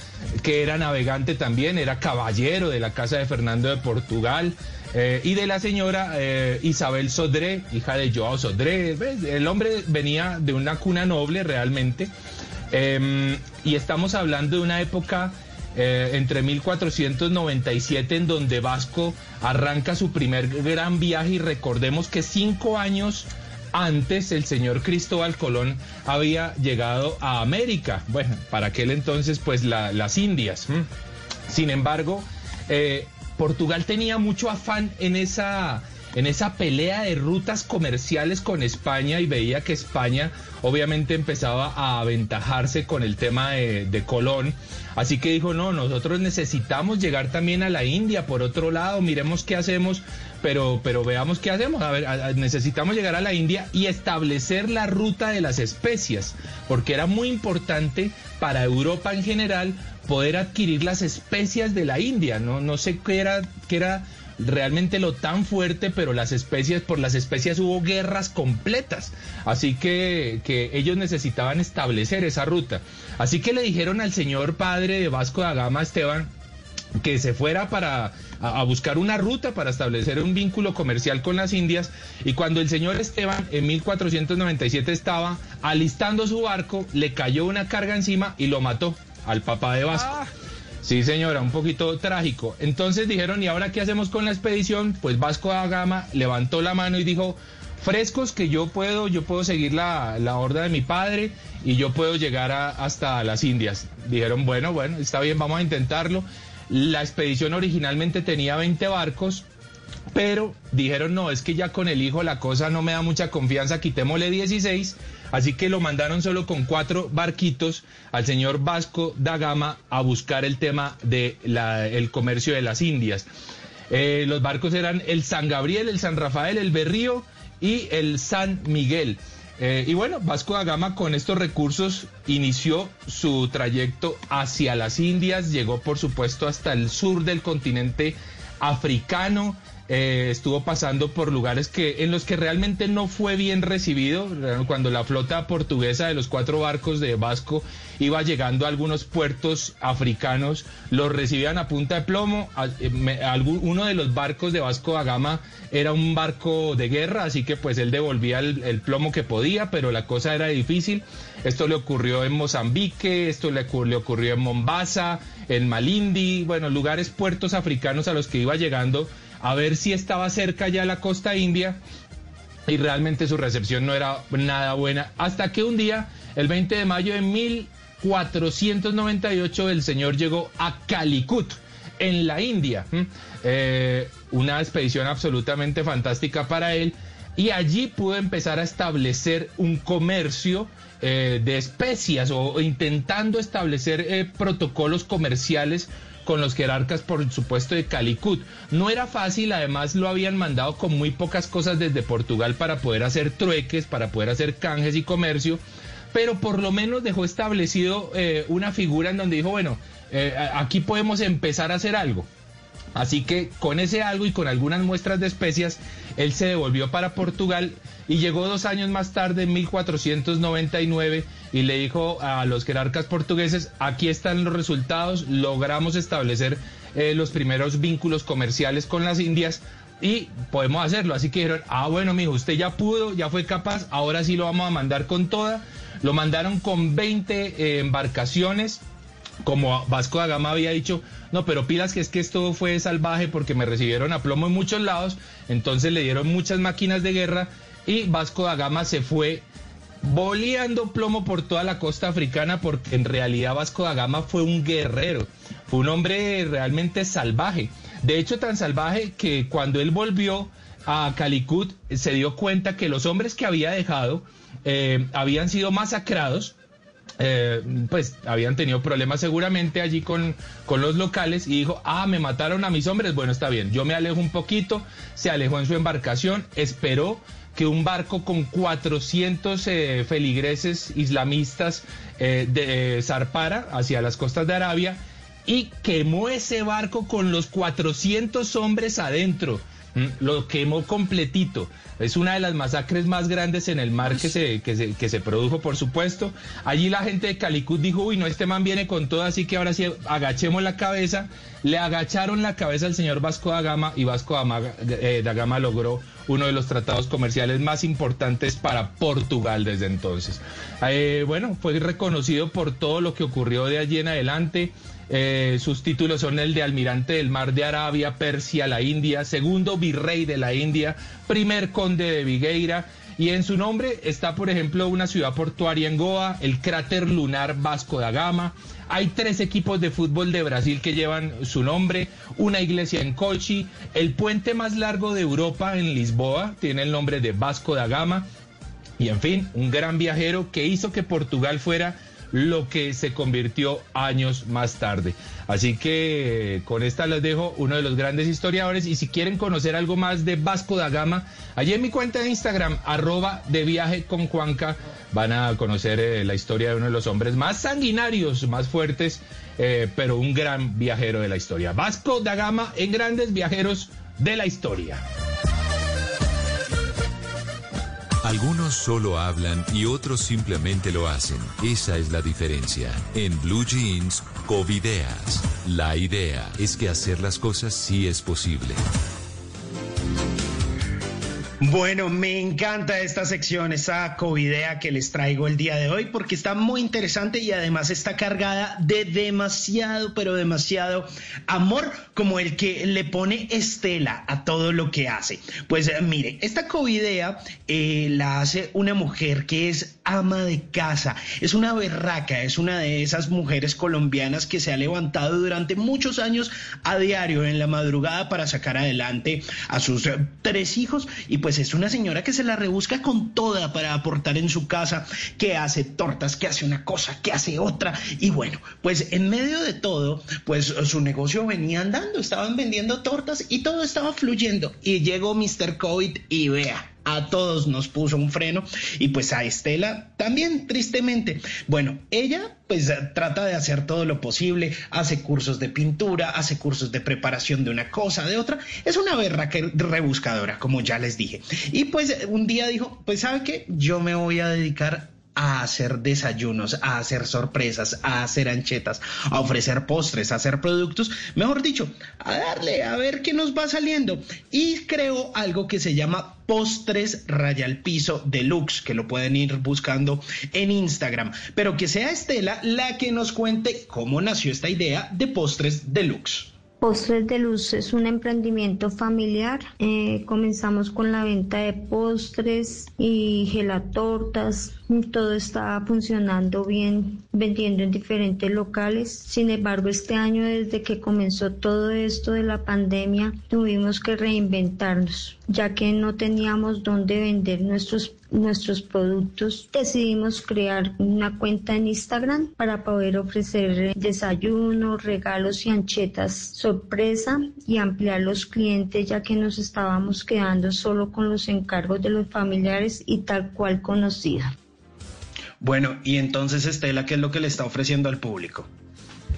que era navegante también, era caballero de la casa de Fernando de Portugal. eh, y de la señora eh, Isabel Sodré, hija de Joao Sodré. El hombre venía de una cuna noble realmente. Eh, y estamos hablando de una época eh, entre 1497 en donde Vasco arranca su primer gran viaje y recordemos que cinco años antes el señor Cristóbal Colón había llegado a América, bueno, para aquel entonces pues la- las Indias. ¿m? Sin embargo, eh, Portugal tenía mucho afán en esa, en esa pelea de rutas comerciales con España y veía que España obviamente empezaba a aventajarse con el tema de, Colón. Así que dijo, no, nosotros necesitamos llegar también a la India por otro lado, miremos qué hacemos, pero, pero veamos qué hacemos. A ver, necesitamos llegar a la India y establecer la ruta de las especias, porque era muy importante para Europa en general poder adquirir las especias de la India. No, no sé qué era, qué era realmente lo tan fuerte, pero las especies, por las especias hubo guerras completas. Así que, que ellos necesitaban establecer esa ruta. Así que le dijeron al señor padre de Vasco da Gama, Esteban, que se fuera para a, buscar una ruta para establecer un vínculo comercial con las Indias y cuando el señor Esteban en 1497 estaba alistando su barco, le cayó una carga encima y lo mató al papá de Vasco. Sí, señora, un poquito trágico. Entonces dijeron, ¿y ahora qué hacemos con la expedición? Pues Vasco da Gama levantó la mano y dijo, frescos que yo puedo, yo puedo seguir la, la horda de mi padre y yo puedo llegar hasta las Indias. Dijeron, bueno, bueno, está bien, vamos a intentarlo. La expedición originalmente tenía 20 barcos, pero dijeron, no, es que ya con el hijo la cosa no me da mucha confianza, quitémosle 16. Así que lo mandaron solo con cuatro barquitos al señor Vasco da Gama a buscar el tema del el comercio de las Indias. Eh, los barcos eran el San Gabriel, el San Rafael, el Berrío y el San Miguel. Eh, y bueno, Vasco da Gama con estos recursos inició su trayecto hacia las Indias, llegó por supuesto hasta el sur del continente africano, eh, estuvo pasando por lugares que en los que realmente no fue bien recibido cuando la flota portuguesa de los cuatro barcos de Vasco iba llegando a algunos puertos africanos los recibían a punta de plomo. A- eh, uno de los barcos de Vasco da Gama era un barco de guerra así que pues él devolvía el, plomo que podía pero la cosa era difícil. Esto le ocurrió en Mozambique esto le, le ocurrió en Mombasa en Malindi bueno lugares puertos africanos a los que iba llegando a ver si estaba cerca ya la costa india y realmente su recepción no era nada buena. Hasta que un día, el 20 de mayo de 1498, el señor llegó a Calicut, en la India. ¿m? Eh, una expedición absolutamente fantástica para él. Y allí pudo empezar a establecer un comercio eh, de especias o, o intentando establecer eh, protocolos comerciales con los jerarcas, por supuesto, de Calicut. No era fácil, además lo habían mandado con muy pocas cosas desde Portugal para poder hacer trueques, para poder hacer canjes y comercio, pero por lo menos dejó establecido eh, una figura en donde dijo, bueno, eh, aquí podemos empezar a hacer algo. Así que con ese algo y con algunas muestras de especias, él se devolvió para Portugal y llegó dos años más tarde, en 1499, y le dijo a los jerarcas portugueses, aquí están los resultados, logramos establecer eh, los primeros vínculos comerciales con las Indias y podemos hacerlo. Así que dijeron, ah, bueno, mijo, usted ya pudo, ya fue capaz, ahora sí lo vamos a mandar con toda. Lo mandaron con 20 eh, embarcaciones como Vasco da Gama había dicho, no, pero pilas que es que esto fue salvaje porque me recibieron a plomo en muchos lados, entonces le dieron muchas máquinas de guerra y Vasco da Gama se fue boleando plomo por toda la costa africana porque en realidad Vasco da Gama fue un guerrero, fue un hombre realmente salvaje. De hecho, tan salvaje que cuando él volvió a Calicut se dio cuenta que los hombres que había dejado eh, habían sido masacrados eh, pues habían tenido problemas seguramente allí con, con los locales y dijo, ah, me mataron a mis hombres, bueno, está bien, yo me alejo un poquito, se alejó en su embarcación, esperó que un barco con 400 eh, feligreses islamistas eh, de, eh, zarpara hacia las costas de Arabia y quemó ese barco con los 400 hombres adentro. Mm, Lo quemó completito. Es una de las masacres más grandes en el mar que se, que se, que se produjo, por supuesto. Allí la gente de Calicut dijo, uy, no, este man viene con todo, así que ahora sí agachemos la cabeza. Le agacharon la cabeza al señor Vasco da Gama y Vasco da, Maga- eh, da Gama logró uno de los tratados comerciales más importantes para Portugal desde entonces. Eh, bueno, fue reconocido por todo lo que ocurrió de allí en adelante. Eh, sus títulos son el de almirante del mar de Arabia, Persia, la India, segundo virrey de la India, primer conde de Vigueira. Y en su nombre está, por ejemplo, una ciudad portuaria en Goa, el cráter lunar Vasco da Gama. Hay tres equipos de fútbol de Brasil que llevan su nombre, una iglesia en Cochi, el puente más largo de Europa en Lisboa tiene el nombre de Vasco da Gama. Y en fin, un gran viajero que hizo que Portugal fuera lo que se convirtió años más tarde. Así que eh, con esta les dejo uno de los grandes historiadores y si quieren conocer algo más de Vasco da Gama, allí en mi cuenta de Instagram, arroba de viaje con Juanca, van a conocer eh, la historia de uno de los hombres más sanguinarios, más fuertes, eh, pero un gran viajero de la historia. Vasco da Gama en grandes viajeros de la historia. Algunos solo hablan y otros simplemente lo hacen. Esa es la diferencia. En Blue Jeans, Covideas. La idea es que hacer las cosas sí es posible. Bueno, me encanta esta sección, esa covidea que les traigo el día de hoy, porque está muy interesante y además está cargada de demasiado, pero demasiado amor, como el que le pone Estela a todo lo que hace. Pues mire, esta covidea eh, la hace una mujer que es ama de casa, es una berraca, es una de esas mujeres colombianas que se ha levantado durante muchos años a diario en la madrugada para sacar adelante a sus eh, tres hijos. Y pues es una señora que se la rebusca con toda para aportar en su casa, que hace tortas, que hace una cosa, que hace otra. Y bueno, pues en medio de todo, pues su negocio venía andando, estaban vendiendo tortas y todo estaba fluyendo. Y llegó Mr. COVID y vea a todos nos puso un freno y pues a Estela también tristemente. Bueno, ella pues trata de hacer todo lo posible, hace cursos de pintura, hace cursos de preparación de una cosa, de otra, es una berra rebuscadora, como ya les dije. Y pues un día dijo, pues sabe qué, yo me voy a dedicar a hacer desayunos, a hacer sorpresas, a hacer anchetas, a ofrecer postres, a hacer productos, mejor dicho, a darle a ver qué nos va saliendo. Y creo algo que se llama Postres Raya al Piso Deluxe, que lo pueden ir buscando en Instagram, pero que sea Estela la que nos cuente cómo nació esta idea de Postres Deluxe. Postres de Luz es un emprendimiento familiar. Eh, comenzamos con la venta de postres y gelatortas. Todo está funcionando bien, vendiendo en diferentes locales. Sin embargo, este año, desde que comenzó todo esto de la pandemia, tuvimos que reinventarnos, ya que no teníamos dónde vender nuestros nuestros productos, decidimos crear una cuenta en Instagram para poder ofrecer desayunos, regalos y anchetas sorpresa y ampliar los clientes ya que nos estábamos quedando solo con los encargos de los familiares y tal cual conocida. Bueno, y entonces Estela, ¿qué es lo que le está ofreciendo al público?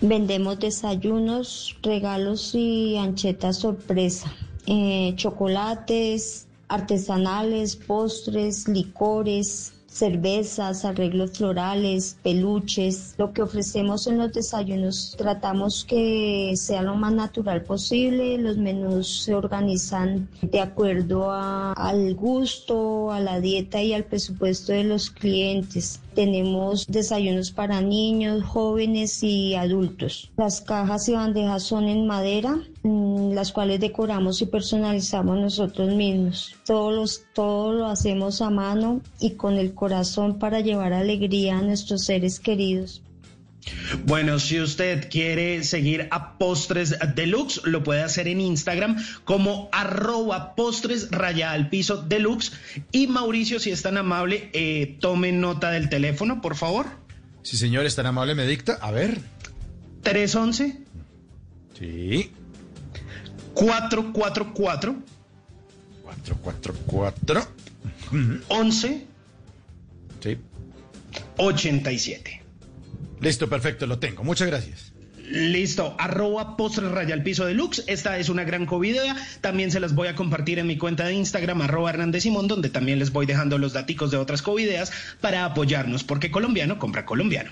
Vendemos desayunos, regalos y anchetas sorpresa, eh, chocolates, artesanales, postres, licores, cervezas, arreglos florales, peluches. Lo que ofrecemos en los desayunos tratamos que sea lo más natural posible. Los menús se organizan de acuerdo al gusto, a la dieta y al presupuesto de los clientes. Tenemos desayunos para niños, jóvenes y adultos. Las cajas y bandejas son en madera, mm, las cuales decoramos y personalizamos nosotros mismos. Todos los, todo lo hacemos a mano y con el corazón para llevar alegría a nuestros seres queridos. Bueno, si usted quiere seguir a Postres Deluxe, lo puede hacer en Instagram como arroba postres raya al piso deluxe. Y Mauricio, si es tan amable, eh, tome nota del teléfono, por favor. Sí, señor, es tan amable, me dicta. A ver. 311. Sí. 444. 444. 11. Sí. 87. Listo, perfecto, lo tengo. Muchas gracias. Listo, arroba postres raya al piso deluxe. Esta es una gran covidea. También se las voy a compartir en mi cuenta de Instagram, arroba Hernández Simón, donde también les voy dejando los daticos de otras covideas para apoyarnos, porque colombiano compra colombiano.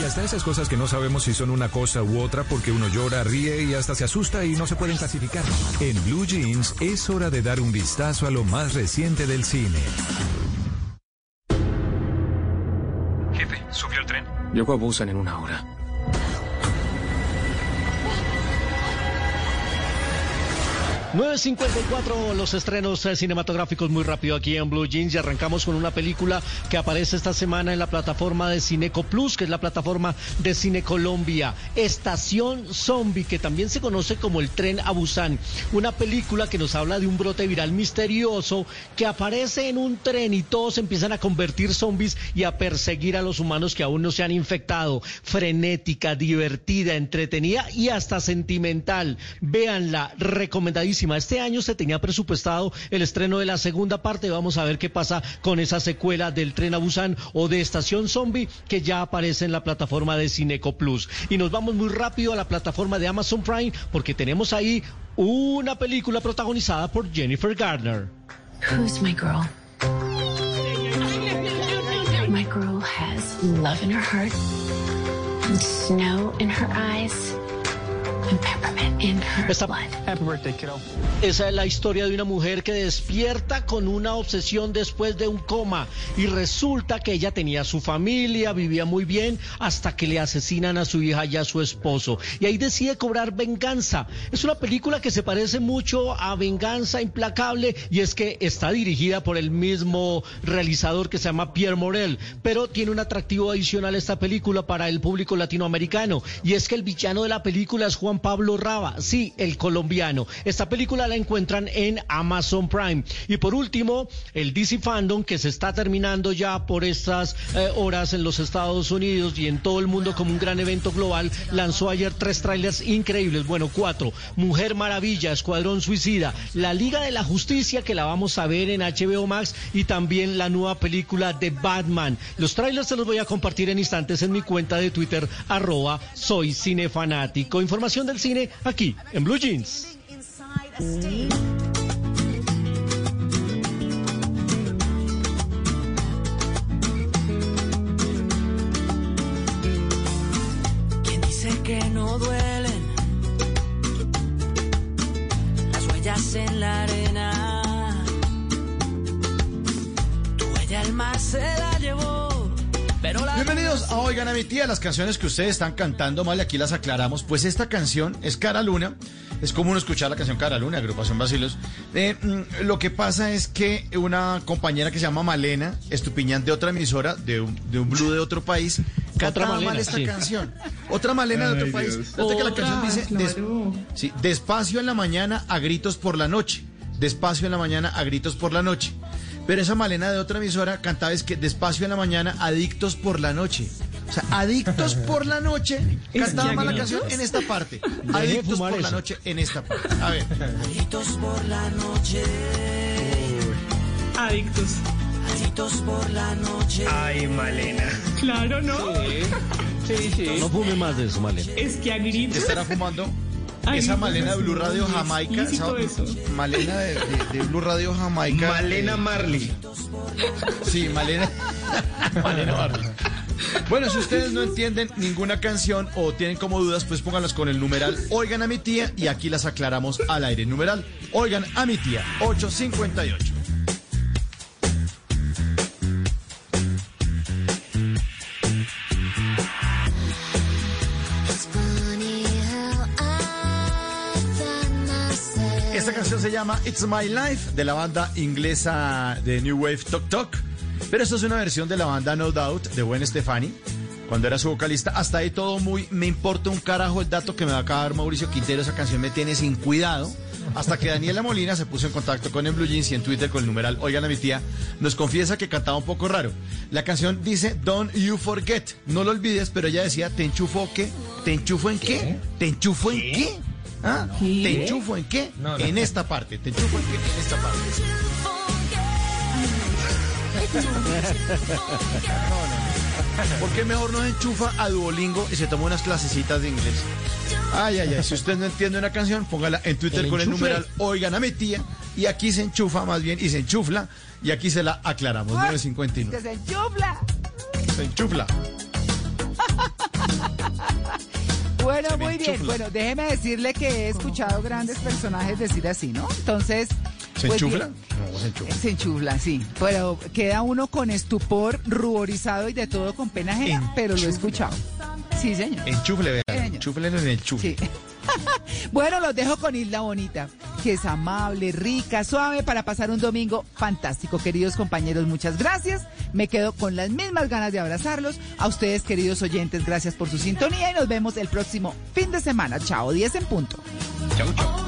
Y hasta esas cosas que no sabemos si son una cosa u otra porque uno llora, ríe y hasta se asusta y no se pueden clasificar. En Blue Jeans es hora de dar un vistazo a lo más reciente del cine. Jefe, ¿subió el tren? Llego a Busan en una hora. 9.54 los estrenos eh, cinematográficos muy rápido aquí en Blue Jeans y arrancamos con una película que aparece esta semana en la plataforma de Cineco Plus, que es la plataforma de Cine Colombia. Estación Zombie, que también se conoce como el tren a Busan. Una película que nos habla de un brote viral misterioso que aparece en un tren y todos empiezan a convertir zombies y a perseguir a los humanos que aún no se han infectado. Frenética, divertida, entretenida y hasta sentimental. Véanla, recomendadísima. Este año se tenía presupuestado el estreno de la segunda parte. Vamos a ver qué pasa con esa secuela del Tren a Busan o de Estación Zombie que ya aparece en la plataforma de Cineco Plus. Y nos vamos muy rápido a la plataforma de Amazon Prime porque tenemos ahí una película protagonizada por Jennifer Garner. Who's my girl? My girl has love in her heart, and snow in her eyes, Esta-. Esa es la historia de una mujer que despierta con una obsesión después de un coma y resulta que ella tenía su familia, vivía muy bien hasta que le asesinan a su hija y a su esposo y ahí decide cobrar venganza. Es una película que se parece mucho a Venganza Implacable y es que está dirigida por el mismo realizador que se llama Pierre Morel, pero tiene un atractivo adicional esta película para el público latinoamericano y es que el villano de la película es Juan Pablo Raba, sí, el colombiano. Esta película la encuentran en Amazon Prime. Y por último, el DC Fandom que se está terminando ya por estas eh, horas en los Estados Unidos y en todo el mundo como un gran evento global, lanzó ayer tres trailers increíbles, bueno, cuatro. Mujer Maravilla, Escuadrón Suicida, La Liga de la Justicia que la vamos a ver en HBO Max y también la nueva película de Batman. Los trailers se los voy a compartir en instantes en mi cuenta de Twitter, arroba soy cinefanático. Información del cine aquí en Blue Jeans. A Oigan a mi tía, las canciones que ustedes están cantando mal, y aquí las aclaramos. Pues esta canción es Cara Luna, es común escuchar la canción Cara Luna, agrupación Basilos. Eh, mm, lo que pasa es que una compañera que se llama Malena, estupiñán de otra emisora, de un, de un blue de otro país, cantaba Malena, mal esta sí. canción. Otra Malena de otro Ay, país. Fíjate que la canción Otra, dice des- claro. sí, despacio en la mañana a gritos por la noche. Despacio en la mañana a gritos por la noche. Pero esa Malena de otra emisora cantaba es que despacio en la mañana, adictos por la noche. O sea, adictos por la noche. Cantaba que mal la adictos. canción en esta parte. Adictos por la noche en esta parte. A ver. Adictos por la noche, Adictos. adictos por la noche. Ay, Malena. Claro, ¿no? Sí, sí. No fume más de eso, Malena. Es que a ¿Te gritos. estará fumando? Ay, esa no, Malena de Blue Radio Jamaica. esa-. Malena de, de- de Blue Radio Jamaica. Malena eh, Marley. Sí, Malena. Malena Barrio. Bueno, si ustedes no entienden ninguna canción o tienen como dudas, pues pónganlas con el numeral Oigan a mi tía y aquí las aclaramos al aire. Numeral Oigan a mi tía 858. Canción se llama It's My Life de la banda inglesa de New Wave Tok Tok. Pero esto es una versión de la banda No Doubt de Gwen Stefani, cuando era su vocalista. Hasta ahí todo muy. Me importa un carajo el dato que me va a acabar Mauricio Quintero. Esa canción me tiene sin cuidado. Hasta que Daniela Molina se puso en contacto con el Blue Jeans y en Twitter con el numeral Oigan a mi tía, nos confiesa que cantaba un poco raro. La canción dice Don't You Forget. No lo olvides, pero ella decía, ¿te enchufo qué? ¿Te enchufo en qué? ¿Te enchufo en qué? ¿Ah? ¿Te enchufo en qué? No, no. En esta parte. ¿Te enchufo en qué? En esta parte. ¿Por qué mejor no se enchufa a Duolingo y se toma unas clasecitas de inglés? Ay, ay, ay. Si usted no entiende una canción, póngala en Twitter El con el numeral Oigan a mi tía. Y aquí se enchufa más bien y se enchufla. Y aquí se la aclaramos. 959. Que se enchufla. Se enchufla. Bueno, muy bien. enchufla. Bueno, déjeme decirle que he escuchado grandes personajes decir así, ¿no? Entonces. ¿Se pues enchufla? No, se enchufla. Se enchufla, sí. Pero queda uno con estupor, ruborizado y de todo con pena ajena, pero lo he escuchado. Sí, señor. Enchufle, vean. Enchufle en el enchufe. Sí. bueno, los dejo con Isla Bonita. que es amable, rica, suave para pasar un domingo fantástico. Queridos compañeros, muchas gracias. Me quedo con las mismas ganas de abrazarlos. A ustedes, queridos oyentes, gracias por su sintonía y nos vemos el próximo fin de semana. Chao, 10 en punto. Chau, chau.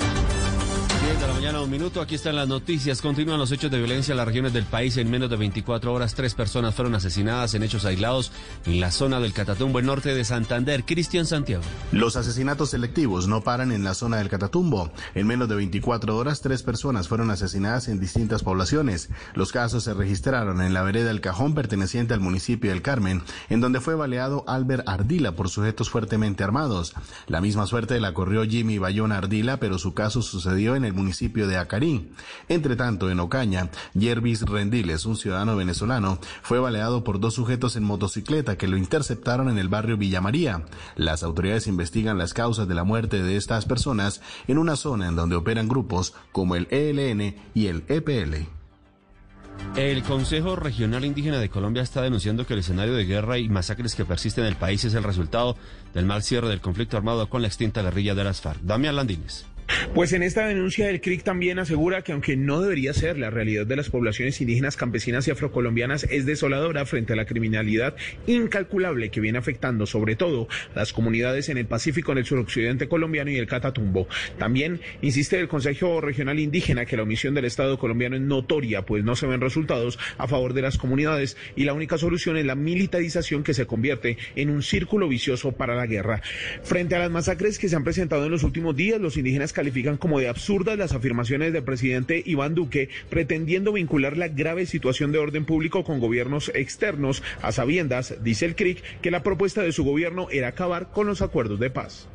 10 de la mañana, un minuto. Aquí están las noticias. Continúan los hechos de violencia en las regiones del país. En menos de 24 horas, tres personas fueron asesinadas en hechos aislados en la zona del Catatumbo, en norte de Santander. Cristian Santiago. Los asesinatos selectivos no paran en la zona del Catatumbo. En menos de 24 horas, tres personas fueron asesinadas en distintas poblaciones. Los casos se registraron en la vereda El Cajón, perteneciente al municipio del Carmen, en donde fue baleado Albert Ardila por sujetos fuertemente armados. La misma suerte la corrió Jimmy Bayona Ardila, pero su caso sucedió en el municipio de Acarí. Entre tanto, en Ocaña, Yervis Rendiles, un ciudadano venezolano, fue baleado por dos sujetos en motocicleta que lo interceptaron en el barrio Villa María. Las autoridades investigan las causas de la muerte de estas personas en una zona en donde operan grupos como el ELN y el EPL. El Consejo Regional Indígena de Colombia está denunciando que el escenario de guerra y masacres que persisten en el país es el resultado del mal cierre del conflicto armado con la extinta guerrilla de las FARC. Damián Landines. Pues en esta denuncia el CRIC también asegura que aunque no debería ser, la realidad de las poblaciones indígenas, campesinas y afrocolombianas es desoladora frente a la criminalidad incalculable que viene afectando sobre todo las comunidades en el Pacífico, en el suroccidente colombiano y el Catatumbo. También insiste el Consejo Regional Indígena que la omisión del Estado colombiano es notoria, pues no se ven resultados a favor de las comunidades y la única solución es la militarización que se convierte en un círculo vicioso para la guerra. Frente a las masacres que se han presentado en los últimos días, los indígenas califican como de absurdas las afirmaciones del presidente Iván Duque pretendiendo vincular la grave situación de orden público con gobiernos externos, a sabiendas, dice el CRIC, que la propuesta de su gobierno era acabar con los acuerdos de paz.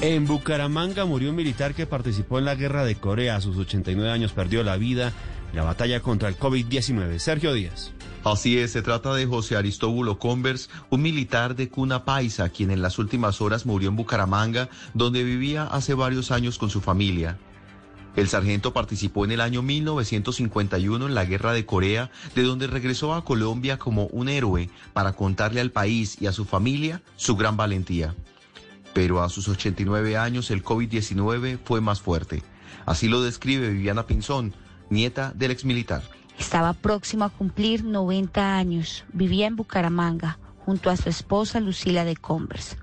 En Bucaramanga murió un militar que participó en la guerra de Corea. A sus 89 años perdió la vida en la batalla contra el COVID-19. Sergio Díaz. Así es, se trata de José Aristóbulo Convers, un militar de cuna paisa, quien en las últimas horas murió en Bucaramanga, donde vivía hace varios años con su familia. El sargento participó en el año 1951 en la Guerra de Corea, de donde regresó a Colombia como un héroe para contarle al país y a su familia su gran valentía. Pero a sus 89 años el COVID-19 fue más fuerte. Así lo describe Viviana Pinzón, nieta del exmilitar. Estaba próximo a cumplir 90 años. Vivía en Bucaramanga junto a su esposa Lucila de Converse.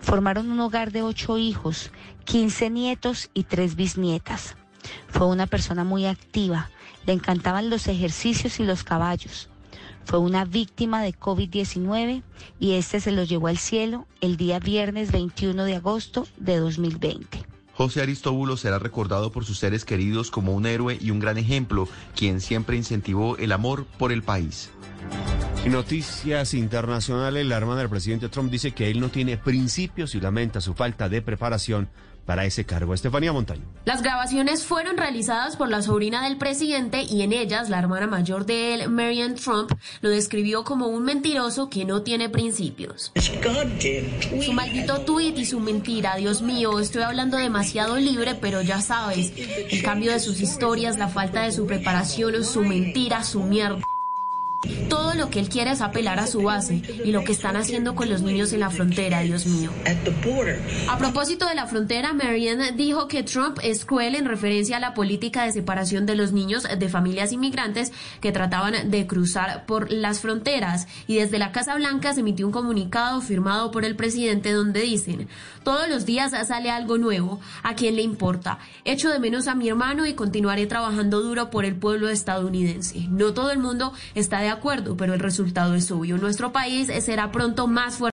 Formaron un hogar de ocho hijos, 15 nietos y tres bisnietas. Fue una persona muy activa. Le encantaban los ejercicios y los caballos. Fue una víctima de COVID-19 y este se lo llevó al cielo el día viernes 21 de agosto de 2020. José Aristóbulo será recordado por sus seres queridos como un héroe y un gran ejemplo, quien siempre incentivó el amor por el país. Noticias internacionales, la hermana del presidente Trump dice que él no tiene principios y lamenta su falta de preparación para ese cargo. Estefanía Montaño. Las grabaciones fueron realizadas por la sobrina del presidente y en ellas la hermana mayor de él, Marianne Trump, lo describió como un mentiroso que no tiene principios. Su maldito tuit y su mentira, Dios mío, estoy hablando demasiado libre, pero ya sabes, el cambio de sus historias, la falta de su preparación, su mentira, su mierda. Todo lo que él quiere es apelar a su base y lo que están haciendo con los niños en la frontera, Dios mío. A propósito de la frontera, Marianne dijo que Trump es cruel en referencia a la política de separación de los niños de familias inmigrantes que trataban de cruzar por las fronteras. Y desde la Casa Blanca se emitió un comunicado firmado por el presidente donde dicen, todos los días sale algo nuevo, ¿a quién le importa? Echo de menos a mi hermano y continuaré trabajando duro por el pueblo estadounidense. No todo el mundo está de acuerdo, pero el resultado es obvio. Nuestro país será pronto más fuerte.